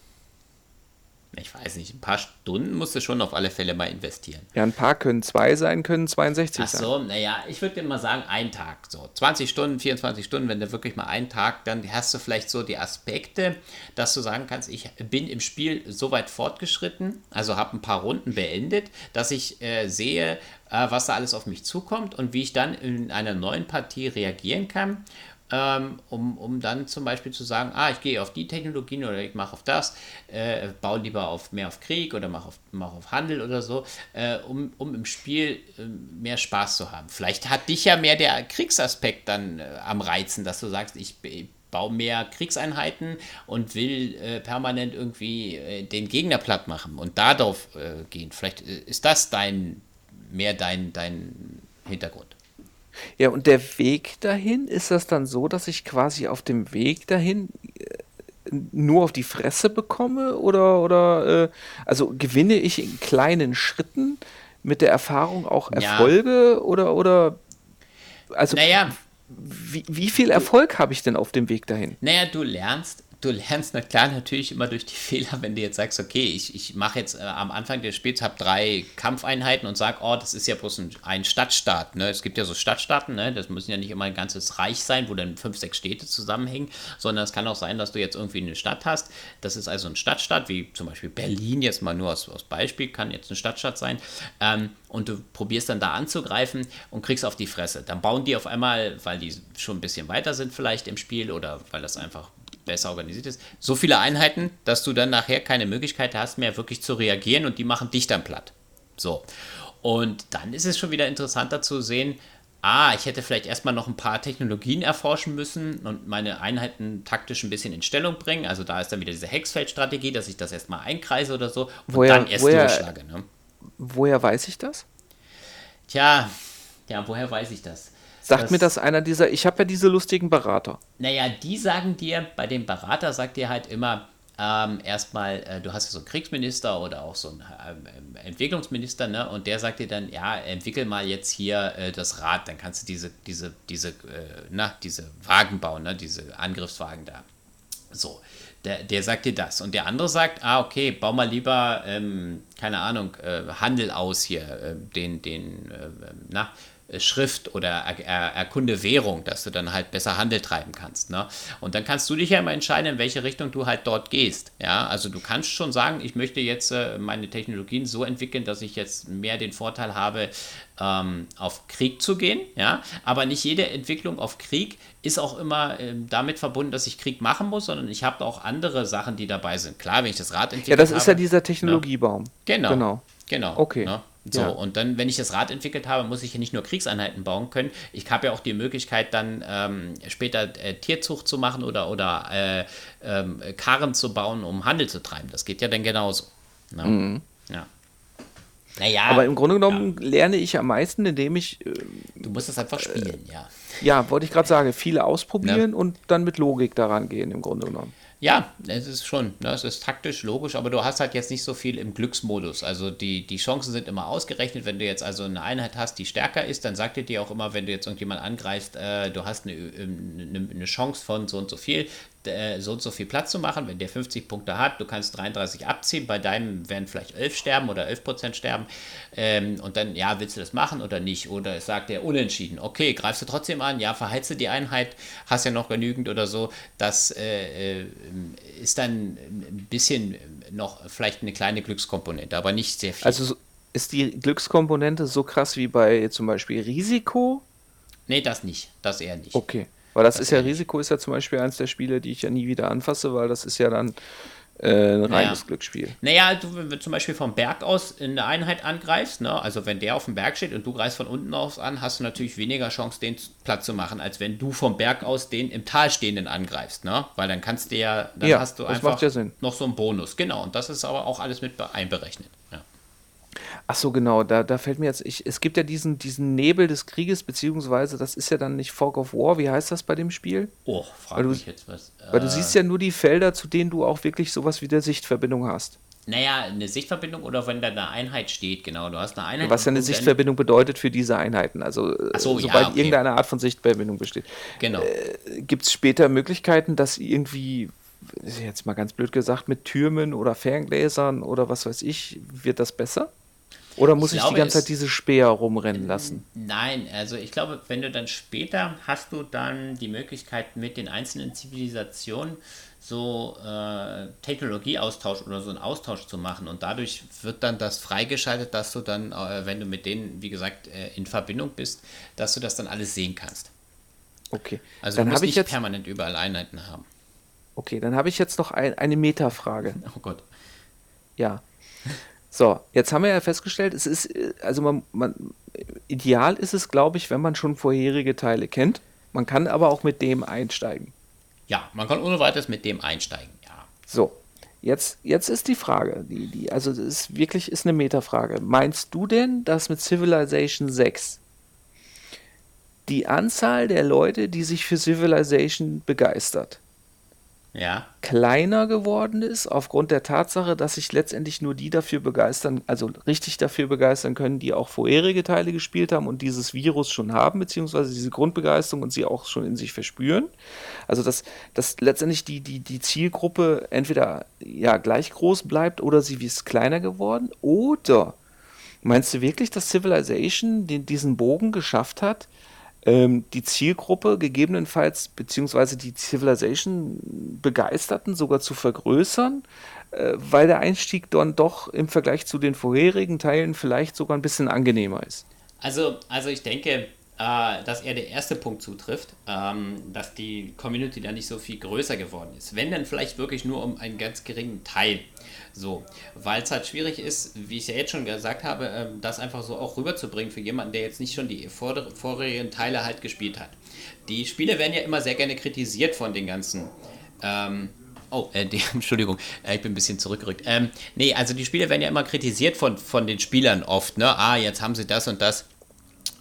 Ich weiß nicht, ein paar Stunden musst du schon auf alle Fälle mal investieren. Ja, ein paar können zwei sein, können 62 Ach sein. Ach so, naja, ich würde dir mal sagen, ein Tag. So 20 Stunden, 24 Stunden, wenn du wirklich mal einen Tag, dann hast du vielleicht so die Aspekte, dass du sagen kannst, ich bin im Spiel so weit fortgeschritten, also habe ein paar Runden beendet, dass ich äh, sehe, äh, was da alles auf mich zukommt und wie ich dann in einer neuen Partie reagieren kann um, um dann zum Beispiel zu sagen, ah, ich gehe auf die Technologien oder ich mache auf das, äh, baue lieber auf mehr auf Krieg oder mache auf, mach auf Handel oder so, äh, um, um im Spiel äh, mehr Spaß zu haben. Vielleicht hat dich ja mehr der Kriegsaspekt dann äh, am Reizen, dass du sagst, ich, ich baue mehr Kriegseinheiten und will äh, permanent irgendwie äh, den Gegner platt machen und darauf gehen. Vielleicht ist das dein mehr dein, dein Hintergrund. Ja, und der Weg dahin, ist das dann so, dass ich quasi auf dem Weg dahin äh, nur auf die Fresse bekomme oder, oder äh, also gewinne ich in kleinen Schritten mit der Erfahrung auch Erfolge ja. oder, oder also naja, wie, wie viel Erfolg habe ich denn auf dem Weg dahin? Naja, du lernst du lernst na natürlich immer durch die (laughs) Fehler, wenn du jetzt sagst, okay, ich, ich mache jetzt äh, am Anfang des Spiels, habe drei Kampfeinheiten und sage, oh, das ist ja bloß ein, ein Stadtstaat. Ne? Es gibt ja so Stadtstaaten, ne? das müssen ja nicht immer ein ganzes Reich sein, wo dann fünf, sechs Städte zusammenhängen, sondern es kann auch sein, dass du jetzt irgendwie eine Stadt hast. Das ist also ein Stadtstaat, wie zum Beispiel Berlin, jetzt mal nur als, als Beispiel, kann jetzt eine Stadtstaat sein. Ähm, und du probierst dann da anzugreifen und kriegst auf die Fresse. Dann bauen die auf einmal, weil die schon ein bisschen weiter sind vielleicht im Spiel oder weil das einfach besser organisiert ist, so viele Einheiten, dass du dann nachher keine Möglichkeit hast mehr wirklich zu reagieren und die machen dich dann platt. So. Und dann ist es schon wieder interessanter zu sehen, ah, ich hätte vielleicht erstmal noch ein paar Technologien erforschen müssen und meine Einheiten taktisch ein bisschen in Stellung bringen. Also da ist dann wieder diese Hexfeld-Strategie, dass ich das erstmal einkreise oder so und woher, dann erst woher, durchschlage. Ne? Woher weiß ich das? Tja, ja, woher weiß ich das? Sagt das, mir das einer dieser, ich habe ja diese lustigen Berater. Naja, die sagen dir, bei dem Berater sagt dir halt immer, ähm, erstmal, äh, du hast ja so einen Kriegsminister oder auch so einen äh, Entwicklungsminister, ne? Und der sagt dir dann, ja, entwickel mal jetzt hier äh, das Rad, dann kannst du diese, diese, diese, äh, na, diese Wagen bauen, ne? Diese Angriffswagen da. So. Der, der sagt dir das. Und der andere sagt, ah, okay, bau mal lieber, ähm, keine Ahnung, äh, Handel aus hier, äh, den, den, na, Schrift oder er, er, erkunde Währung, dass du dann halt besser Handel treiben kannst. Ne? Und dann kannst du dich ja immer entscheiden, in welche Richtung du halt dort gehst. Ja, also du kannst schon sagen, ich möchte jetzt äh, meine Technologien so entwickeln, dass ich jetzt mehr den Vorteil habe, ähm, auf Krieg zu gehen. Ja, aber nicht jede Entwicklung auf Krieg ist auch immer äh, damit verbunden, dass ich Krieg machen muss, sondern ich habe auch andere Sachen, die dabei sind. Klar, wenn ich das Rad entwickle. Ja, das ist ja dieser Technologiebaum. Ne? Genau. Genau. Genau. Okay. Ne? So, ja. und dann, wenn ich das Rad entwickelt habe, muss ich ja nicht nur Kriegseinheiten bauen können. Ich habe ja auch die Möglichkeit, dann ähm, später äh, Tierzucht zu machen oder, oder äh, ähm, Karren zu bauen, um Handel zu treiben. Das geht ja dann genauso. Ne? Mhm. Ja. Naja. Aber im Grunde genommen ja. lerne ich am meisten, indem ich. Äh, du musst es einfach spielen, äh, ja. Ja, wollte ich gerade sagen. Viele ausprobieren ja. und dann mit Logik daran gehen, im Grunde genommen. Ja, es ist schon, ne, es ist taktisch, logisch, aber du hast halt jetzt nicht so viel im Glücksmodus. Also die, die Chancen sind immer ausgerechnet. Wenn du jetzt also eine Einheit hast, die stärker ist, dann sagt ihr dir auch immer, wenn du jetzt irgendjemand angreifst, äh, du hast eine, eine, eine Chance von so und so viel, so und so viel Platz zu machen. Wenn der 50 Punkte hat, du kannst 33 abziehen, bei deinem werden vielleicht 11 sterben oder 11 Prozent sterben. Ähm, und dann, ja, willst du das machen oder nicht? Oder sagt er unentschieden, okay, greifst du trotzdem an, ja, verheize die Einheit, hast ja noch genügend oder so. Das äh, äh ist dann ein bisschen noch vielleicht eine kleine Glückskomponente, aber nicht sehr viel. Also ist die Glückskomponente so krass wie bei zum Beispiel Risiko? Nee, das nicht. Das eher nicht. Okay. Weil das, das ist ja Risiko, ist ja zum Beispiel eines der Spiele, die ich ja nie wieder anfasse, weil das ist ja dann äh, ein reines naja. Glücksspiel. Naja, du, wenn du zum Beispiel vom Berg aus in eine Einheit angreifst, ne? also wenn der auf dem Berg steht und du greifst von unten aus an, hast du natürlich weniger Chance, den Platz zu machen, als wenn du vom Berg aus den im Tal stehenden angreifst, ne? Weil dann kannst du ja, dann ja, hast du einfach ja noch so einen Bonus. Genau, und das ist aber auch alles mit einberechnet. Ja. Ach so, genau, da, da fällt mir jetzt, ich, es gibt ja diesen, diesen Nebel des Krieges, beziehungsweise das ist ja dann nicht Fog of War, wie heißt das bei dem Spiel? Oh, frag mich jetzt was. Weil äh, du siehst ja nur die Felder, zu denen du auch wirklich sowas wie der Sichtverbindung hast. Naja, eine Sichtverbindung oder wenn da eine Einheit steht, genau. Du hast eine Einheit. Was ja eine Sichtverbindung bedeutet für diese Einheiten. Also, so, sobald ja, okay. irgendeine Art von Sichtverbindung besteht. Genau. Äh, Gibt es später Möglichkeiten, dass irgendwie, jetzt mal ganz blöd gesagt, mit Türmen oder Ferngläsern oder was weiß ich, wird das besser? Oder muss ich, ich glaube, die ganze Zeit diese Speer rumrennen lassen? Nein, also ich glaube, wenn du dann später hast du dann die Möglichkeit mit den einzelnen Zivilisationen so äh, Technologieaustausch oder so einen Austausch zu machen und dadurch wird dann das freigeschaltet, dass du dann, äh, wenn du mit denen, wie gesagt, äh, in Verbindung bist, dass du das dann alles sehen kannst. Okay. Also dann du musst nicht jetzt, permanent überall Einheiten haben. Okay, dann habe ich jetzt noch ein, eine Metafrage. Oh Gott. Ja. So, jetzt haben wir ja festgestellt, es ist, äh, also man, man ideal ist es, glaube ich, wenn man schon vorherige Teile kennt. Man kann aber auch mit dem einsteigen. Ja, man kann ohne weiteres mit dem einsteigen, ja. So, jetzt, jetzt ist die Frage, die, die, also das ist wirklich ist eine Metafrage. Meinst du denn, dass mit Civilization 6 die Anzahl der Leute, die sich für Civilization begeistert, ja. kleiner geworden ist, aufgrund der Tatsache, dass sich letztendlich nur die dafür begeistern, also richtig dafür begeistern können, die auch vorherige Teile gespielt haben und dieses Virus schon haben, beziehungsweise diese Grundbegeisterung und sie auch schon in sich verspüren. Also dass, dass letztendlich die, die, die Zielgruppe entweder ja gleich groß bleibt oder sie ist kleiner geworden. Oder meinst du wirklich, dass Civilization den, diesen Bogen geschafft hat, ähm, die Zielgruppe gegebenenfalls, beziehungsweise die Civilization-Begeisterten sogar zu vergrößern, äh, weil der Einstieg dann doch im Vergleich zu den vorherigen Teilen vielleicht sogar ein bisschen angenehmer ist. Also, also ich denke, äh, dass eher der erste Punkt zutrifft, ähm, dass die Community da nicht so viel größer geworden ist. Wenn dann vielleicht wirklich nur um einen ganz geringen Teil. So, weil es halt schwierig ist, wie ich ja jetzt schon gesagt habe, ähm, das einfach so auch rüberzubringen für jemanden, der jetzt nicht schon die vor vorigen Teile halt gespielt hat. Die Spiele werden ja immer sehr gerne kritisiert von den ganzen. Ähm, Oh, äh, die, (laughs) Entschuldigung, äh, ich bin ein bisschen zurückgerückt. Ähm, nee, also die Spiele werden ja immer kritisiert von, von den Spielern oft, ne? Ah, jetzt haben sie das und das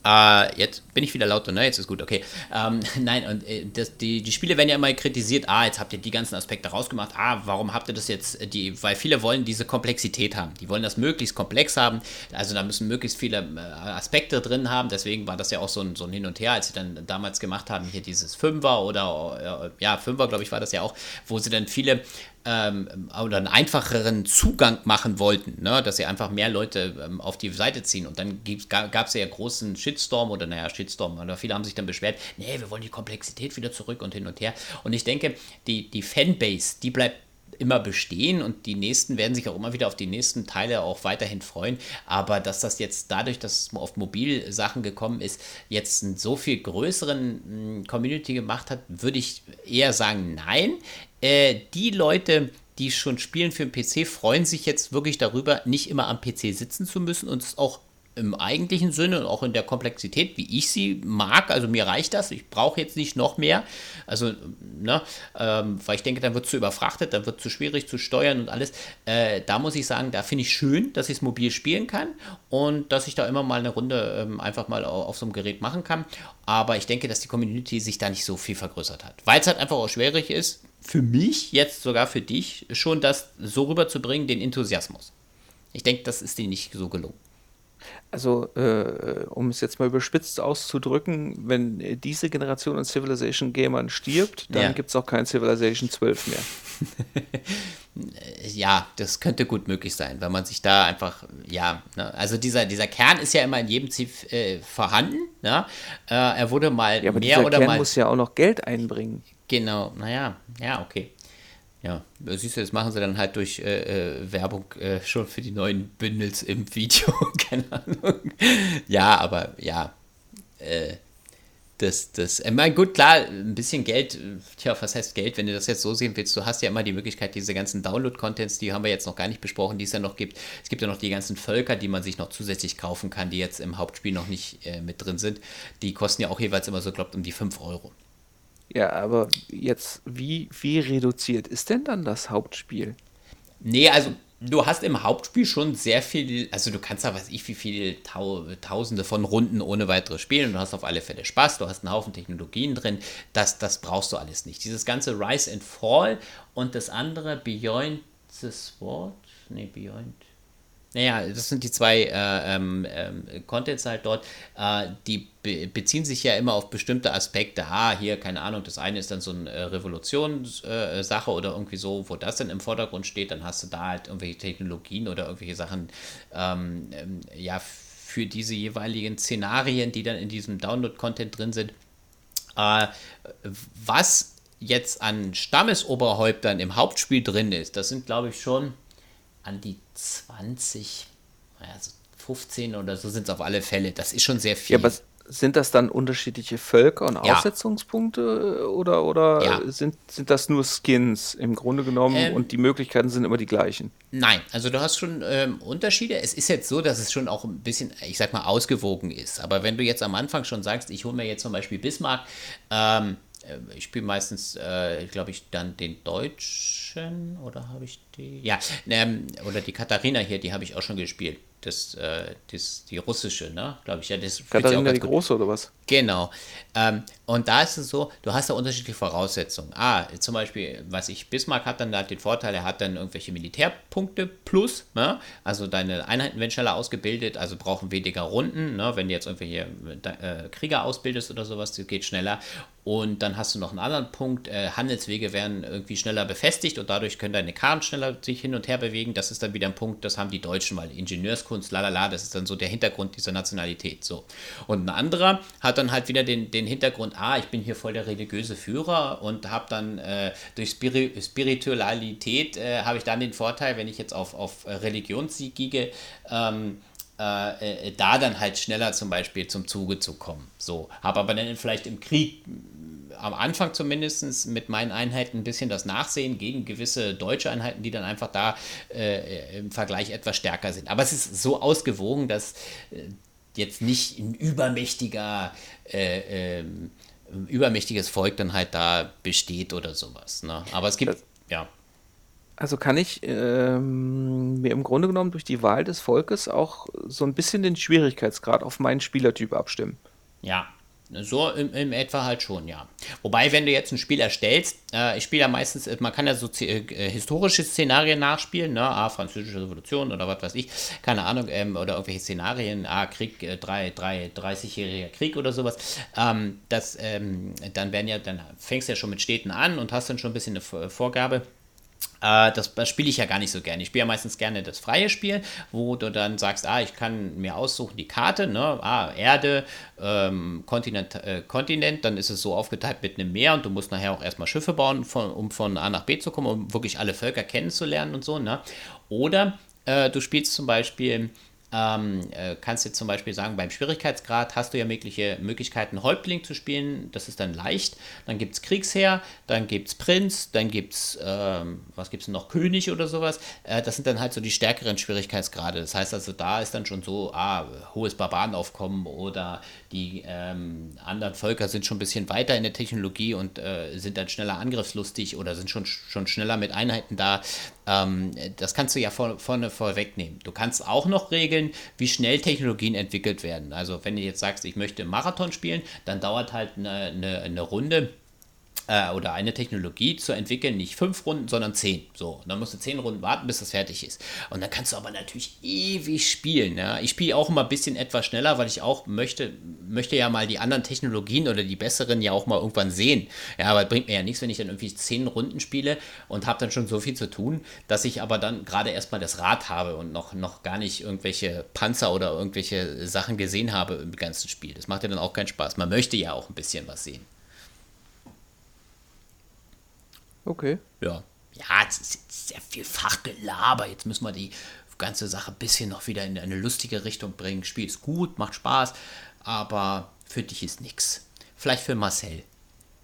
Uh, jetzt bin ich wieder lauter, ne? Jetzt ist gut, okay. Ähm, (laughs) nein, und äh, das, die, die Spiele werden ja immer kritisiert, ah, jetzt habt ihr die ganzen Aspekte rausgemacht, ah, warum habt ihr das jetzt, äh, die, weil viele wollen diese Komplexität haben. Die wollen das möglichst komplex haben, also da müssen möglichst viele äh, Aspekte drin haben, deswegen war das ja auch so ein, so ein Hin und Her, als sie dann damals gemacht haben, hier dieses Fünfer oder, ja, Fünfer, glaube ich, war das ja auch, wo sie dann viele ähm, oder einen einfacheren Zugang machen wollten, ne? dass sie einfach mehr Leute ähm, auf die Seite ziehen. Und dann gab es ja großen Shitstorm oder naja, Shitstorm, oder viele haben sich dann beschwert, nee, wir wollen die Komplexität wieder zurück und hin und her. Und ich denke, die, die Fanbase, die bleibt immer bestehen und die nächsten werden sich auch immer wieder auf die nächsten Teile auch weiterhin freuen. Aber dass das jetzt dadurch, dass es auf Mobilsachen gekommen ist, jetzt einen so viel größeren hm, Community gemacht hat, würde ich eher sagen, nein. Äh, die Leute, die schon spielen für den PC, freuen sich jetzt wirklich darüber, nicht immer am PC sitzen zu müssen und es auch im eigentlichen Sinne und auch in der Komplexität, wie ich sie mag. Also mir reicht das. Ich brauche jetzt nicht noch mehr. Also, ne, ähm, weil ich denke, dann wird zu überfrachtet, dann wird zu schwierig zu steuern und alles. Äh, da muss ich sagen, da finde ich schön, dass ich es mobil spielen kann und dass ich da immer mal eine Runde ähm, einfach mal auf, auf so einem Gerät machen kann. Aber ich denke, dass die Community sich da nicht so viel vergrößert hat. Weil es halt einfach auch schwierig ist, für mich, jetzt sogar für dich, schon das so rüberzubringen, den Enthusiasmus. Ich denke, das ist dir nicht so gelungen. Also, äh, um es jetzt mal überspitzt auszudrücken, wenn diese Generation an Civilization Gamern stirbt, dann ja. gibt es auch kein Civilization 12 mehr. (laughs) ja, das könnte gut möglich sein, weil man sich da einfach, ja, ne, also dieser, dieser Kern ist ja immer in jedem Ziel äh, vorhanden. Ne? Äh, er wurde mal ja, aber mehr oder Kern mal. muss ja auch noch Geld einbringen. Genau, naja, ja, okay. Ja, siehst du, das machen sie dann halt durch äh, äh, Werbung äh, schon für die neuen Bündels im Video, (laughs) keine Ahnung. Ja, aber ja, äh, das, das, ich meine, gut, klar, ein bisschen Geld, tja, was heißt Geld, wenn du das jetzt so sehen willst, du hast ja immer die Möglichkeit, diese ganzen Download-Contents, die haben wir jetzt noch gar nicht besprochen, die es ja noch gibt. Es gibt ja noch die ganzen Völker, die man sich noch zusätzlich kaufen kann, die jetzt im Hauptspiel noch nicht äh, mit drin sind. Die kosten ja auch jeweils immer so, glaubt, um die 5 Euro. Ja, aber jetzt, wie, wie reduziert ist denn dann das Hauptspiel? Nee, also du hast im Hauptspiel schon sehr viel, also du kannst da, weiß ich, wie viele Tau Tausende von Runden ohne weiteres spielen. Du hast auf alle Fälle Spaß, du hast einen Haufen Technologien drin. Das, das brauchst du alles nicht. Dieses ganze Rise and Fall und das andere Beyond the Sword, nee, Beyond naja, das sind die zwei äh, ähm, ähm, Contents halt dort. Äh, die be beziehen sich ja immer auf bestimmte Aspekte. Ah, hier, keine Ahnung, das eine ist dann so eine äh, Revolutionssache äh, oder irgendwie so, wo das dann im Vordergrund steht. Dann hast du da halt irgendwelche Technologien oder irgendwelche Sachen, ähm, ähm ja, für diese jeweiligen Szenarien, die dann in diesem Download-Content drin sind. Äh, was jetzt an Stammesoberhäuptern im Hauptspiel drin ist, das sind, glaube ich, schon an die 20, also 15 oder so sind es auf alle Fälle. Das ist schon sehr viel. Ja, aber sind das dann unterschiedliche Völker und ja. Aussetzungspunkte oder, oder ja. sind, sind das nur Skins im Grunde genommen ähm, und die Möglichkeiten sind immer die gleichen? Nein, also du hast schon ähm, Unterschiede. Es ist jetzt so, dass es schon auch ein bisschen, ich sag mal, ausgewogen ist. Aber wenn du jetzt am Anfang schon sagst, ich hole mir jetzt zum Beispiel Bismarck, ähm, äh, ich spiele meistens, äh, glaube ich, dann den Deutschen oder habe ich die, ja, ähm, oder die Katharina hier, die habe ich auch schon gespielt. Das, äh, das, die russische, ne? Glaube ich, ja. Das Katharina die Große oder was? Genau. Ähm, und da ist es so, du hast da unterschiedliche Voraussetzungen. Ah, zum Beispiel, was ich, Bismarck hat dann halt den Vorteil, er hat dann irgendwelche Militärpunkte plus, ne? also deine Einheiten werden schneller ausgebildet, also brauchen weniger Runden, ne? wenn du jetzt irgendwelche äh, Krieger ausbildest oder sowas, das geht schneller. Und dann hast du noch einen anderen Punkt, äh, Handelswege werden irgendwie schneller befestigt und dadurch können deine Karten schneller sich hin und her bewegen. Das ist dann wieder ein Punkt, das haben die Deutschen, weil Ingenieurskunst, lalala, das ist dann so der Hintergrund dieser Nationalität. So. Und ein anderer hat dann halt wieder den, den Hintergrund, ah, ich bin hier voll der religiöse Führer und habe dann äh, durch Spiri Spiritualität äh, habe ich dann den Vorteil, wenn ich jetzt auf, auf Religionssieg gehe, ähm, äh, äh, da dann halt schneller zum Beispiel zum Zuge zu kommen. So, habe aber dann vielleicht im Krieg am Anfang zumindest mit meinen Einheiten ein bisschen das Nachsehen gegen gewisse deutsche Einheiten, die dann einfach da äh, im Vergleich etwas stärker sind. Aber es ist so ausgewogen, dass äh, jetzt nicht ein übermächtiger, äh, ähm, übermächtiges Volk dann halt da besteht oder sowas. Ne? Aber es gibt, das, ja. Also kann ich ähm, mir im Grunde genommen durch die Wahl des Volkes auch so ein bisschen den Schwierigkeitsgrad auf meinen Spielertyp abstimmen. Ja, so im, im, etwa halt schon, ja. Wobei, wenn du jetzt ein Spiel erstellst, äh, ich spiele ja meistens, äh, man kann ja so äh, historische Szenarien nachspielen, ne, ah, französische Revolution oder was weiß ich, keine Ahnung, ähm, oder irgendwelche Szenarien, ah, Krieg, äh, drei, drei, 30-jähriger Krieg oder sowas. Ähm, das, ähm, dann werden ja, dann fängst du ja schon mit Städten an und hast dann schon ein bisschen eine Vorgabe äh, das, das spiele ich ja gar nicht so gerne. Ich spiele ja meistens gerne das freie Spiel, wo du dann sagst, ah, ich kann mir aussuchen die Karte, ne? ah, Erde, ähm, Kontinent, äh, Kontinent, dann ist es so aufgeteilt mit einem Meer und du musst nachher auch erstmal Schiffe bauen, von, um von A nach B zu kommen, um wirklich alle Völker kennenzulernen und so. Ne? Oder äh, du spielst zum Beispiel ähm, äh, kannst du zum Beispiel sagen, beim Schwierigkeitsgrad hast du ja mögliche Möglichkeiten, Häuptling zu spielen. Das ist dann leicht. Dann gibt es Kriegsherr, dann gibt es Prinz, dann gibt es, ähm, was gibt es noch, König oder sowas. Äh, das sind dann halt so die stärkeren Schwierigkeitsgrade. Das heißt also, da ist dann schon so, ah, hohes Barbarenaufkommen oder die ähm, anderen Völker sind schon ein bisschen weiter in der Technologie und äh, sind dann schneller angriffslustig oder sind schon, schon schneller mit Einheiten da. Ähm, das kannst du ja vor, vorne vorwegnehmen. Du kannst auch noch regeln, wie schnell Technologien entwickelt werden. Also wenn du jetzt sagst, ich möchte Marathon spielen, dann dauert halt eine, eine, eine Runde äh, oder eine Technologie zu entwickeln, nicht fünf Runden, sondern zehn. So, dann musst du zehn Runden warten, bis das fertig ist. Und dann kannst du aber natürlich ewig spielen. Ja? Ich spiele auch immer ein bisschen etwas schneller, weil ich auch möchte, möchte ja mal die anderen Technologien oder die besseren ja auch mal irgendwann sehen. Ja, aber bringt mir ja nichts, wenn ich dann irgendwie zehn Runden spiele und habe dann schon so viel zu tun, dass ich aber dann gerade erstmal das Rad habe und noch, noch gar nicht irgendwelche Panzer oder irgendwelche Sachen gesehen habe im ganzen Spiel. Das macht ja dann auch keinen Spaß. Man möchte ja auch ein bisschen was sehen. Okay. Ja. Ja, es ist sehr viel Fachgelaber. Jetzt müssen wir die ganze Sache ein bisschen noch wieder in eine lustige Richtung bringen. Spiel ist gut, macht Spaß, aber für dich ist nichts. Vielleicht für Marcel.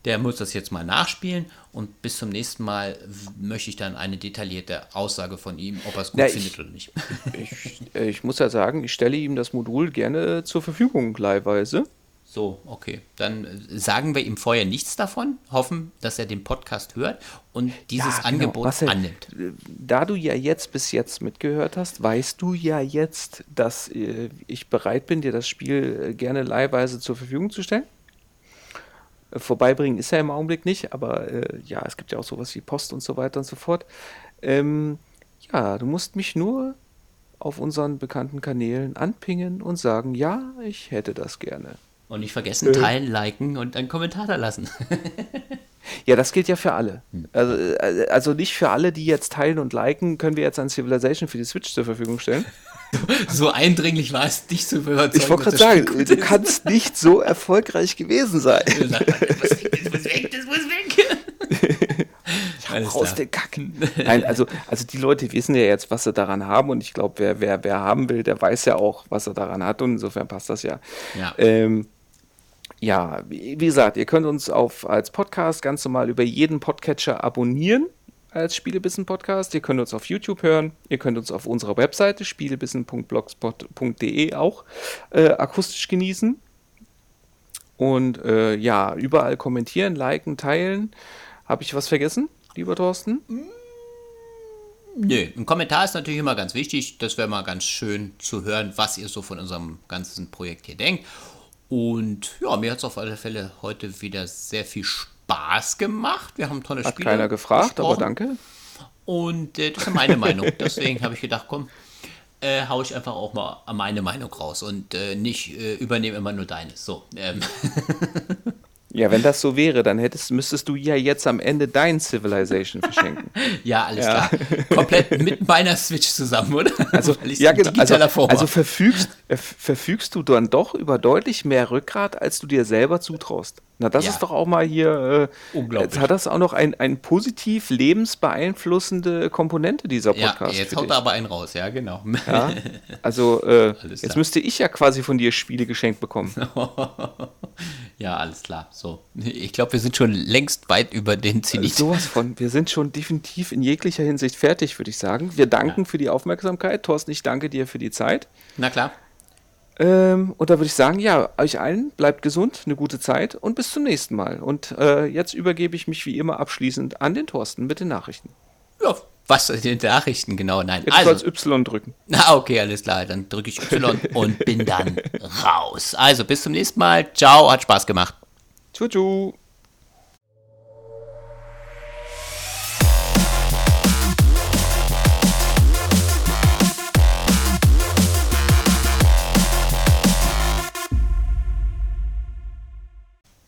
Der muss das jetzt mal nachspielen und bis zum nächsten Mal möchte ich dann eine detaillierte Aussage von ihm, ob er es gut Na, findet ich, oder nicht. (laughs) Ich, ich, muss ja sagen, ich stelle ihm das Modul gerne zur Verfügung leihweise. So, okay. Dann äh, sagen wir ihm vorher nichts davon, hoffen, dass er den Podcast hört und dieses ja, genau. Angebot Marcel, annimmt. Äh, da du ja jetzt bis jetzt mitgehört hast, weißt du ja jetzt, dass äh, ich bereit bin, dir das Spiel gerne leihweise zur Verfügung zu stellen. Vorbeibringen ist er im Augenblick nicht, aber äh, ja, es gibt ja auch sowas wie Post und so weiter und so fort. Ähm, ja, du musst mich nur auf unseren bekannten Kanälen anpingen und sagen, ja, ich hätte das gerne. Und nicht vergessen, teilen, liken und einen Kommentar da lassen. (laughs) ja, das gilt ja für alle. Hm. Also, äh, also nicht für alle, die jetzt teilen und liken, können wir jetzt ein Civilization für die Switch zur Verfügung stellen. (laughs) so eindringlich war es, dich zu überzeugen. Ich wollte gerade sagen, du kannst nicht so erfolgreich gewesen sein. (laughs) das muss weg, das muss weg. Alles raus den Kacken. Nein, also, also die Leute wissen ja jetzt, was sie daran haben und ich glaube, wer, wer, wer haben will, der weiß ja auch, was er daran hat und insofern passt das ja. Ja. Ähm, ja, wie, gesagt, ihr könnt uns auf, als Podcast ganz normal über jeden Podcatcher abonnieren als Spielebissen-Podcast. Ihr könnt uns auf YouTube hören. Ihr könnt uns auf unserer Webseite spielebissen.blogspot.de auch äh, akustisch genießen. Und äh, ja, überall kommentieren, liken, teilen. Habe ich was vergessen, lieber Thorsten? Nö, ein Kommentar ist natürlich immer ganz wichtig. Das wäre mal ganz schön zu hören, was ihr so von unserem ganzen Projekt hier denkt. Und ja, mir hat es auf alle Fälle heute wieder sehr viel Spaß gemacht. Wir haben tolle Hat Spiele. keiner gefragt, aber danke. Und äh, das ist meine (laughs) Meinung. Deswegen habe ich gedacht, komm, äh, hau ich einfach auch mal meine Meinung raus und äh, nicht äh, übernehme immer nur deines. So, ähm, (laughs) Ja, wenn das so wäre, dann hättest, müsstest du ja jetzt am Ende dein Civilization verschenken. (laughs) ja, alles Ja. klar. Komplett mit meiner Switch zusammen, oder? (laughs) Also, ja, genau. Also, also verfügst, äh, verfügst du dann doch über deutlich mehr Rückgrat, als du dir selber zutraust. Na, das Ja. ist doch auch mal hier. Äh, Unglaublich. Jetzt hat das auch noch ein, ein positiv lebensbeeinflussende Komponente, dieser ja, Podcast. jetzt für haut er aber einen raus, ja, genau. Ja? (laughs) Also, äh, jetzt müsste ich ja quasi von dir Spiele geschenkt bekommen. (laughs) ja, alles klar. So, ich glaube, wir sind schon längst weit über den Zenit. Sowas von. Wir sind schon definitiv in jeglicher Hinsicht fertig, würde ich sagen. Wir danken für die Aufmerksamkeit. Thorsten, ich danke dir für die Zeit. Na klar. Ähm, und da würde ich sagen, ja, euch allen bleibt gesund, eine gute Zeit und bis zum nächsten Mal. Und äh, jetzt übergebe ich mich wie immer abschließend an den Thorsten mit den Nachrichten. Ja, was den Nachrichten genau? Nein. Jetzt Also, soll's Y drücken. na (laughs) okay, alles klar. Dann drücke ich Y (laughs) und bin dann raus. Also bis zum nächsten Mal. Ciao, hat Spaß gemacht. Tschu, tschu.